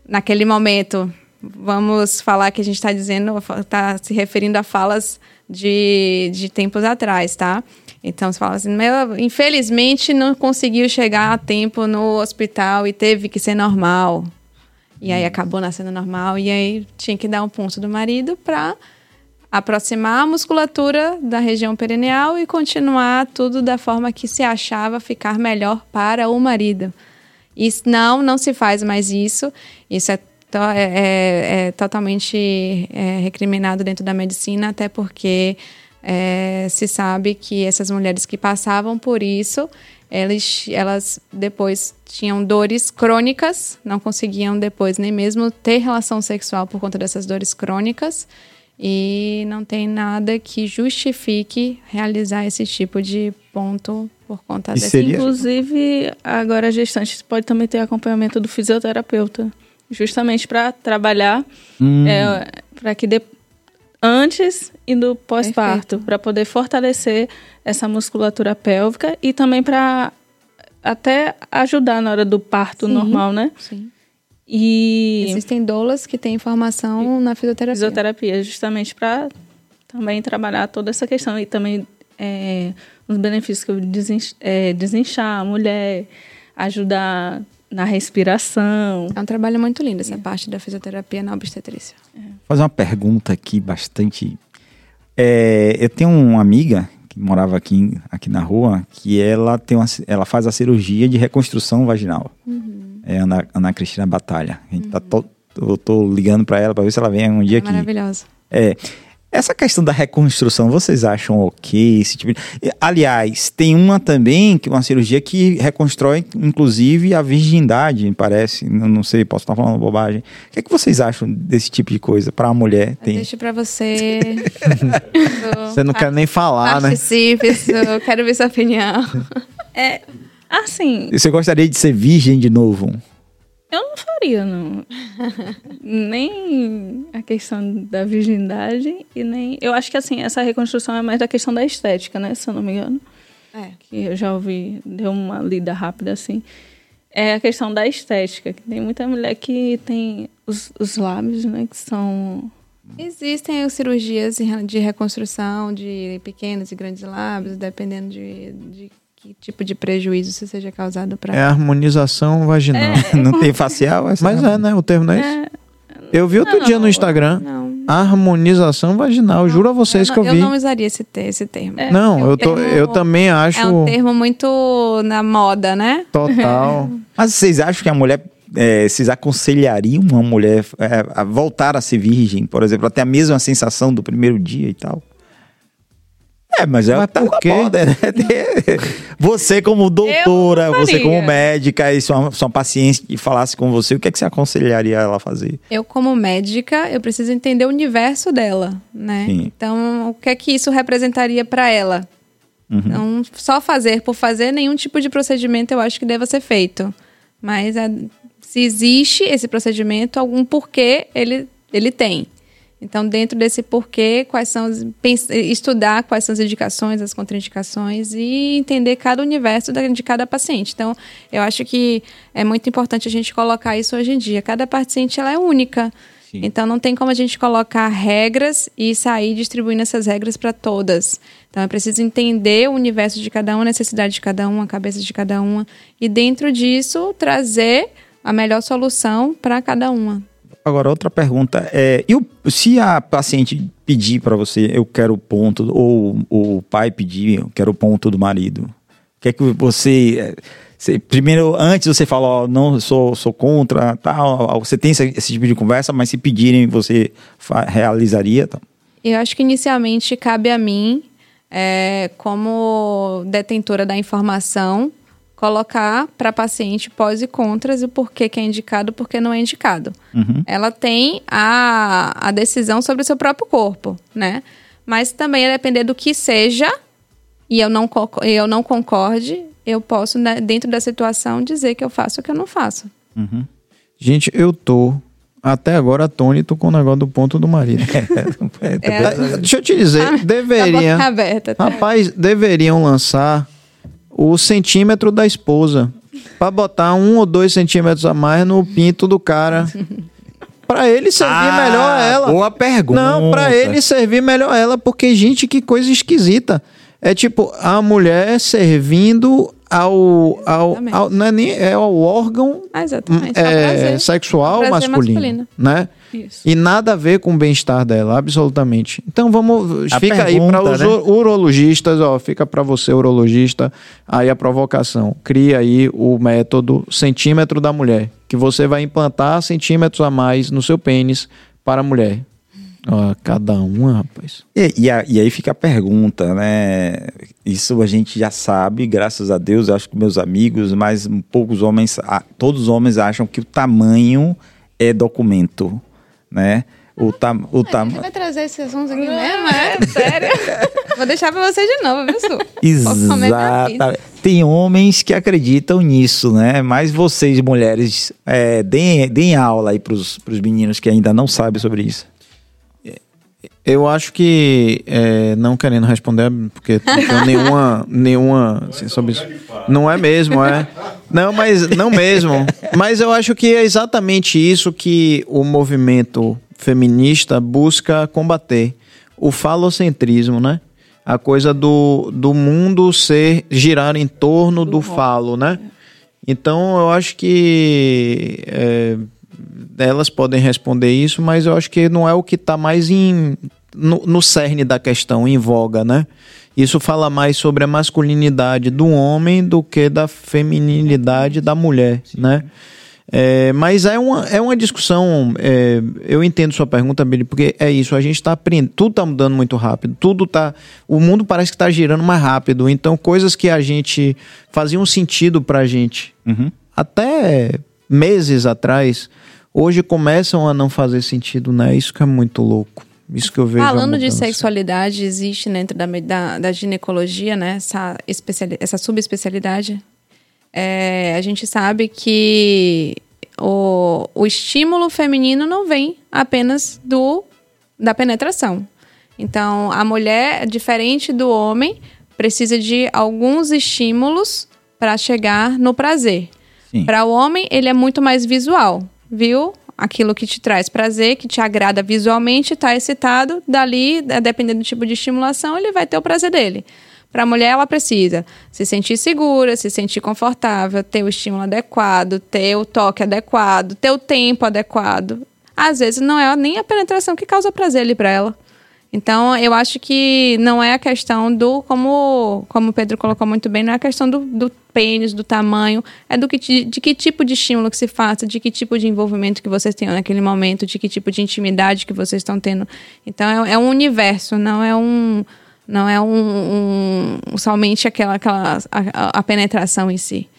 naquele momento vamos falar que a gente está dizendo, está se referindo a falas de, de tempos atrás, tá? Então você fala assim, infelizmente não conseguiu chegar a tempo no hospital e teve que ser normal. E aí acabou nascendo normal e aí tinha que dar um ponto do marido para aproximar a musculatura da região perineal e continuar tudo da forma que se achava ficar melhor para o marido. E não, não se faz mais isso. Isso é então, é, é, é totalmente é, recriminado dentro da medicina, até porque é, se sabe que essas mulheres que passavam por isso, elas, elas depois tinham dores crônicas, não conseguiam depois nem mesmo ter relação sexual por conta dessas dores crônicas. E não tem nada que justifique realizar esse tipo de ponto por conta desse. Seria... Inclusive, agora a gestante pode também ter acompanhamento do fisioterapeuta justamente para trabalhar hum. é, para que de, antes e do pós-parto, para poder fortalecer essa musculatura pélvica e também para até ajudar na hora do parto sim, normal, né? Sim. E existem doulas que têm formação na fisioterapia. Fisioterapia, justamente para também trabalhar toda essa questão e também é, os benefícios que eu desinch, é, desinchar a mulher, ajudar na respiração. É um trabalho muito lindo essa é. parte da fisioterapia na obstetrícia. É. Vou fazer uma pergunta aqui bastante. É, eu tenho uma amiga que morava aqui, aqui na rua que ela tem uma, ela faz a cirurgia de reconstrução vaginal. Uhum. É Ana, Ana Cristina Batalha. A gente tá uhum. tá to, eu tô ligando para ela para ver se ela vem um dia é aqui. Maravilhosa. É. Essa questão da reconstrução, vocês acham ok? Esse tipo de... Aliás, tem uma também, que uma cirurgia que reconstrói, inclusive, a virgindade, parece. Não, não sei, posso estar falando bobagem. O que, é que vocês acham desse tipo de coisa para a mulher? Tem... Deixa para você. [LAUGHS] você não quer nem falar, participe, né? Participe, eu quero ver sua opinião. [LAUGHS] É, assim... Você gostaria de ser virgem de novo? Eu não faria, não. [LAUGHS] nem a questão da virgindade e nem. Eu acho que assim, essa reconstrução é mais da questão da estética, né? Se eu não me engano. É. Que eu já ouvi, deu uma lida rápida assim. É a questão da estética. Que tem muita mulher que tem os, os lábios, né? Que são. Existem cirurgias de reconstrução de pequenos e grandes lábios, dependendo de, de que tipo de prejuízo isso seja causado para É harmonização vaginal. [LAUGHS] Não tem facial? Essa Mas é, né? O termo não é isso? Eu vi outro dia no Instagram. Não. Harmonização vaginal. Juro a vocês eu que eu não, vi. Eu não usaria esse, te- esse termo. Não, É um eu, tô, termo- eu também acho É um termo muito na moda, né? total. [LAUGHS] Mas vocês acham que a mulher. É, vocês aconselhariam uma mulher é, a voltar a ser virgem, por exemplo, até a mesma sensação do primeiro dia e tal? É, mas é Mas o que tá na moda, né? [LAUGHS] Você como doutora, você como médica e sua, sua paciente que falasse com você, o que, é que você aconselharia ela a fazer? Eu, como médica, eu preciso entender o universo dela, né? Sim. Então, o que é que isso representaria para ela? Uhum. Então, só fazer por fazer, nenhum tipo de procedimento eu acho que deva ser feito. Mas a- se existe esse procedimento, algum porquê ele, ele tem. Então, dentro desse porquê, quais são estudar quais são as indicações, as contraindicações e entender cada universo de cada paciente. Então, eu acho que é muito importante a gente colocar isso hoje em dia. Cada paciente ela é única. Sim. Então, não tem como a gente colocar regras e sair distribuindo essas regras para todas. Então, é preciso entender o universo de cada um, a necessidade de cada um, a cabeça de cada uma. E, dentro disso, trazer a melhor solução para cada uma. Agora, outra pergunta é: e o- se a paciente pedir para você, eu quero o ponto, ou o pai pedir, eu quero o ponto do marido, o que é que você. é, você- primeiro, antes você fala, ó, não, sou, sou contra, tal, você tem esse, esse tipo de conversa, mas se pedirem, você realizaria? Tal. Eu acho que inicialmente cabe a mim, é, como detentora da informação, colocar para a paciente pós e contras e o porquê que é indicado e por que não é indicado. Uhum. Ela tem a, a decisão sobre o seu próprio corpo, né? Mas também a depender do que seja, e eu não, eu não concorde, eu posso, né, dentro da situação, dizer que eu faço o que eu não faço. Uhum. Gente, eu tô até agora atônito com o negócio do ponto do marido. É. Deixa eu te dizer, Tá deveria. aberta. tá? Rapaz, deveriam lançar o centímetro da esposa. Pra botar um ou dois centímetros a mais no pinto do cara. Pra ele servir Ah, melhor a ela. boa pergunta. Não, pra ele servir melhor a ela, porque, gente, que coisa esquisita. É tipo, a mulher servindo ao. ao, ao não é nem é ao órgão Ah, exatamente. é é, prazer. sexual Prazer masculino, masculino. né? Isso. E nada a ver com o bem-estar dela, absolutamente. Então vamos, A fica aí pergunta, para os né? ur- urologistas, ó, fica para você urologista, aí a provocação. Cria aí o método centímetro da mulher, que você vai implantar centímetros a mais no seu pênis para a mulher. Ó, cada uma, rapaz. E, e a- e aí fica a pergunta, né? Isso a gente já sabe, graças a Deus, eu acho que meus amigos, mas poucos homens, todos os homens acham que o tamanho é documento, né? O, tam, o Você tamanho. vai trazer esses assuntos aqui mesmo? É? [LAUGHS] Sério? Vou deixar pra você de novo, viu, Su? Exato. Tem homens que acreditam nisso, né? Mas vocês, mulheres, é, deem, deem aula aí pros, pros meninos que ainda não sabem sobre isso. Eu acho que, é, não querendo responder, porque não tenho nenhuma, nenhuma assim, sobre isso. Não é mesmo, é. Não, mas não mesmo. Mas eu acho que é exatamente isso que o movimento feminista busca combater. O falocentrismo, né? A coisa do, do mundo ser girar em torno do falo, né? Então eu acho que é, elas podem responder isso, mas eu acho que não é o que está mais em, no, no cerne da questão, em voga, né? Isso fala mais sobre a masculinidade do homem do que da feminilidade da mulher, né? É, mas é uma, é uma discussão. é, eu entendo sua pergunta, Billy, porque é isso. A gente está aprendendo. Tudo está mudando muito rápido. Tudo tá. O mundo parece que está girando mais rápido. Então, coisas que a gente faziam sentido para a gente Uhum. até meses atrás, hoje começam a não fazer sentido, né? Isso que é muito louco. Isso que eu vejo. Falando de sexualidade, existe dentro da, da, da ginecologia, né, essa, especiali essa subespecialidade. É, a gente sabe que o, o estímulo feminino não vem apenas do da penetração. Então, a mulher, diferente do homem, precisa de alguns estímulos para chegar no prazer. Para o homem, ele é muito mais visual, viu? Aquilo que te traz prazer, que te agrada visualmente, está excitado, dali, eh, dependendo do tipo de estimulação, ele vai ter o prazer dele. Para a mulher, ela precisa se sentir segura, se sentir confortável, ter o estímulo adequado, ter o toque adequado, ter o tempo adequado. Às vezes não é nem a penetração que causa prazer ali para ela. Então, eu acho que não é a questão do, como, como o Pedro colocou muito bem, não é a questão do, do pênis, do tamanho, é do que, de, que tipo de estímulo que se faça, de que tipo de envolvimento que vocês têm naquele momento, de que tipo de intimidade que vocês estão tendo. Então, é, é um universo, não é um não é um, um somente aquela, aquela a, a penetração em si.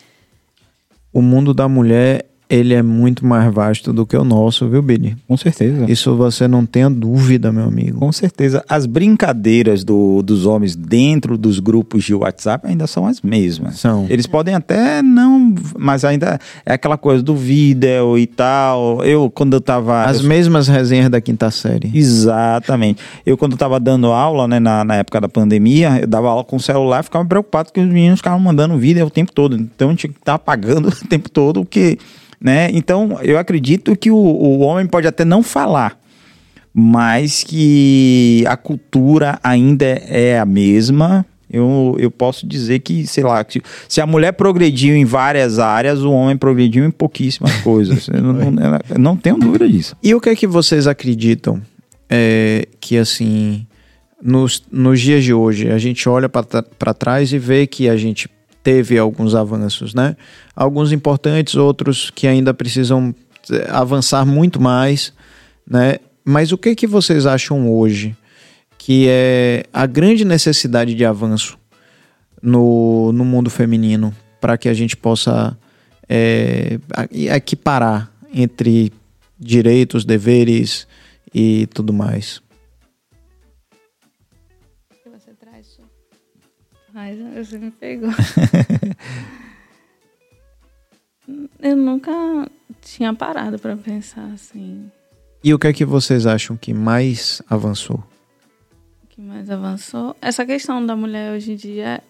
O mundo da mulher ele é muito mais vasto do que o nosso, viu, Billy? Com certeza. Isso você não tenha dúvida, meu amigo. Com certeza. As brincadeiras do, dos homens dentro dos grupos de WhatsApp ainda são as mesmas. São. Eles podem até não, mas ainda é aquela coisa do vídeo e tal. Eu, quando eu tava. As eu... mesmas resenhas da quinta série. Exatamente. Eu, quando eu tava dando aula, né, na, na época da pandemia, eu dava aula com o celular e ficava preocupado que os meninos ficavam mandando vídeo o tempo todo. Então, eu tinha que estar apagando [LAUGHS] o tempo todo, porque né? Então, eu acredito que o, o homem pode até não falar, mas que a cultura ainda é a mesma. Eu, eu posso dizer que, sei lá, que se a mulher progrediu em várias áreas, o homem progrediu em pouquíssimas [LAUGHS] coisas. não, não, tenho dúvida disso. E o que é que vocês acreditam é, que, assim, nos, nos dias de hoje, a gente olha para trás e vê que a gente teve alguns avanços, né? Alguns importantes, outros que ainda precisam eh, avançar muito mais, né? Mas o que que vocês acham hoje que é a grande necessidade de avanço no, no mundo feminino para que a gente possa é, equiparar entre direitos, deveres e tudo mais? Mas você me pegou. [LAUGHS] eu nunca tinha parado para pensar assim. E o que é que vocês acham que mais avançou? O que mais avançou? Essa questão da mulher hoje em dia,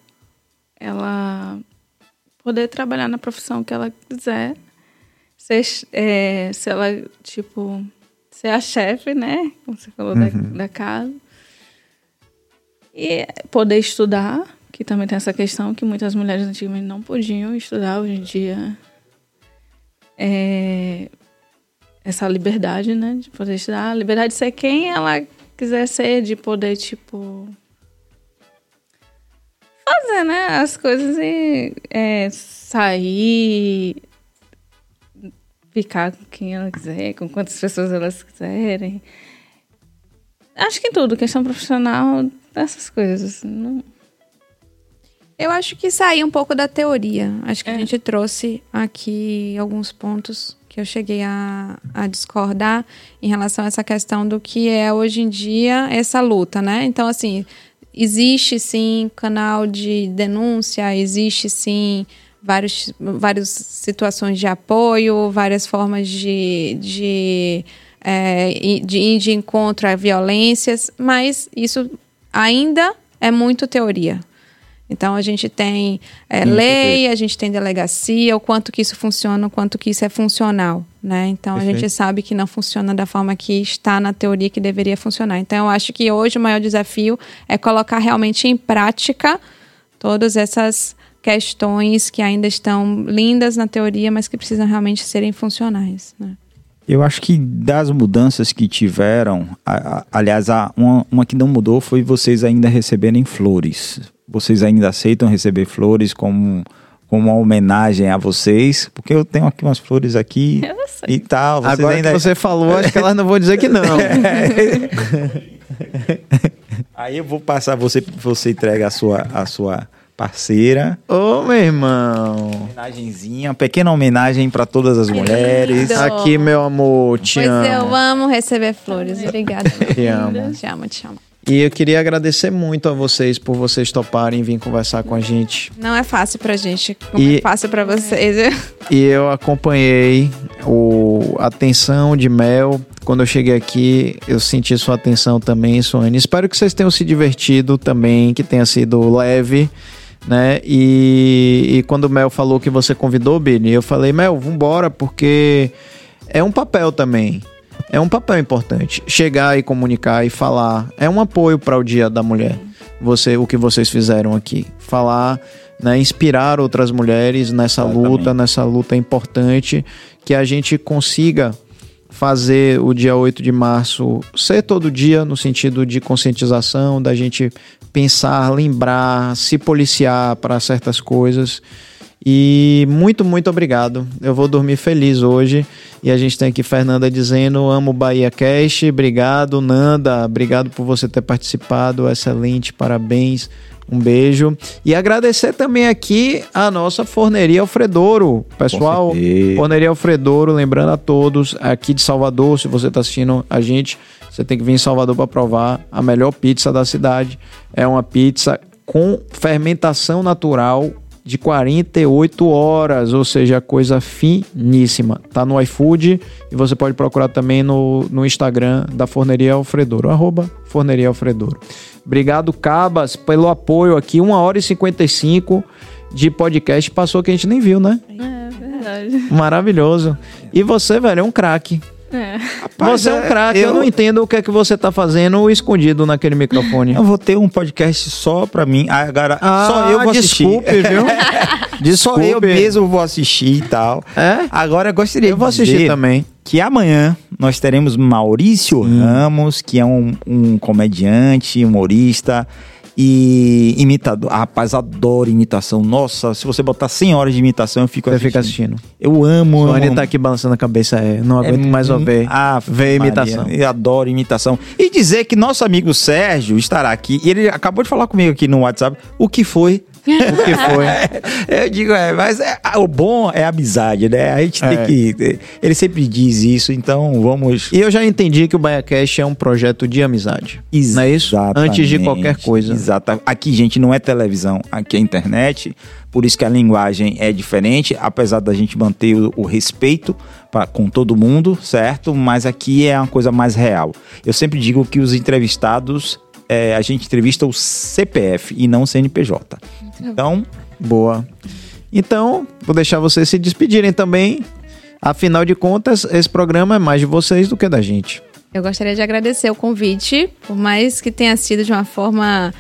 ela poder trabalhar na profissão que ela quiser, ser, é, se ela, tipo, ser a chefe, né? Como você falou, uhum. da, da casa. E poder estudar, que também tem essa questão que muitas mulheres antigamente não podiam estudar hoje em dia. É, essa liberdade, né, de poder estudar, liberdade de ser quem ela quiser ser, de poder, tipo, fazer, né, as coisas e é, sair, ficar com quem ela quiser, com quantas pessoas elas quiserem. Acho que tudo, questão profissional, essas coisas. Não... Eu acho que sair um pouco da teoria. Acho que é. a gente trouxe aqui alguns pontos que eu cheguei a, a, discordar em relação a essa questão do que é hoje em dia essa luta, né? Então, assim, existe sim canal de denúncia, existe sim vários, várias situações de apoio, várias formas de, de, é, de ir de encontro a violências, mas isso ainda é muito teoria. Então a gente tem é, lei, a gente tem delegacia, o quanto que isso funciona, o quanto que isso é funcional, né? Então Perfeito. a gente sabe que não funciona da forma que está na teoria que deveria funcionar. Então eu acho que hoje o maior desafio é colocar realmente em prática todas essas questões que ainda estão lindas na teoria, mas que precisam realmente serem funcionais, né? Eu acho que das mudanças que tiveram, a, a, aliás, a, uma, uma que não mudou foi vocês ainda receberem flores vocês ainda aceitam receber flores como, como uma homenagem a vocês? Porque eu tenho aqui umas flores aqui [LAUGHS] e tal. Vocês Agora ainda... que você falou, acho que elas não vão dizer que não. [LAUGHS] Aí eu vou passar, você, você entrega a sua, a sua parceira. Ô, meu irmão. Homenagenzinha, uma pequena homenagem para todas as mulheres. Aqui, meu amor, te pois amo. Pois eu amo receber flores. Obrigada. Te amo. Te amo, te amo. E eu queria agradecer muito a vocês por vocês toparem vir conversar com a gente. Não é fácil pra gente, como e, é fácil pra vocês. E eu acompanhei o atenção de Mel. Quando eu cheguei aqui, eu senti sua atenção também, Suane. Espero que vocês tenham se divertido também, que tenha sido leve, né? E, e quando o Mel falou que você convidou, Billy, eu falei, Mel, vambora, porque é um papel também é um papel importante. Chegar e comunicar e falar é um apoio para o Dia da Mulher. você, o que vocês fizeram aqui. Falar, né, inspirar outras mulheres nessa Exatamente. luta, nessa luta importante, que a gente consiga fazer o dia 8 de março ser todo dia no sentido de conscientização, da gente pensar, lembrar, se policiar para certas coisas. E muito, muito obrigado. Eu vou dormir feliz hoje. E a gente tem aqui Fernanda dizendo: amo Bahia Cash. Obrigado, Nanda. Obrigado por você ter participado. Excelente, parabéns. Um beijo. E agradecer também aqui a nossa Forneria Alfredouro. Pessoal. Forneria Alfredouro, lembrando a todos, aqui de Salvador, se você está assistindo a gente, você tem que vir em Salvador para provar a melhor pizza da cidade. É uma pizza com fermentação natural de 48 horas, ou seja, coisa finíssima. Tá no iFood e você pode procurar também no, no Instagram da Forneria Alfredouro, arroba Forneria Alfredouro. Obrigado, Cabas, pelo apoio aqui. 1 hora e 55 de podcast. Passou que a gente nem viu, né? É verdade. Maravilhoso. E você, velho, é um craque. É. Você é um é, craque. Eu... eu- não entendo o que é que você tá fazendo escondido naquele microfone. Eu vou ter um podcast só pra mim. Ah, Agora, só eu vou assistir. desculpe, viu? [LAUGHS] Só eu Desculpe. mesmo vou assistir e tal. É? Agora eu gostaria Eu vou de assistir dizer também. que amanhã nós teremos Maurício Ramos, que é um, um comediante, humorista e imitador. Ah, rapaz, adoro imitação. Nossa, se você botar 100 horas de imitação, eu fico Você assistindo. fica assistindo. Eu amo, Sônia amo. tá aqui balançando a cabeça. É, não aguento mais ouvir. Ah, ver imitação. Eu adoro imitação. E dizer que nosso amigo Sérgio estará aqui. E ele acabou de falar comigo aqui no WhatsApp. O que foi? O que foi? [LAUGHS] Eu digo, é, mas é- o bom é a amizade, né? A gente É. tem que. Ele sempre diz isso, então vamos. E eu já entendi que o BaiaCast é um projeto de amizade. Não é isso? Antes de qualquer coisa. Exato. Aqui, gente, não é televisão, aqui é internet. Por isso que a linguagem é diferente, apesar da gente manter o, o respeito pra, com todo mundo, certo? Mas aqui é uma coisa mais real. Eu sempre digo que os entrevistados, é, a gente entrevista o CPF e não o CNPJ. Então, Boa. Então, vou deixar vocês se despedirem também. Afinal de contas, esse programa é mais de vocês do que da gente. Eu gostaria de agradecer o convite, por mais que tenha sido de uma forma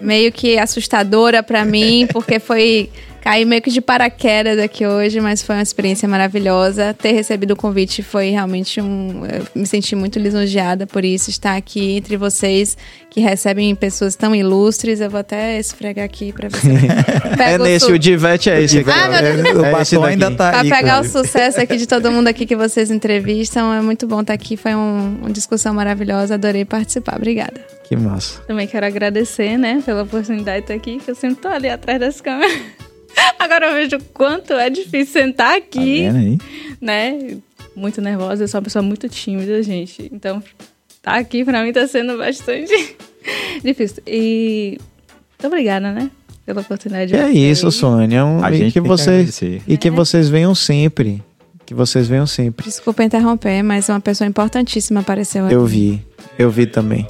meio que assustadora pra mim, porque foi cair meio que de paraquedas aqui hoje, mas foi uma experiência maravilhosa. Ter recebido o convite foi realmente um. Eu me senti muito lisonjeada por isso, estar aqui entre vocês que recebem pessoas tão ilustres. Eu vou até esfregar aqui pra ver se. [LAUGHS] é nesse, o Divete é esse aqui. Ah, meu Deus. É o batom daqui. ainda tá Pra aí. pegar cara. o sucesso aqui de todo mundo aqui que vocês entrevistam, é muito bom estar aqui. Foi um- uma discussão maravilhosa, adorei participar. Obrigada. Que massa. Também quero agradecer, né, pela oportunidade de estar aqui, que eu sempre tô ali atrás das câmeras. Agora eu vejo o quanto é difícil sentar Tá aqui, vendo aí? né? Muito nervosa, eu sou uma pessoa muito tímida, gente. Então, tá aqui pra mim tá sendo bastante [LAUGHS] difícil. E muito obrigada, né? Pela oportunidade de é isso, Sônia. Um- A e gente que vocês agradecer. e que vocês venham sempre. Que vocês venham sempre. Desculpa interromper, mas uma pessoa importantíssima apareceu aqui. Eu vi, eu vi também.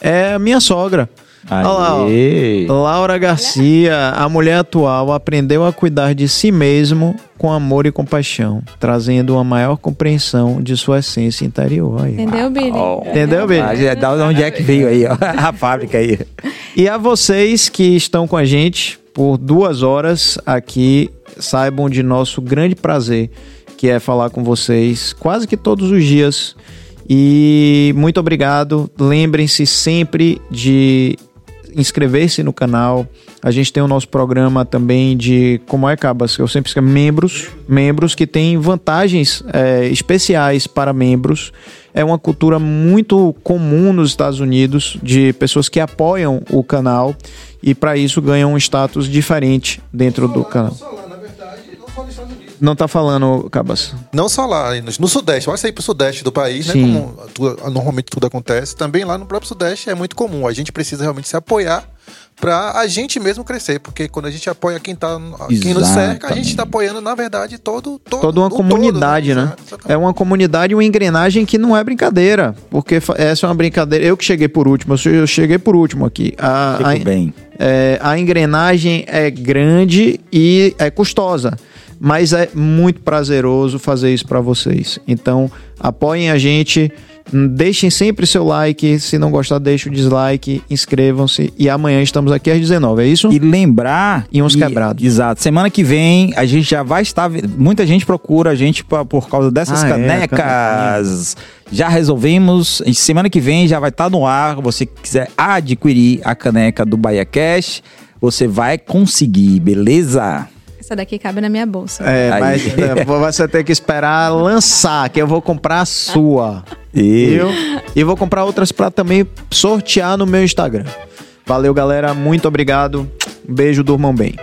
É a minha sogra. Olha lá, ó. Laura Garcia, a mulher atual, aprendeu a cuidar de si mesmo com amor e compaixão, trazendo uma maior compreensão de sua essência interior. Aí. Entendeu, Billy? Entendeu, Billy? Ah, já dá onde é que veio aí, ó. [LAUGHS] A fábrica aí. E a vocês que estão com a gente por duas horas aqui, saibam de nosso grande prazer, que é falar com vocês quase que todos os dias. E muito obrigado. Lembrem-se sempre de inscrever-se no canal. A gente tem o nosso programa também de como é Cabas, eu sempre escrevo membros, membros que têm vantagens é, especiais para membros. É uma cultura muito comum nos Estados Unidos de pessoas que apoiam o canal e para isso ganham um status diferente dentro do canal. Não tá falando, Cabas? Não só lá, no, Sudeste, vai sair pro Sudeste do país, né? Sim. Como tu- normalmente tudo acontece. Também lá no próprio Sudeste é muito comum. A gente precisa realmente se apoiar pra a gente mesmo crescer. Porque quando a gente apoia quem, tá, quem nos cerca, a gente tá apoiando, na verdade, todo. todo Toda uma o todo, comunidade, né? Exato. É uma comunidade, uma engrenagem que não é brincadeira. Porque essa é uma brincadeira. Eu que cheguei por último, eu che- eu cheguei por último aqui. A, a- Fico bem. é, a engrenagem é grande e é custosa. Mas é muito prazeroso fazer isso para vocês. Então, apoiem a gente Deixem sempre seu like. Se não gostar, deixe o dislike. Inscrevam-se. E amanhã estamos aqui às 19 é isso? E lembrar. E uns que- quebrados. Exato. Semana que vem a gente já vai estar. Muita gente procura a gente pra- por causa dessas Ah, é, canecas. já resolvemos. E semana que vem já vai estar no ar. Você quiser adquirir a caneca do Bahia Cash, você vai conseguir, beleza? Essa daqui cabe na minha bolsa. É, Aí. mas é, você tem que esperar lançar, que eu vou comprar a sua. E... Viu? E vou comprar outras pra também sortear no meu Instagram. Valeu, galera. Muito obrigado. Um beijo, durmam bem.